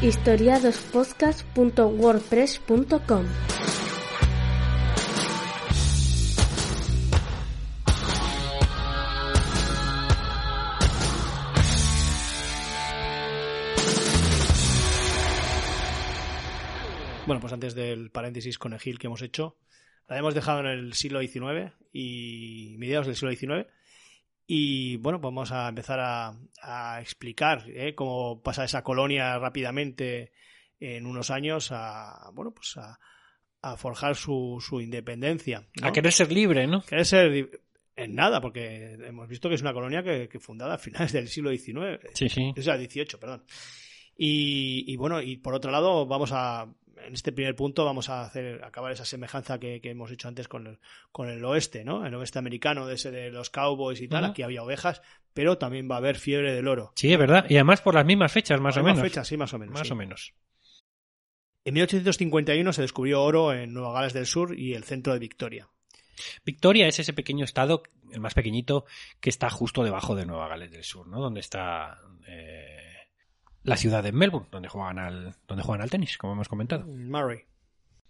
historiadospodcast.wordpress.com Bueno, pues antes del paréntesis conejil que hemos hecho, la hemos dejado en el siglo XIX y mediados del siglo XIX Y bueno, vamos a empezar a, a explicar ¿eh? cómo pasa esa colonia rápidamente en unos años a, bueno, pues a, a forjar su, su independencia. ¿no? A querer ser libre, ¿no? Querer ser en nada, porque hemos visto que es una colonia que, que fundada a finales del siglo XIX. Sí, sí. O sea, 18, perdón. Y, y bueno, y por otro lado, vamos a. En este primer punto vamos a hacer acabar esa semejanza que, que hemos hecho antes con el, con el oeste, ¿no? El oeste americano, de ese de los cowboys y tal. Aquí había ovejas, pero también va a haber fiebre del oro. Sí, es verdad. Y además por las mismas fechas, más o menos. fecha, sí, más o menos. Más sí. o menos. En 1851 se descubrió oro en Nueva Gales del Sur y el centro de Victoria. Victoria es ese pequeño estado, el más pequeñito, que está justo debajo de Nueva Gales del Sur, ¿no? Donde está eh, la ciudad de Melbourne, donde juegan al, donde juegan al tenis, como hemos comentado. Murray.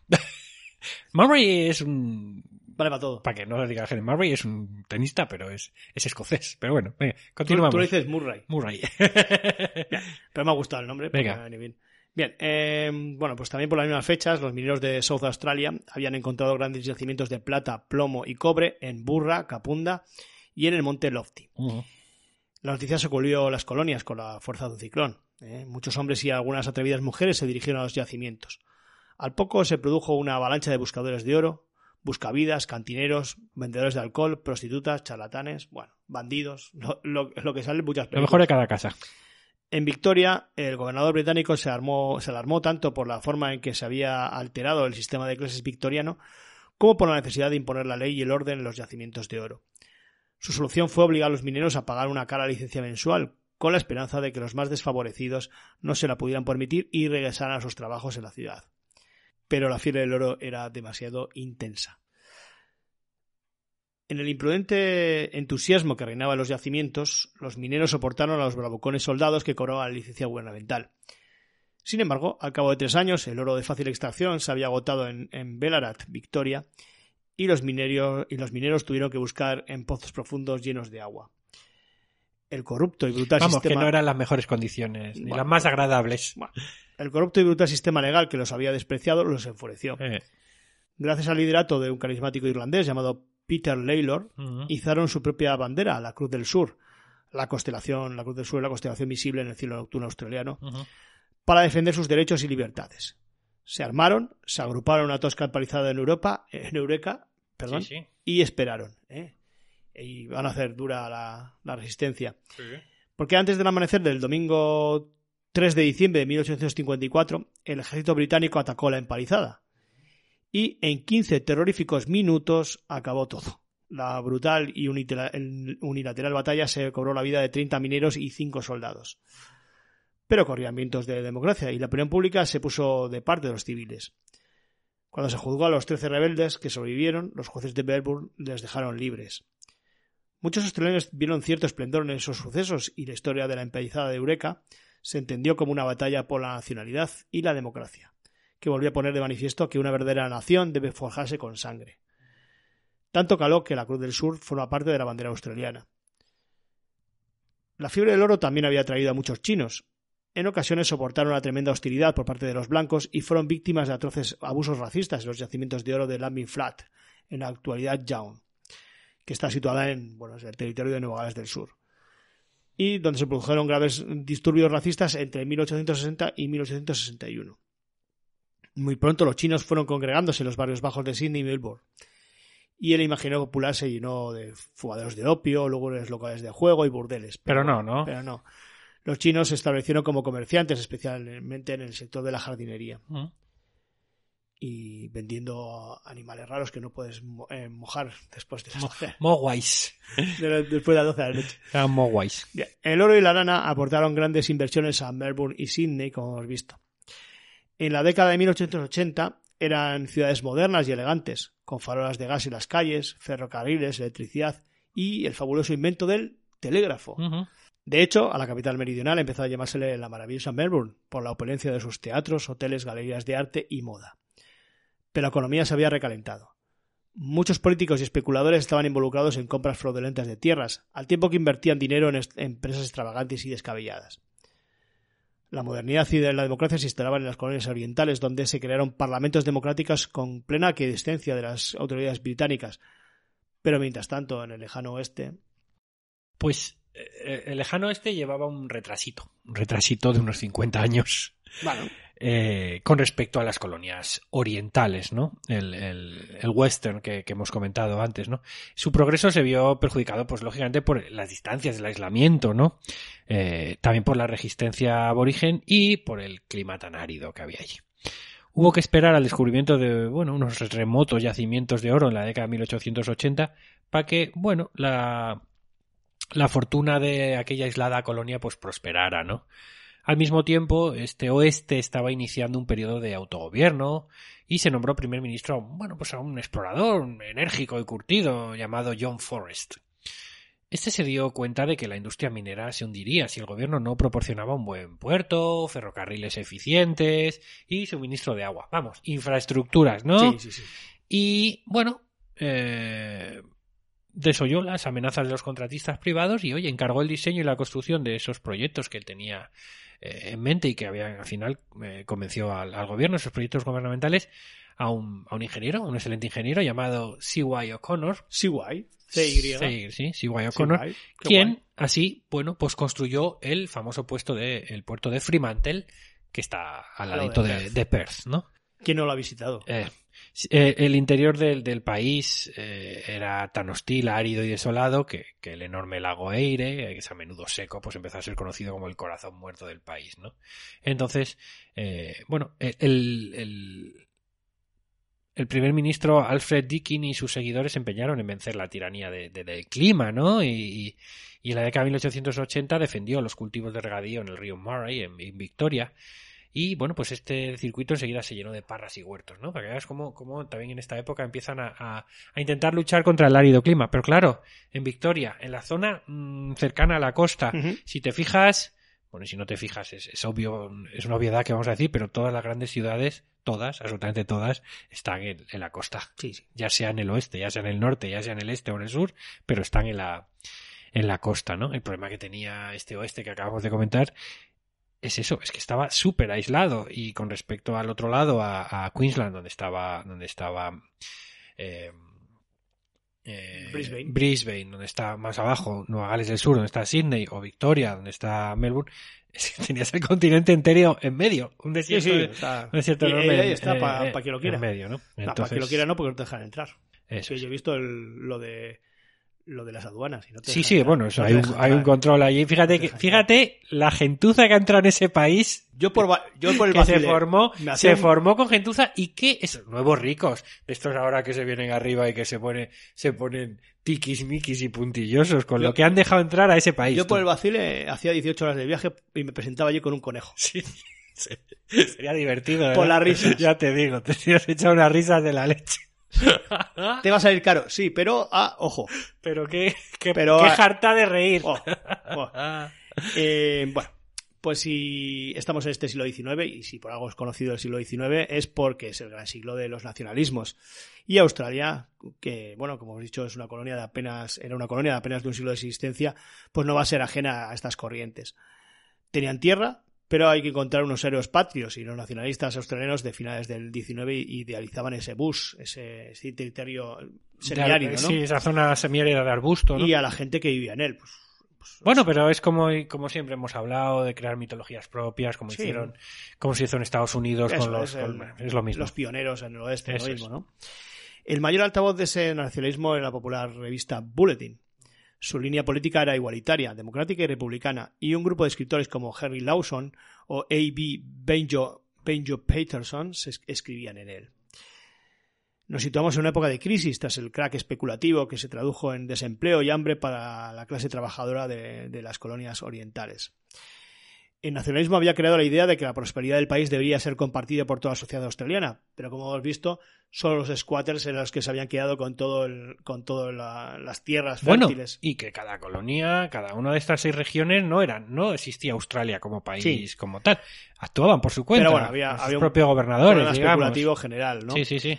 Murray es un, Vale para todo. para que no lo diga la gente, Murray es un tenista, pero es, es escocés. Pero bueno, venga, continuamos. tú dices Murray. Murray. Pero me ha gustado el nombre. Venga. bien. Bien, eh, bueno, pues también por las mismas fechas, los mineros de South Australia habían encontrado grandes yacimientos de plata, plomo y cobre en Burra, Capunda y en el monte Lofty. La noticia socorrió las colonias con la fuerza de un ciclón. ¿Eh? Muchos hombres y algunas atrevidas mujeres se dirigieron a los yacimientos. Al poco se produjo una avalancha de buscadores de oro, buscavidas, cantineros, vendedores de alcohol, prostitutas, charlatanes, bueno, bandidos, lo, lo- lo que sale en muchas Lo películas. mejor de cada casa. En Victoria, el gobernador británico se, armó, se alarmó tanto por la forma en que se había alterado el sistema de clases victoriano como por la necesidad de imponer la ley y el orden en los yacimientos de oro. Su solución fue obligar a los mineros a pagar una cara licencia mensual, con la esperanza de que los más desfavorecidos no se la pudieran permitir y regresaran a sus trabajos en la ciudad. Pero la fiebre del oro era demasiado intensa. En el imprudente entusiasmo que reinaba en los yacimientos, los mineros soportaron a los bravucones soldados que cobraban la licencia gubernamental. Sin embargo, al cabo de tres años, el oro de fácil extracción se había agotado en, en Ballarat, Victoria, y los, mineros, y los mineros tuvieron que buscar en pozos profundos llenos de agua. El corrupto y brutal Vamos, sistema... que no eran las mejores condiciones, ni Bueno, las más agradables. Bueno, el corrupto y brutal sistema legal que los había despreciado los enfureció. Eh, Gracias al liderato de un carismático irlandés llamado Peter Laylor, izaron su propia bandera, la Cruz del Sur, la constelación, la Cruz del Sur la constelación visible en el cielo nocturno australiano, para defender sus derechos y libertades. Se armaron, se agruparon a tosca empalizada en Europa, en Eureka, perdón, Sí, sí. y esperaron. ¿eh? Y van a hacer dura la, la resistencia. Porque antes del amanecer del domingo 3 de diciembre de 1854, el ejército británico atacó la empalizada. Y en 15 terroríficos minutos acabó todo. La brutal y unilateral batalla se cobró la vida de 30 mineros y 5 soldados. Pero corrían vientos de democracia y la opinión pública se puso de parte de los civiles. Cuando se juzgó a los 13 rebeldes que sobrevivieron, los jueces de Melbourne les dejaron libres. Muchos australianos vieron cierto esplendor en esos sucesos y la historia de la empalizada de Eureka se entendió como una batalla por la nacionalidad y la democracia, que volvió a poner de manifiesto que una verdadera nación debe forjarse con sangre. Tanto caló que la Cruz del Sur forma parte de la bandera australiana. La fiebre del oro también había traído a muchos chinos. En ocasiones soportaron una tremenda hostilidad por parte de los blancos y fueron víctimas de atroces abusos racistas en los yacimientos de oro de Lambing Flat, en la actualidad Young, que está situada en bueno, en el territorio de Nueva Gales del Sur y donde se produjeron graves disturbios racistas entre 1860 y 1861. Muy pronto los chinos fueron congregándose en los barrios bajos de Sydney y Melbourne, y el imaginario popular se llenó de fumaderos de opio, lugares locales de juego y burdeles. Pero no, ¿no? Pero no. Los chinos se establecieron como comerciantes, especialmente en el sector de la jardinería, Ujú. Y vendiendo animales raros que no puedes mo- eh, mojar después de las Mo- 12, Mogwais. de la- después de las 12 de la noche. Eran El oro y la lana aportaron grandes inversiones a Melbourne y Sydney, como hemos visto. En la década de 1880 eran ciudades modernas y elegantes, con farolas de gas en las calles, ferrocarriles, electricidad y el fabuloso invento del telégrafo. De hecho, a la capital meridional empezó a llamársele la maravillosa Melbourne, por la opulencia de sus teatros, hoteles, galerías de arte y moda. Pero la economía se había recalentado. Muchos políticos y especuladores estaban involucrados en compras fraudulentas de tierras, al tiempo que invertían dinero en empresas extravagantes y descabelladas. La modernidad y la democracia se instalaban en las colonias orientales, donde se crearon parlamentos democráticos con plena aquiescencia de las autoridades británicas. Pero mientras tanto, en el lejano oeste, Pues el lejano este llevaba un retrasito, un retrasito de unos 50 años Bueno, eh, con respecto a las colonias orientales, ¿no? El, el- el western que, que hemos comentado antes, ¿no? Su progreso se vio perjudicado, pues lógicamente, por las distancias, el aislamiento, ¿no? Eh, también por la resistencia aborigen y por el clima tan árido que había allí. Hubo que esperar al descubrimiento de, bueno, unos remotos yacimientos de oro en la década de 1880 para que, bueno, la, la fortuna de aquella aislada colonia pues prosperara, ¿no? Al mismo tiempo, este oeste estaba iniciando un periodo de autogobierno y se nombró primer ministro, bueno, pues a un explorador enérgico y curtido llamado John Forrest. Este se dio cuenta de que la industria minera se hundiría si el gobierno no proporcionaba un buen puerto, ferrocarriles eficientes y suministro de agua. Vamos, infraestructuras, ¿no? sí, sí, sí. Y bueno, eh, desoyó las amenazas de los contratistas privados y oye, encargó el diseño y la construcción de esos proyectos que él tenía eh, en mente y que había al final eh, convenció al, al gobierno, esos proyectos gubernamentales, a un, a un ingeniero, un excelente ingeniero llamado C.Y. O'Connor. CY, CY. Sí, C.Y. O'Connor. Quien así, bueno, pues construyó el famoso puesto de, el puerto de Fremantle, que está al ladito de de, Perth. de ¿no? ¿Quién no lo ha visitado? Eh, el interior del, país eh, era tan hostil, árido y desolado que, el enorme lago Eire, eh, que es a menudo seco, pues empezó a ser conocido como el corazón muerto del país, ¿no? Entonces, eh, bueno, el, el, primer ministro Alfred Dickin y sus seguidores se empeñaron en vencer la tiranía de- de- del clima, ¿no? Y, en la década de 1880 defendió los cultivos de regadío en el río Murray, en Victoria, y bueno, pues este circuito enseguida se llenó de parras y huertos, ¿no? Para que veas cómo, cómo también en esta época empiezan a, a- a intentar luchar contra el árido clima. Pero claro, en Victoria, en la zona mm, cercana a la costa, si te fijas, bueno, si no te fijas, es, es obvio, es una obviedad que vamos a decir, pero todas las grandes ciudades, todas, absolutamente todas, están en, en la costa. Sí, sí. Ya sea en el oeste, ya sea en el norte, ya sea en el este o en el sur, pero están en la, en la costa, ¿no? El problema que tenía este oeste que acabamos de comentar es eso, es que estaba súper aislado y con respecto al otro lado, a, a Queensland, donde estaba, donde estaba eh, eh, Brisbane. Brisbane, donde está más abajo, Nueva Gales del Sur, donde está Sydney, o Victoria, donde está Melbourne, es que tenías el continente entero en medio, un Sí, desierto, sí. un está- desierto y- enorme ahí está, eh, para eh, quien lo quiera. En medio, ¿no? No, para que lo quiera no, porque no te dejan entrar. eso Que es. yo he visto el- lo de lo de las aduanas. y no te Sí, sí, bueno, eso, No hay, un, hay un control allí. Fíjate, que, fíjate la gentuza que ha entrado en ese país Yo por, yo por el que se formó, se un- formó con gentuza y que esos nuevos ricos, estos ahora que se vienen arriba y que se pone, se ponen tiquismiquis y puntillosos con Yo- lo que han dejado entrar a ese país. Yo por el vacile hacía 18 horas de viaje y me presentaba allí con un conejo. Sí, sería divertido. Por ¿verdad? las risas. Ya te digo, te has echado unas risas de la leche. Te va a salir caro, sí, pero, ah, ojo. Pero qué, qué, Pero, qué ah, jarta de reír. oh, oh. Eh, bueno, pues si estamos en este siglo XIX y si por algo es conocido el siglo XIX es porque es el gran siglo de los nacionalismos. Y Australia, que bueno, como hemos dicho, es una colonia de apenas, era una colonia de apenas de un siglo de existencia, pues no va a ser ajena a estas corrientes. Tenían tierra, pero hay que encontrar unos héroes patrios y los nacionalistas australianos de finales del XIX idealizaban ese bush, ese, ese territorio semiárido, ¿no? Sí, esa zona semiárida de arbusto, ¿no? Y a la gente que vivía en él. Pues, pues, Bueno, pero es como, como siempre hemos hablado de crear mitologías propias, como Sí. hicieron, como se hizo en Estados Unidos Eso con los, es, con- el- es lo mismo. Los pioneros en el oeste, lo mismo, ¿no? El mayor altavoz de ese nacionalismo era la popular revista Bulletin. Su línea política era igualitaria, democrática y republicana, y un grupo de escritores como Henry Lawson o A.B. Benjo, Benjo Peterson se es- escribían en él. Nos situamos en una época de crisis tras el crack especulativo que se tradujo en desempleo y hambre para la clase trabajadora de las colonias orientales. El nacionalismo había creado la idea de que la prosperidad del país debería ser compartida por toda la sociedad australiana, pero como hemos visto, solo los squatters eran los que se habían quedado con todo el, con todas las tierras Bueno, fértiles. y que cada colonia, cada una de estas seis regiones no eran, no existía Australia como país, Sí. como tal. Actuaban por su cuenta. Pero bueno, había- sus había un propios gobernadores, problema digamos. especulativo general, ¿no? Sí, sí, sí.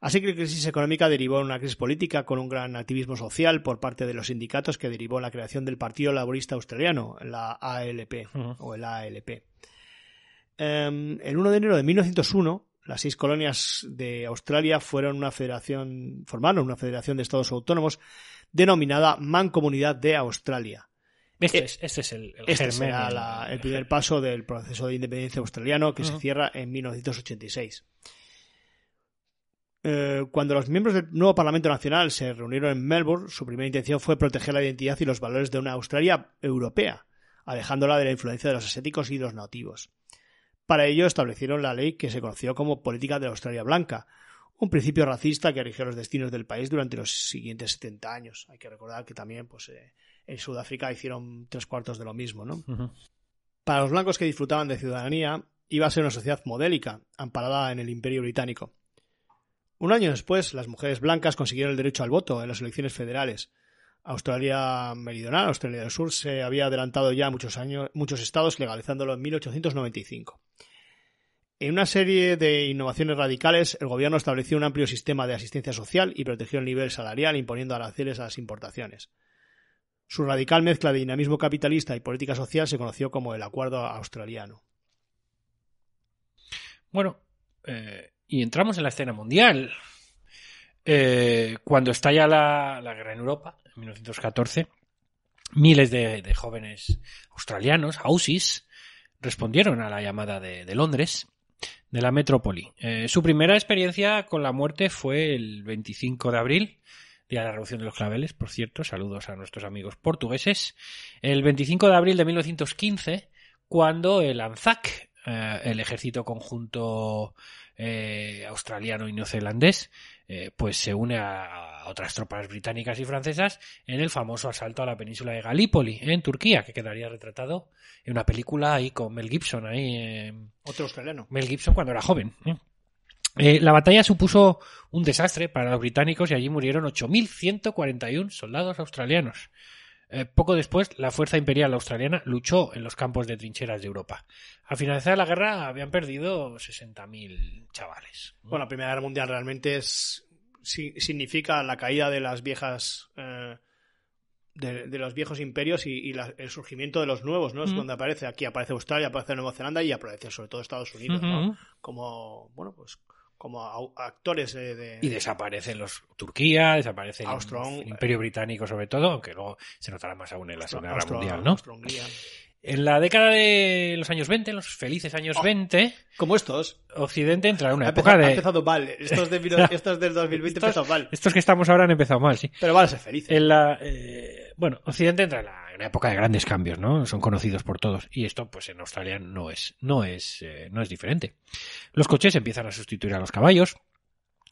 Así que la crisis económica derivó en una crisis política con un gran activismo social por parte de los sindicatos que derivó en la creación del Partido Laborista Australiano, la ALP o el ALP. Em, el 1 de enero de 1901, Las seis colonias de Australia fueron una federación, formaron una federación de estados autónomos denominada Mancomunidad de Australia. Este Eh, es, este es el, el Este germen, será el- la- el primer paso del proceso de independencia australiano que se cierra en 1986. Eh, cuando los miembros del nuevo Parlamento Nacional se reunieron en Melbourne, su primera intención fue proteger la identidad y los valores de una Australia europea, alejándola de la influencia de los asiáticos y los nativos. Para ello establecieron la ley que se conoció como Política de la Australia Blanca, un principio racista que rigió los destinos del país durante los siguientes 70 años. Hay que recordar que también pues, eh, en Sudáfrica hicieron tres cuartos de lo mismo, ¿no? Para los blancos que disfrutaban de ciudadanía, iba a ser una sociedad modélica, amparada en el Imperio Británico. Un año después, las mujeres blancas consiguieron el derecho al voto en las elecciones federales. Australia Meridional, Australia del Sur, se había adelantado ya muchos años, muchos estados legalizándolo en 1895. En una serie de innovaciones radicales, el gobierno estableció un amplio sistema de asistencia social y protegió el nivel salarial imponiendo aranceles a las importaciones. Su radical mezcla de dinamismo capitalista y política social se conoció como el Acuerdo Australiano. Bueno, eh, y entramos en la escena mundial. Eh, cuando estalla la, guerra en Europa, en 1914, miles de, jóvenes australianos, ausis, respondieron a la llamada de, de Londres, de la metrópoli. Eh, su primera experiencia con la muerte fue el 25 de abril, día de la Revolución de los Claveles, por cierto, saludos a nuestros amigos portugueses. El 25 de abril de 1915, cuando el ANZAC, eh, el ejército conjunto eh, australiano y neozelandés, eh, pues se une a, a otras tropas británicas y francesas en el famoso asalto a la península de Galípoli, en Turquía, que quedaría retratado en una película ahí con Mel Gibson, ahí Otro australiano. Mel Gibson cuando era joven. la batalla supuso un desastre para los británicos y allí murieron 8.141 soldados australianos. Eh, poco después, la Fuerza Imperial Australiana luchó en los campos de trincheras de Europa. Al finalizar la guerra habían perdido 60.000 chavales. Bueno, la Primera Guerra Mundial realmente es si- significa la caída de las viejas eh, de, de los viejos imperios y, y la- el surgimiento de los nuevos, ¿no? Es Mm. donde aparece aquí aparece Australia, aparece Nueva Zelanda y aparece sobre todo Estados Unidos, ¿no? Como bueno, pues como actores de, de- Y desaparecen los Turquía, desaparece el, el Imperio Británico sobre todo, aunque luego se notará más aún en la Segunda Guerra Mundial, ¿no? En la década de los años 20, los felices años Oh. 20, Como estos. Occidente entra en una ha, época empezado, ha de... empezado mal. Estos, de, estos del 2020 Estos- empezado mal. Estos que estamos ahora han empezado mal, sí. Pero van a ser felices. En la, eh, bueno, Occidente entra en, la- en una época de grandes cambios, ¿no? Son conocidos por todos. Y esto, pues en Australia no es, no es, eh, no es diferente. Los coches empiezan a sustituir a los caballos.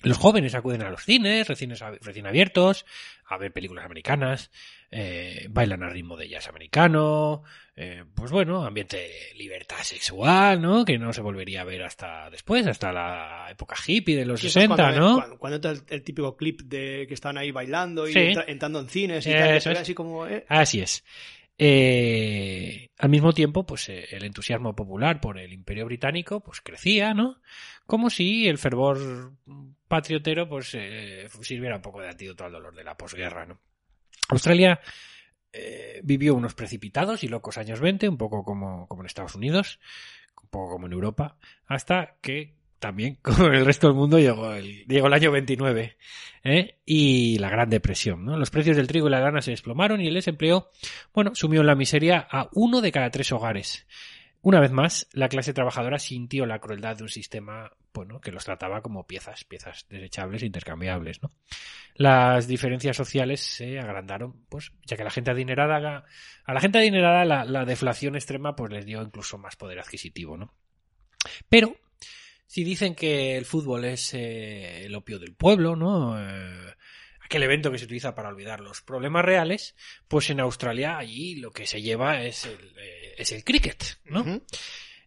Los jóvenes acuden a los cines recién, recién abiertos, a ver películas americanas, eh, bailan al ritmo de jazz americano, eh, pues bueno, ambiente de libertad sexual, ¿no? Que no se volvería a ver hasta después, hasta la época hippie de los Y eso es 60, cuando, ¿no? Cuando, cuando entra el, el típico clip de que están ahí bailando y Sí. entra- entrando en cines y tal, Eso es. así como... eh, Así es. Eh, al mismo tiempo, pues eh, el entusiasmo popular por el Imperio Británico, pues crecía, ¿no? Como si el fervor patriotero, pues eh, sirviera un poco de antídoto al dolor de la posguerra, ¿no? Australia eh, vivió unos precipitados y locos años 20, un poco como, en Estados Unidos, un poco como en Europa, hasta que también, como el resto del mundo, llegó el, llegó el año 29 ¿eh? y la Gran Depresión. ¿no? Los precios del trigo y la lana se desplomaron y el desempleo, bueno, sumió en la miseria a uno de cada tres hogares. Una vez más, la clase trabajadora sintió la crueldad de un sistema bueno, que los trataba como piezas, piezas desechables e intercambiables. ¿no? Las diferencias sociales se agrandaron, pues, ya que la gente adinerada, a la gente adinerada la, la deflación extrema pues les dio incluso más poder adquisitivo. ¿no? Pero, si dicen que el fútbol es eh, el opio del pueblo, ¿no? Eh, aquel evento que se utiliza para olvidar los problemas reales, pues en Australia allí lo que se lleva es el, eh, es el cricket, ¿no?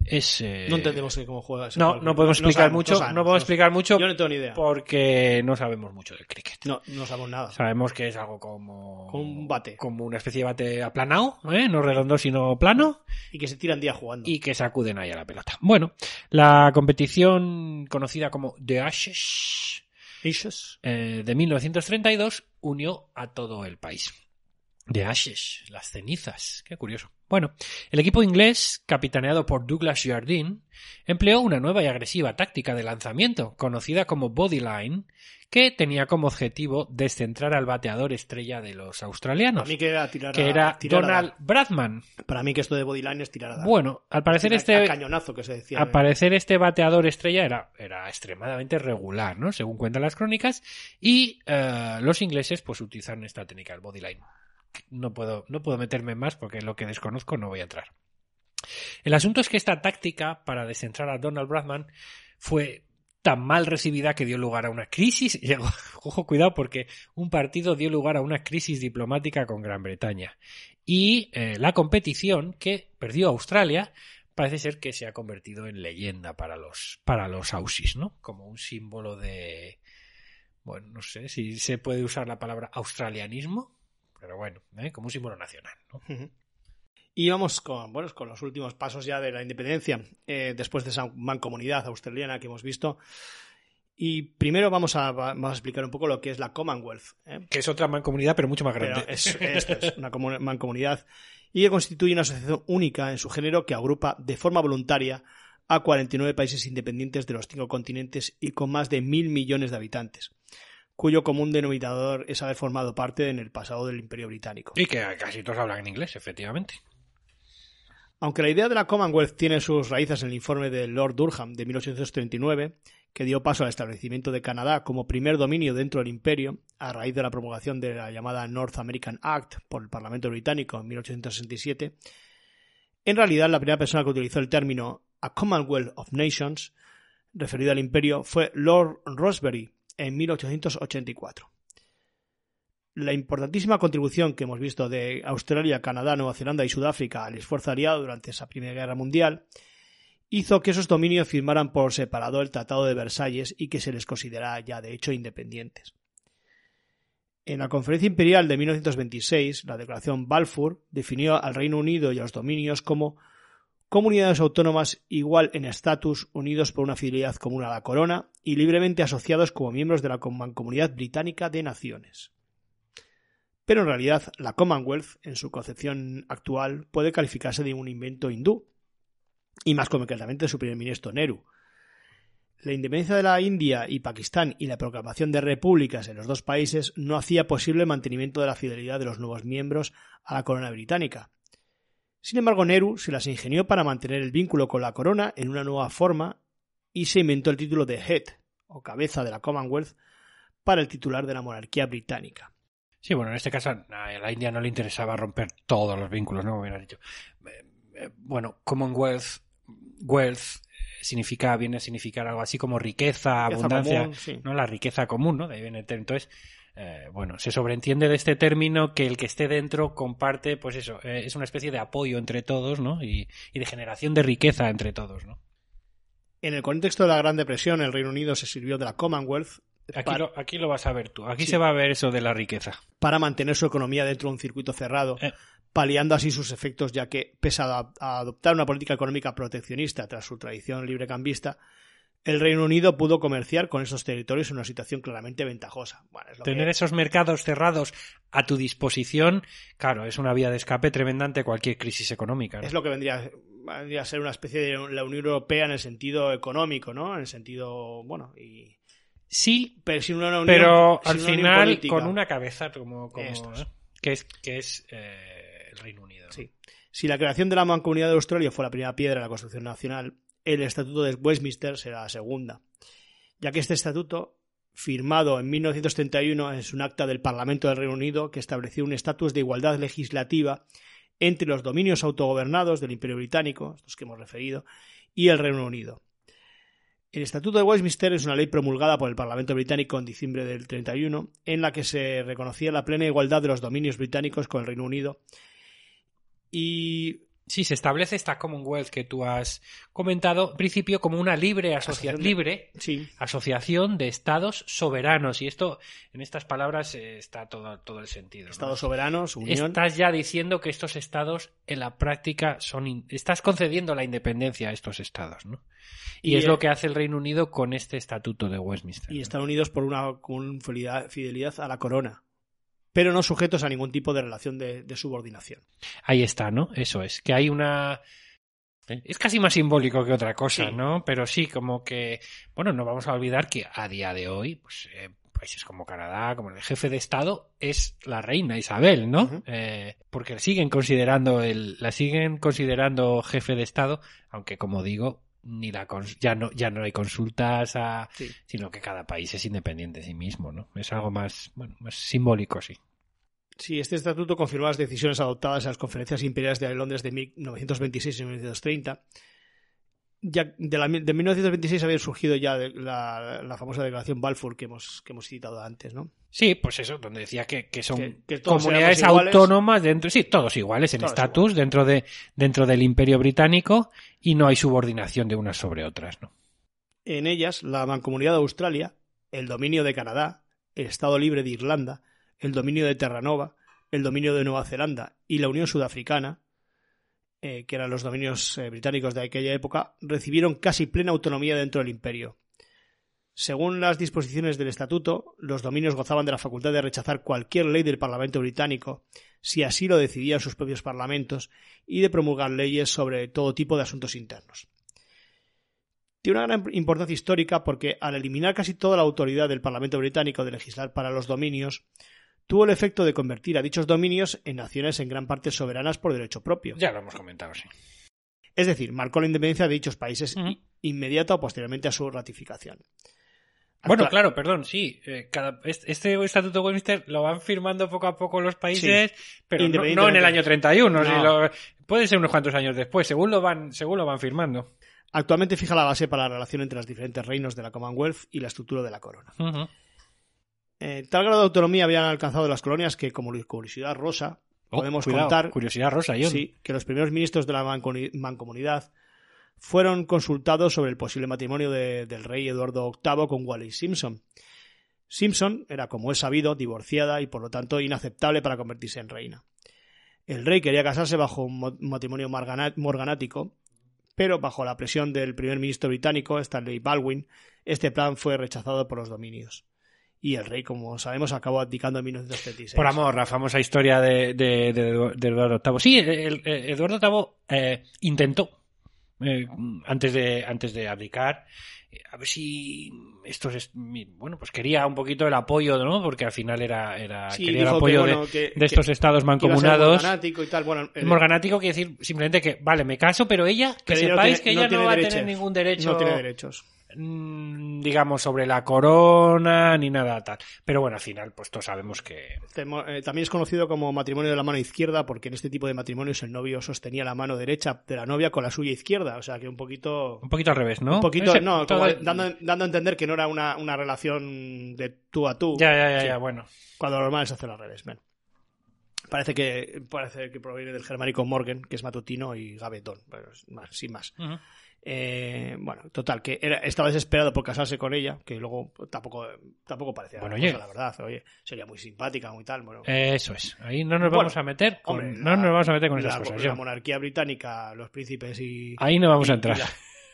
Es, eh, No entendemos cómo juega ese No, juego. no podemos explicar sabemos, mucho, sabemos, no podemos explicar mucho Yo no tengo ni idea. porque no sabemos mucho del cricket. No, no sabemos nada. Sabemos que es algo como... Como un bate. Como una especie de bate aplanado, ¿eh? No redondo, sino plano Y que se tiran día jugando. y que sacuden ahí a la pelota. Bueno, la competición conocida como The Ashes Issues. eh, de 1932 unió a todo el país. The Ashes, las cenizas. Qué curioso. Bueno, el equipo inglés, capitaneado por Douglas Jardine, empleó una nueva y agresiva táctica de lanzamiento, conocida como bodyline, que tenía como objetivo descentrar al bateador estrella de los australianos, Para mí que era tirar que a- era tirar a Donald. Bradman. Para mí que esto de bodyline es tirar a. Bueno, al parecer Tirar a este, cañonazo que se decía. al parecer este bateador estrella era, era extremadamente regular, ¿no? Según cuentan las crónicas. Y eh, los ingleses pues utilizaron esta técnica, el bodyline. No puedo, no puedo meterme más porque lo que desconozco no voy a entrar. El asunto es que esta táctica para descentrar a Donald Bradman fue tan mal recibida que dio lugar a una crisis. Y, Ojo, cuidado, porque un partido dio lugar a una crisis diplomática con Gran Bretaña. Y eh, la competición que perdió Australia parece ser que se ha convertido en leyenda para los, para los Aussies, ¿no? Como un símbolo de. Bueno, no sé si se puede usar la palabra australianismo, pero bueno, ¿eh? como un símbolo nacional, ¿no? Y vamos con, bueno, con los últimos pasos ya de la independencia, eh, después de esa mancomunidad australiana que hemos visto. Y primero vamos a, vamos a explicar un poco lo que es la Commonwealth. ¿eh? Que es otra mancomunidad, pero mucho más Pero grande. es, esto es una comu- mancomunidad y que constituye una asociación única en su género que agrupa de forma voluntaria a 49 países independientes de los cinco continentes y con más de mil millones de habitantes, cuyo común denominador es haber formado parte en el pasado del Imperio Británico. Y que casi todos hablan en inglés, efectivamente. Aunque la idea de la Commonwealth tiene sus raíces en el informe de Lord Durham de 1839, que dio paso al establecimiento de Canadá como primer dominio dentro del imperio, a raíz de la promulgación de la llamada North American Act por el Parlamento británico en 1867, en realidad la primera persona que utilizó el término a Commonwealth of Nations, referido al imperio, fue Lord Rosebery en 1884 la importantísima contribución que hemos visto de Australia, Canadá, Nueva Zelanda y Sudáfrica al esfuerzo aliado durante esa Primera Guerra Mundial hizo que esos dominios firmaran por separado el Tratado de Versalles y que se les considera ya de hecho independientes. En la Conferencia Imperial de 1926, la Declaración Balfour definió al Reino Unido y a los dominios como comunidades autónomas igual en estatus, unidos por una fidelidad común a la corona y libremente asociados como miembros de la Mancomunidad Británica de Naciones. Pero en realidad la Commonwealth, en su concepción actual, puede calificarse de un invento hindú, y más concretamente de su primer ministro Nehru. La independencia de la India y Pakistán y la proclamación de repúblicas en los dos países no hacía posible el mantenimiento de la fidelidad de los nuevos miembros a la corona británica. Sin embargo, Nehru se las ingenió para mantener el vínculo con la corona en una nueva forma y se inventó el título de Head, o cabeza de la Commonwealth, para el titular de la monarquía británica. Sí, bueno, en este caso a la India no le interesaba romper todos los vínculos, ¿no? Como bien has dicho. Eh, eh, Bueno, Commonwealth, wealth, eh, significa, viene a significar algo así como riqueza, Riqueza abundancia, común, sí. ¿no? La riqueza común, ¿no? De ahí viene el término. Entonces, eh, bueno, se sobreentiende de este término que el que esté dentro comparte, pues eso, eh, es una especie de apoyo entre todos, ¿no? Y, y de generación de riqueza entre todos, ¿no? En el contexto de la Gran Depresión, el Reino Unido se sirvió de la Commonwealth Aquí, lo, aquí lo vas a ver tú. Aquí Sí. se va a ver eso de la riqueza. para mantener su economía dentro de un circuito cerrado, Eh. paliando así sus efectos, ya que, pese a, a adoptar una política económica proteccionista tras su tradición librecambista, el Reino Unido pudo comerciar con esos territorios en una situación claramente ventajosa. Bueno, es lo Tener que- esos mercados cerrados a tu disposición, claro, es una vía de escape tremenda ante cualquier crisis económica. ¿no? es lo que vendría, vendría a ser una especie de la Unión Europea en el sentido económico, ¿no? En el sentido, bueno, y... Sí, Pero sin una unión, pero al final con una cabeza como, como. ¿eh? que es que es eh, el Reino Unido. Si la creación de la Mancomunidad de Australia fue la primera piedra de la Constitución Nacional, el Estatuto de Westminster será la segunda, ya que este estatuto, firmado en 1931, es un acta del Parlamento del Reino Unido que estableció un estatus de igualdad legislativa entre los dominios autogobernados del Imperio Británico, estos que hemos referido, y el Reino Unido. El Estatuto de Westminster es una ley promulgada por el Parlamento británico en diciembre del 31, en la que se reconocía la plena igualdad de los dominios británicos con el Reino Unido. Y Sí, se establece esta Commonwealth que tú has comentado, en principio como una libre de- libre sí, asociación de estados soberanos y esto en estas palabras eh, está todo todo el sentido. ¿no? Estados soberanos, unión. Estás ya diciendo que estos estados en la práctica son in- estás concediendo la independencia a estos estados, ¿no? Y, Y, es eh, lo que hace el Reino Unido con este estatuto de Westminster. y ¿no? están unidos por una con fidelidad a la corona. Pero no sujetos a ningún tipo de relación de, de subordinación. Ahí está, ¿no? Eso es, que hay una... Es casi más simbólico que otra cosa, Sí. ¿no? Pero sí, como que, bueno, no vamos a olvidar que a día de hoy, pues, eh, países como Canadá, como el jefe de Estado, es la reina Isabel, ¿no? Eh, porque la siguen considerando el, la siguen considerando jefe de Estado, aunque como digo, ni la cons- ya no, ya no hay consultas a, Sí. sino que cada país es independiente de sí mismo, ¿no? Es algo más, bueno, más simbólico, sí. Sí, este estatuto confirmó las decisiones adoptadas en las conferencias imperiales de Londres de 1926 y 1930. Ya de, la, de 1926 había surgido ya de- la, la famosa declaración Balfour que hemos, que hemos citado antes, ¿no? Sí, pues eso, donde decía que, que son Que- que todos comunidades autónomas dentro, sí, todos iguales en estatus dentro de dentro del Imperio Británico y no hay subordinación de unas sobre otras, ¿no? En ellas, la Mancomunidad de Australia, el dominio de Canadá, el Estado Libre de Irlanda, el dominio de Terranova, el dominio de Nueva Zelanda y la Unión Sudafricana, eh, que eran los dominios eh, británicos de aquella época, recibieron casi plena autonomía dentro del imperio. Según las disposiciones del estatuto, los dominios gozaban de la facultad de rechazar cualquier ley del Parlamento británico, si así lo decidían sus propios parlamentos, y de promulgar leyes sobre todo tipo de asuntos internos. Tiene una gran importancia histórica porque al eliminar casi toda la autoridad del Parlamento británico de legislar para los dominios, tuvo el efecto de convertir a dichos dominios en naciones en gran parte soberanas por derecho propio. Ya lo hemos comentado, sí. Es decir, marcó la independencia de dichos países i- inmediata o posteriormente a su ratificación. Bueno, Actua- claro, perdón, sí. eh, cada, este, Estatuto de Westminster lo van firmando poco a poco los países, pero no, no en el año 31. si No. lo- puede ser unos cuantos años después, según lo van, según lo van firmando. Actualmente fija la base para la relación entre los diferentes reinos de la Commonwealth y la estructura de la corona. Eh, tal grado de autonomía habían alcanzado las colonias que, como curiosidad rosa, Oh, podemos cuidado, contar Curiosidad rosa, John. Sí, que los primeros ministros de la mancomunidad fueron consultados sobre el posible matrimonio de- del rey Eduardo VIII con Wallis Simpson. Simpson era, como es sabido, divorciada y por lo tanto inaceptable para convertirse en reina. El rey quería casarse bajo un mo- matrimonio morganático, pero bajo la presión del primer ministro británico, Stanley Baldwin, este plan fue rechazado por los dominios. Y el rey, como sabemos, acabó abdicando en 1936. Por amor, la famosa historia de, de- de- de Eduardo VIII. Sí, el- el- Eduardo VIII eh, intentó, eh, antes, de, antes de abdicar, eh, a ver si estos, es- bueno, pues quería un poquito el apoyo, ¿no? Porque al final era, era Sí, quería el que, apoyo bueno, de, que- de estos que- estados mancomunados. morganático y tal. Bueno, El morganático quiere decir simplemente que, vale, me caso, pero ella, que no sepáis tiene- que ella no, va a tener ningún derecho, no tiene derechos. Mm, digamos, sobre la corona ni nada tal. Pero bueno, al final, pues todos sabemos que eh, también es conocido como matrimonio de la mano izquierda porque en este tipo de matrimonios el novio sostenía la mano derecha de la novia con la suya izquierda. O sea que un poquito... un poquito al revés, ¿no? Un poquito, Ese- no, todo- como dando, dando a entender que no era una, una relación de tú a tú. Ya, ya, ya, Sí. ya, bueno. Cuando lo normal es hacerlo al revés. Bueno. Parece que, parece que proviene del germánico Morgan, que es matutino, y Gabetón, pero es más, sin más. Eh, bueno, total, que era, estaba desesperado por casarse con ella, que luego tampoco, tampoco parecía Bueno, oye. cosa, la verdad. Oye, sería muy simpática, muy tal. Bueno, Eso es. Ahí no nos Bueno, vamos a meter con, hombre, no la- nos vamos a meter con esas la, cosas. la monarquía británica, los príncipes y, Ahí no vamos a entrar.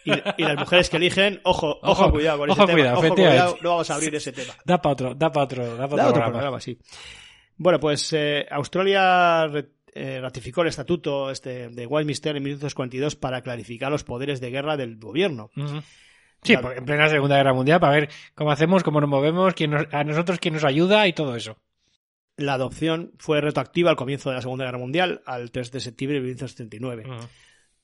y la- y- y las mujeres que eligen, ojo, ojo, cuidado con ojo, ese cuidado, tema. Ojo, cuidado, no vamos a abrir ese tema. Da para otro, da para otro, da pa' otro, Da otro programa. programa, sí. Bueno, pues eh, Australia eh, ratificó el estatuto este de Westminster en 1942 para clarificar los poderes de guerra del gobierno. Sí, por- en plena Segunda Guerra Mundial, para ver cómo hacemos, cómo nos movemos, quién nos- a nosotros quién nos ayuda y todo eso. La adopción fue retroactiva al comienzo de la Segunda Guerra Mundial, al 3 de septiembre de 1939. Ujú.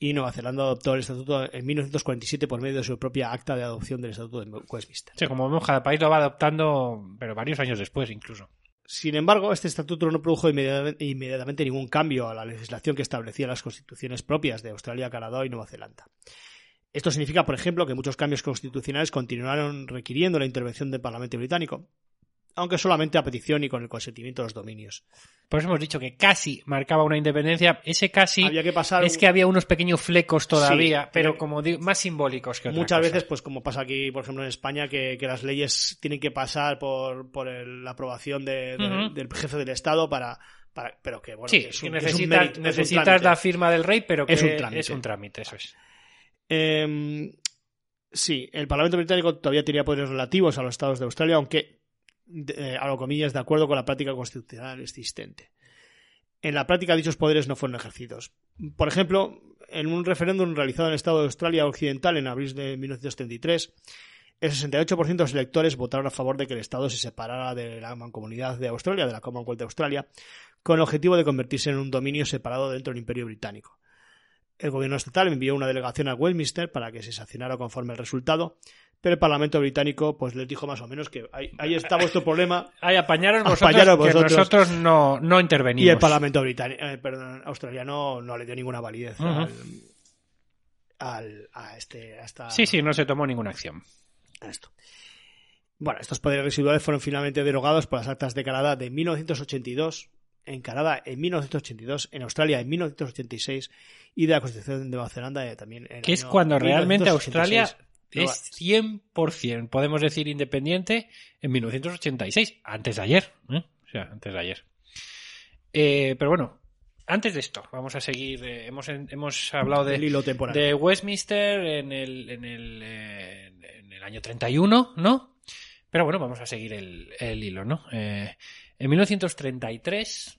Y Nueva Zelanda adoptó el estatuto en 1947 por medio de su propia acta de adopción del estatuto de Westminster. Sí, como vemos, cada país lo va adoptando, pero varios años después incluso. Sin embargo, este estatuto no produjo inmediatamente, ningún cambio a la legislación que establecía las constituciones propias de Australia, Canadá y Nueva Zelanda. Esto significa, por ejemplo, que muchos cambios constitucionales continuaron requiriendo la intervención del Parlamento británico, aunque solamente a petición y con el consentimiento de los dominios. Por eso hemos dicho que casi marcaba una independencia. Ese casi Había que pasar es que había unos pequeños flecos todavía, Sí, pero como digo, más simbólicos que otra Muchas cosa. veces, pues como pasa aquí, por ejemplo, en España, que, que las leyes tienen que pasar por, por el- la aprobación de- de- Ujú. del jefe del Estado para, para pero que bueno, Sí, que es que un- es un necesitas, es un la firma del rey, pero que Es un trámite. es un trámite, eso es. Eh, sí, el Parlamento británico todavía tenía poderes relativos a los estados de Australia, aunque de- eh, abro comillas, de acuerdo con la práctica constitucional existente. En la práctica dichos poderes no fueron ejercidos. Por ejemplo, en un referéndum realizado en el Estado de Australia Occidental en abril de 1933, el 68% de los electores votaron a favor de que el Estado se separara de la mancomunidad de Australia, de la Commonwealth de Australia, con el objetivo de convertirse en un dominio separado dentro del Imperio Británico. El gobierno estatal envió una delegación a Westminster para que se sancionara conforme el resultado, pero el Parlamento británico pues les dijo más o menos que ahí, ahí está vuestro problema Ay, apañaros vosotros, Apañaros que nosotros no, no intervenimos. y el Parlamento británico, eh, perdón, australiano no le dio ninguna validez al, al- a este a esta- Sí, sí, no se tomó ninguna acción. a esto. Bueno, estos poderes residuales fueron finalmente derogados por las actas de Canadá de 1982, en Canadá en 1982, en Australia en 1986 y de la Constitución de Nueva Zelanda también en Que es cuando realmente 1986. Australia es 100%, podemos decir, independiente en 1986, antes de ayer. ¿eh? O sea, antes de ayer. Eh, pero bueno, antes de esto, vamos a seguir. eh, hemos, hemos hablado de, hilo temporal. de Westminster en el, en, el, eh, en el año 31, ¿no? Pero bueno, vamos a seguir el, el hilo, ¿no? En 1933, mm, hemos,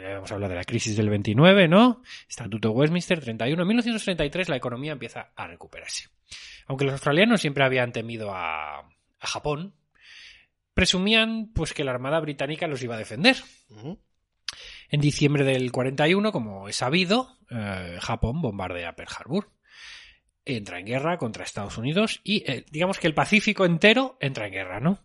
ya hemos hablado de la crisis del 29, ¿no? Estatuto Westminster 31. En 1933 la economía empieza a recuperarse. Aunque los australianos siempre habían temido a, a Japón, presumían pues que la Armada Británica los iba a defender. En diciembre del 41, como es sabido, eh, Japón bombardea Pearl Harbor. Entra en guerra contra Estados Unidos y eh, digamos que el Pacífico entero entra en guerra, ¿no?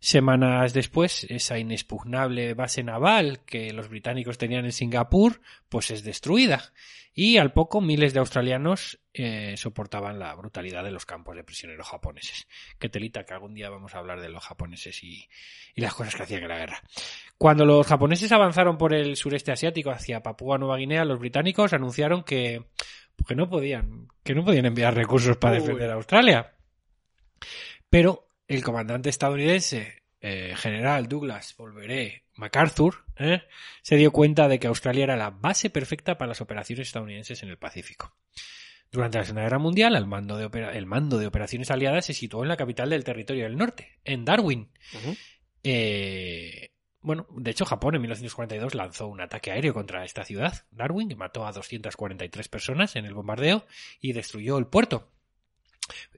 Semanas después, esa inexpugnable base naval que los británicos tenían en Singapur, pues es destruida. Y al poco miles de australianos eh, soportaban la brutalidad de los campos de prisioneros japoneses. Qué telita que algún día vamos a hablar de los japoneses y, y las cosas que hacían en la guerra. Cuando los japoneses avanzaron por el sureste asiático hacia Papúa Nueva Guinea, los británicos anunciaron que, que no podían, que no podían enviar recursos para defender a Australia. Pero el comandante estadounidense, eh, general Douglas Volveré MacArthur, ¿eh? se dio cuenta de que Australia era la base perfecta para las operaciones estadounidenses en el Pacífico. Durante la Segunda Guerra Mundial, el mando, de opera- el mando de operaciones aliadas se situó en la capital del territorio del norte, en Darwin. Eh, bueno, de hecho, Japón en 1942 lanzó un ataque aéreo contra esta ciudad, Darwin, que mató a 243 personas en el bombardeo y destruyó el puerto.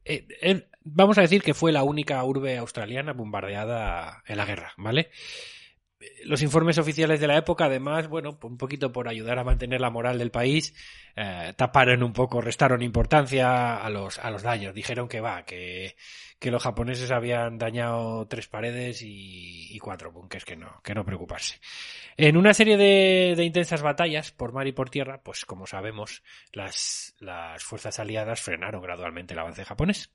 Eh, eh, vamos a decir que fue la única urbe australiana bombardeada en la guerra, ¿vale? Eh, Los informes oficiales de la época, además, bueno, un poquito por ayudar a mantener la moral del país, taparon un poco, restaron importancia a los, a los daños. Dijeron que va, que, que los japoneses habían dañado tres paredes y, y cuatro bunkers, que no, que no preocuparse. En una serie de, de intensas batallas por mar y por tierra, pues como sabemos, las, las fuerzas aliadas frenaron gradualmente el avance japonés.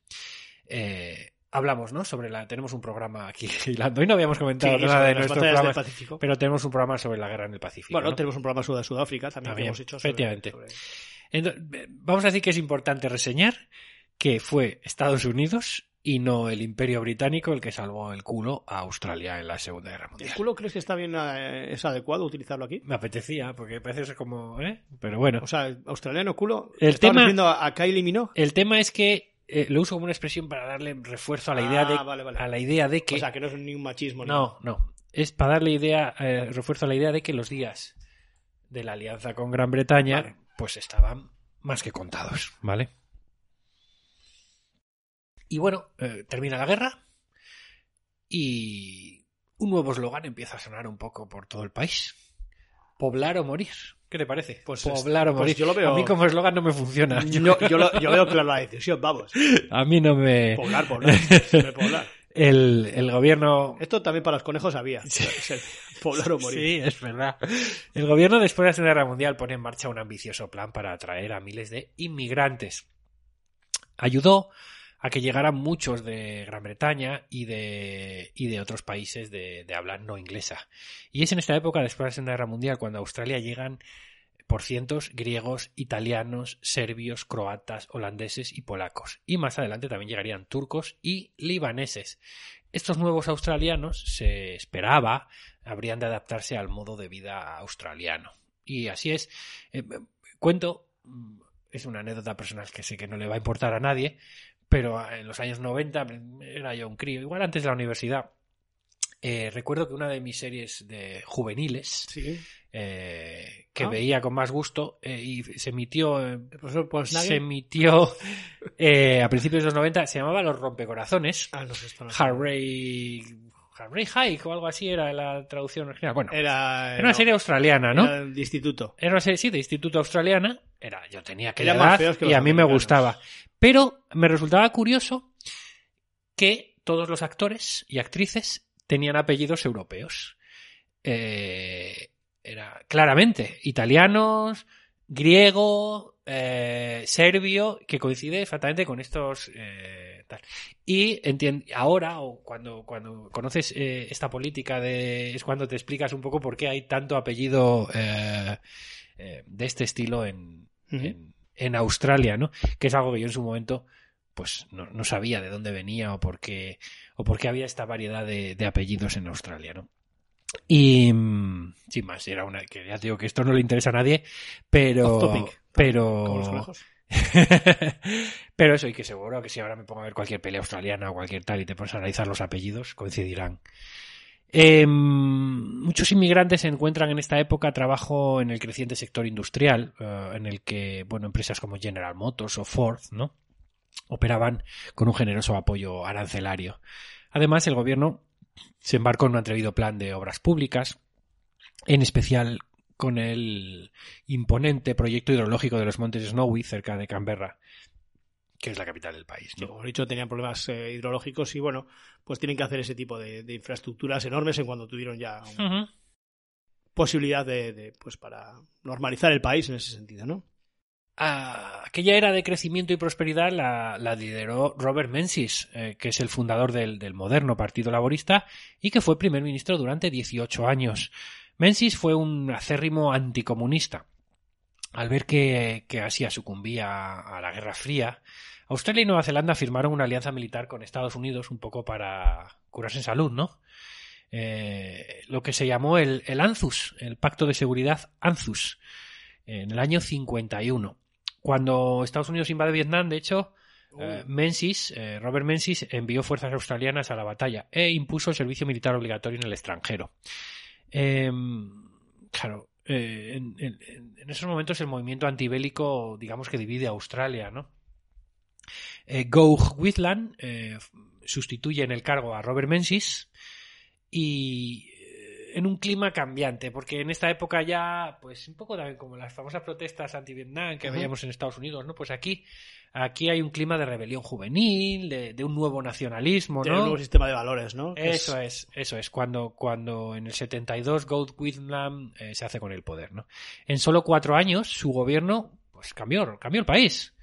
Eh, hablamos, ¿no? Sobre la, tenemos un programa aquí hilando y no habíamos comentado Sí, nada de programas, Pacífico. pero tenemos un programa sobre la guerra en el Pacífico. Bueno, ¿no? tenemos un programa sobre Sudáfrica también, También, que hemos hecho sobre- efectivamente. sobre- Entonces, vamos a decir que es importante reseñar que fue Estados Unidos y no el Imperio Británico el que salvó el culo a Australia en la Segunda Guerra ¿El Mundial. culo crees que está bien eh, es adecuado utilizarlo aquí? Me apetecía, porque parece ser como... ¿eh? Pero bueno. O sea, australiano culo. El ¿te estás tema- a, Kylie Minogue? El tema es que eh, lo uso como una expresión para darle refuerzo a la idea Ah, de, vale, vale. a la idea de que O sea, que no es ni un machismo. ni no, no, es para darle idea eh, refuerzo a la idea de que los días de la alianza con Gran Bretaña Vale. pues estaban más que contados, ¿vale? Y bueno, eh, termina la guerra y un nuevo eslogan empieza a sonar un poco por todo el país. Poblar o morir. ¿Qué te parece? Pues Poblar o pues morir. yo lo veo- A mí como eslogan no me funciona. Yo, yo, lo- yo veo clara la decisión, vamos. A mí no me... Poblar, poblar. siempre poblar. El, el gobierno... Esto también para los conejos había. Poblar o morir. Sí, es verdad. El gobierno después de la Segunda Guerra Mundial pone en marcha un ambicioso plan para atraer a miles de inmigrantes. Ayudó a que llegaran muchos de Gran Bretaña y de, y de otros países de, de habla no inglesa. Y es en esta época, después de la Segunda Guerra Mundial, cuando a Australia llegan por cientos griegos, italianos, serbios, croatas, holandeses y polacos. Y más adelante también llegarían turcos y libaneses. Estos nuevos australianos se esperaba habrían de adaptarse al modo de vida australiano. Y así es. Eh, cuento, mm, es una anécdota personal que sé que no le va a importar a nadie, pero en los años 90 era yo un crío, igual antes de la universidad. eh, recuerdo que una de mis series de juveniles Sí. eh, que Ah. veía con más gusto eh, y se emitió Polsnagen. se emitió eh, a principios de los 90 se llamaba Los rompecorazones Ah, no sé, esto no. Harry Harry Hike o algo así era la traducción original bueno Era, era una serie australiana ¿no? Era de instituto. Era una serie, sí, de instituto australiana. Era, yo tenía aquella edad que y a mí me gustaba. Pero me resultaba curioso que todos los actores y actrices tenían apellidos europeos. Eh, era claramente italianos, griego, eh, serbio, que coincide exactamente con estos. eh, tal. Y ahora, o cuando, cuando conoces eh, esta política de. es cuando te explicas un poco por qué hay tanto apellido eh, de este estilo en, En, en Australia, ¿no? Que es algo que yo en su momento pues no, no sabía de dónde venía o por qué, o por qué había esta variedad de, de apellidos en Australia, ¿no? Y mm, sin más, era una que ya te digo que esto no le interesa a nadie, pero topic, pero pero eso, y que seguro que si ahora me pongo a ver cualquier pelea australiana o cualquier tal y te pones a analizar los apellidos, coincidirán. Eh, muchos inmigrantes encuentran en esta época trabajo en el creciente sector industrial, eh, en el que, bueno, empresas como General Motors o Ford, ¿no? operaban con un generoso apoyo arancelario. Además, el gobierno se embarcó en un atrevido plan de obras públicas, en especial con el imponente proyecto hidrológico de los montes Snowy cerca de Canberra, que es la capital del país. Como he dicho, tenían problemas eh, hidrológicos y bueno, pues tienen que hacer ese tipo de, de infraestructuras enormes en cuando tuvieron ya un- posibilidad de, de, pues para normalizar el país en ese sentido, ¿no? Ah, aquella era de crecimiento y prosperidad la, la lideró Robert Menzies, eh, que es el fundador del, del moderno Partido Laborista y que fue primer ministro durante 18 años. Menzies fue un acérrimo anticomunista. Al ver que, que Asia sucumbía a la Guerra Fría, Australia y Nueva Zelanda firmaron una alianza militar con Estados Unidos un poco para curarse en salud, ¿no? Eh, lo que se llamó el, el ANZUS, el Pacto de Seguridad ANZUS, en el año 51. Cuando Estados Unidos invade Vietnam, de hecho, eh, Menzies, eh, Robert Menzies envió fuerzas australianas a la batalla e impuso el servicio militar obligatorio en el extranjero. Eh, claro, eh, en, en- en esos momentos el movimiento antibélico, digamos que divide a Australia, ¿no? Eh, Gough Whitlam eh, sustituye en el cargo a Robert Menzies y eh, en un clima cambiante, porque en esta época ya, pues un poco también como las famosas protestas anti-Vietnam que veíamos en Estados Unidos, ¿no? Pues aquí, aquí hay un clima de rebelión juvenil, de, de un nuevo nacionalismo, Tiene un nuevo sistema de valores, ¿no? Eso es, eso es, cuando, cuando en el 72 Gold Whitlam eh, se hace con el poder, ¿no? En solo cuatro años su gobierno pues cambió, cambió el país.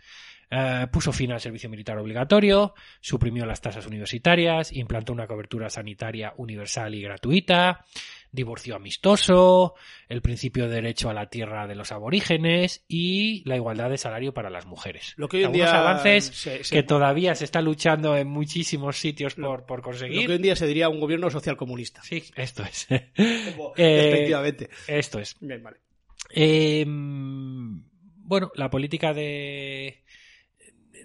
Eh, puso fin al servicio militar obligatorio, suprimió las tasas universitarias, implantó una cobertura sanitaria universal y gratuita, divorcio amistoso, el principio de derecho a la tierra de los aborígenes y la igualdad de salario para las mujeres. Lo que hoy en Algunos día avances se- se- que todavía se está luchando en muchísimos sitios por, por Lo conseguir. que hoy en día se diría un gobierno social comunista. Sí, esto es. Como- Eh, Efectivamente. esto es. Bien, vale. Eh, bueno, la política de,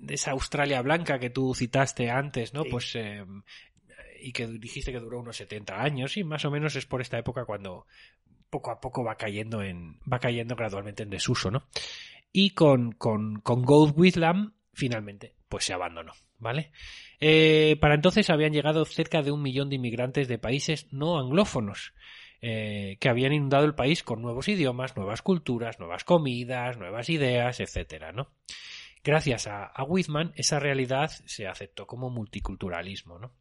de esa Australia blanca que tú citaste antes, ¿no? Sí. Pues eh, y que dijiste que duró unos 70 años y más o menos es por esta época cuando poco a poco va cayendo en va cayendo gradualmente en desuso, ¿no? Y con con con Gold Whitlam finalmente pues se abandonó, ¿vale? Eh, para entonces habían llegado cerca de un millón de inmigrantes de países no anglófonos eh, que habían inundado el país con nuevos idiomas, nuevas culturas, nuevas comidas, nuevas ideas, etcétera, ¿no? Gracias a, a Whitman, esa realidad se aceptó como multiculturalismo, ¿no?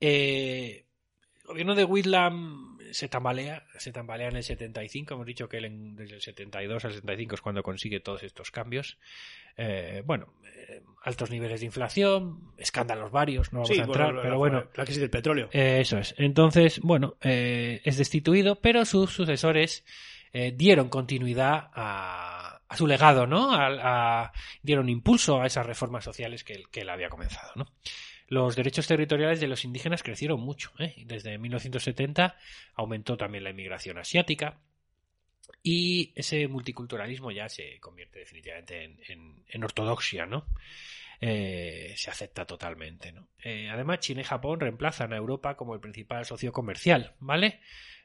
Eh, el gobierno de Whitlam se tambalea, se tambalea en el 75, hemos dicho que él en- desde el 72 al 75 es cuando consigue todos estos cambios. Eh, bueno, eh, altos niveles de inflación, escándalos varios, no vamos Sí, a entrar, bueno, pero la- bueno, La crisis del petróleo. eh, eso es. Entonces, bueno, es destituido, pero sus sucesores dieron continuidad a, a su legado, ¿no? A- dieron impulso a esas reformas sociales que él, había comenzado, ¿no? Los derechos territoriales de los indígenas crecieron mucho. ¿eh? Desde 1970 aumentó también la inmigración asiática y ese multiculturalismo ya se convierte definitivamente en, en- en ortodoxia, ¿no? eh, se acepta totalmente. ¿no? Eh, además, China y Japón reemplazan a Europa como el principal socio comercial, ¿vale?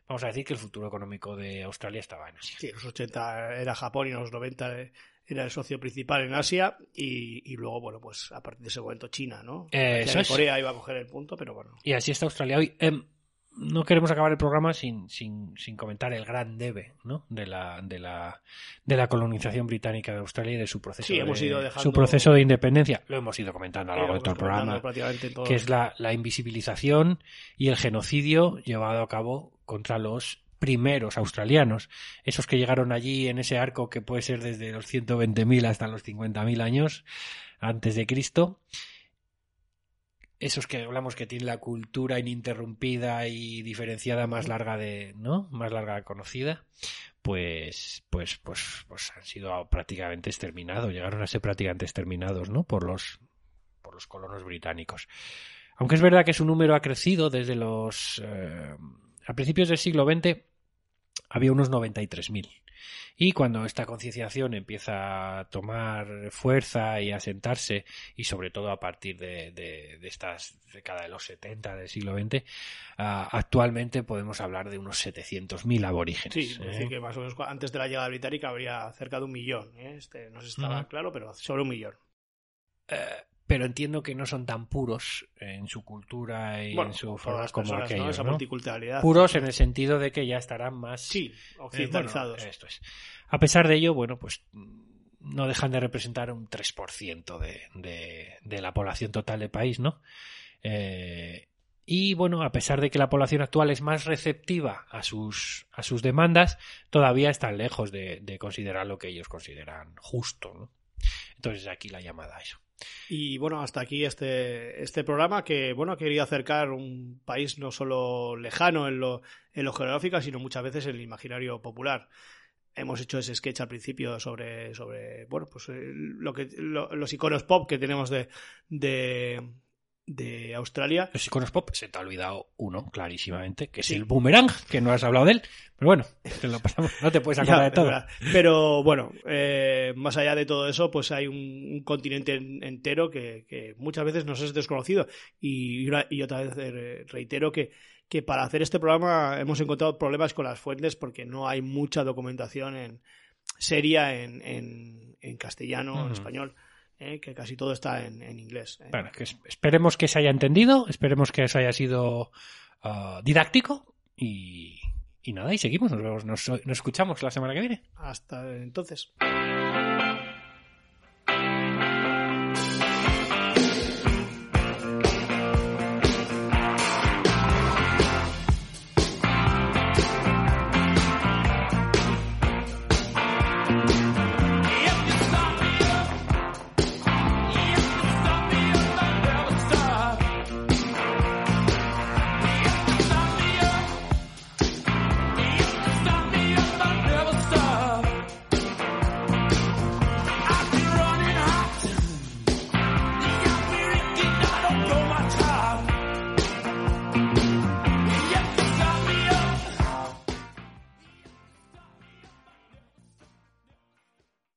Vamos a decir que el futuro económico de Australia estaba en Asia. Sí, en los 80 era Japón y en los 90 era el socio principal en Asia y, y luego, bueno, pues a partir de ese momento China, ¿no? Eh, eso es. Corea iba a coger el punto, pero bueno. Y así está Australia hoy. Em, no queremos acabar el programa sin, sin, sin comentar el gran debe ¿no? de, la, de, la, de la colonización británica de Australia y de su proceso, Sí, de, hemos ido dejando- su proceso de independencia. Lo hemos ido comentando a lo largo de todo el programa. todo- que es la, la invisibilización y el genocidio llevado a cabo contra los primeros australianos, esos que llegaron allí en ese arco que puede ser desde los 120.000 hasta los 50.000 años antes de Cristo, esos que hablamos que tienen la cultura ininterrumpida y diferenciada más larga de, ¿no? Más larga conocida, pues, pues, pues, pues han sido prácticamente exterminados, llegaron a ser prácticamente exterminados, ¿no? Por los, por los colonos británicos. Aunque es verdad que su número ha crecido desde los, eh, a principios del siglo XX había unos 93.000. Y cuando esta concienciación empieza a tomar fuerza y a sentarse, y sobre todo a partir de, de, de estas décadas de los 70 del siglo XX, ah, actualmente podemos hablar de unos 700.000 aborígenes. Sí, es ¿eh? decir, que más o menos antes de la llegada británica habría cerca de un millón. ¿eh? Este, no si estaba claro, pero sobre un millón. Eh, pero entiendo que no son tan puros en su cultura y Bueno, en su forma las como personas, ¿no? aquellos. Esa ¿no? multiculturalidad. Puros en el sentido de que ya estarán más Sí, Eh, occidentalizados. bueno, esto es. A pesar de ello, bueno, pues no dejan de representar un 3% de, de, de la población total del país, ¿no? Eh, y bueno, a pesar de que la población actual es más receptiva a sus, a sus demandas, todavía están lejos de, de considerar lo que ellos consideran justo, ¿no? Entonces aquí la llamada a eso. Y bueno, hasta aquí este, este programa que, bueno, ha querido acercar un país no solo lejano en lo, en lo geográfico, sino muchas veces en el imaginario popular. Hemos hecho ese sketch al principio sobre, sobre bueno, pues eh, lo que, lo- los iconos pop que tenemos de, de, de Australia. Los iconos pop se te ha olvidado uno, clarísimamente, que es el boomerang, que no has hablado de él, pero bueno, te lo pasamos, no te puedes Ya, acordar de todo. verdad. Pero bueno, eh, más allá de todo eso, pues hay un, un continente en- entero que, que muchas veces nos es desconocido. Y, otra vez eh, reitero que, que para hacer este programa hemos encontrado problemas con las fuentes porque no hay mucha documentación en, seria en, en, en castellano, en Ujú. español, eh, que casi todo está en, en inglés. eh. Bueno, que esperemos que se haya entendido, esperemos que eso haya sido ah, didáctico y, y nada, y seguimos, nos, vemos, nos, nos escuchamos la semana que viene. Hasta entonces.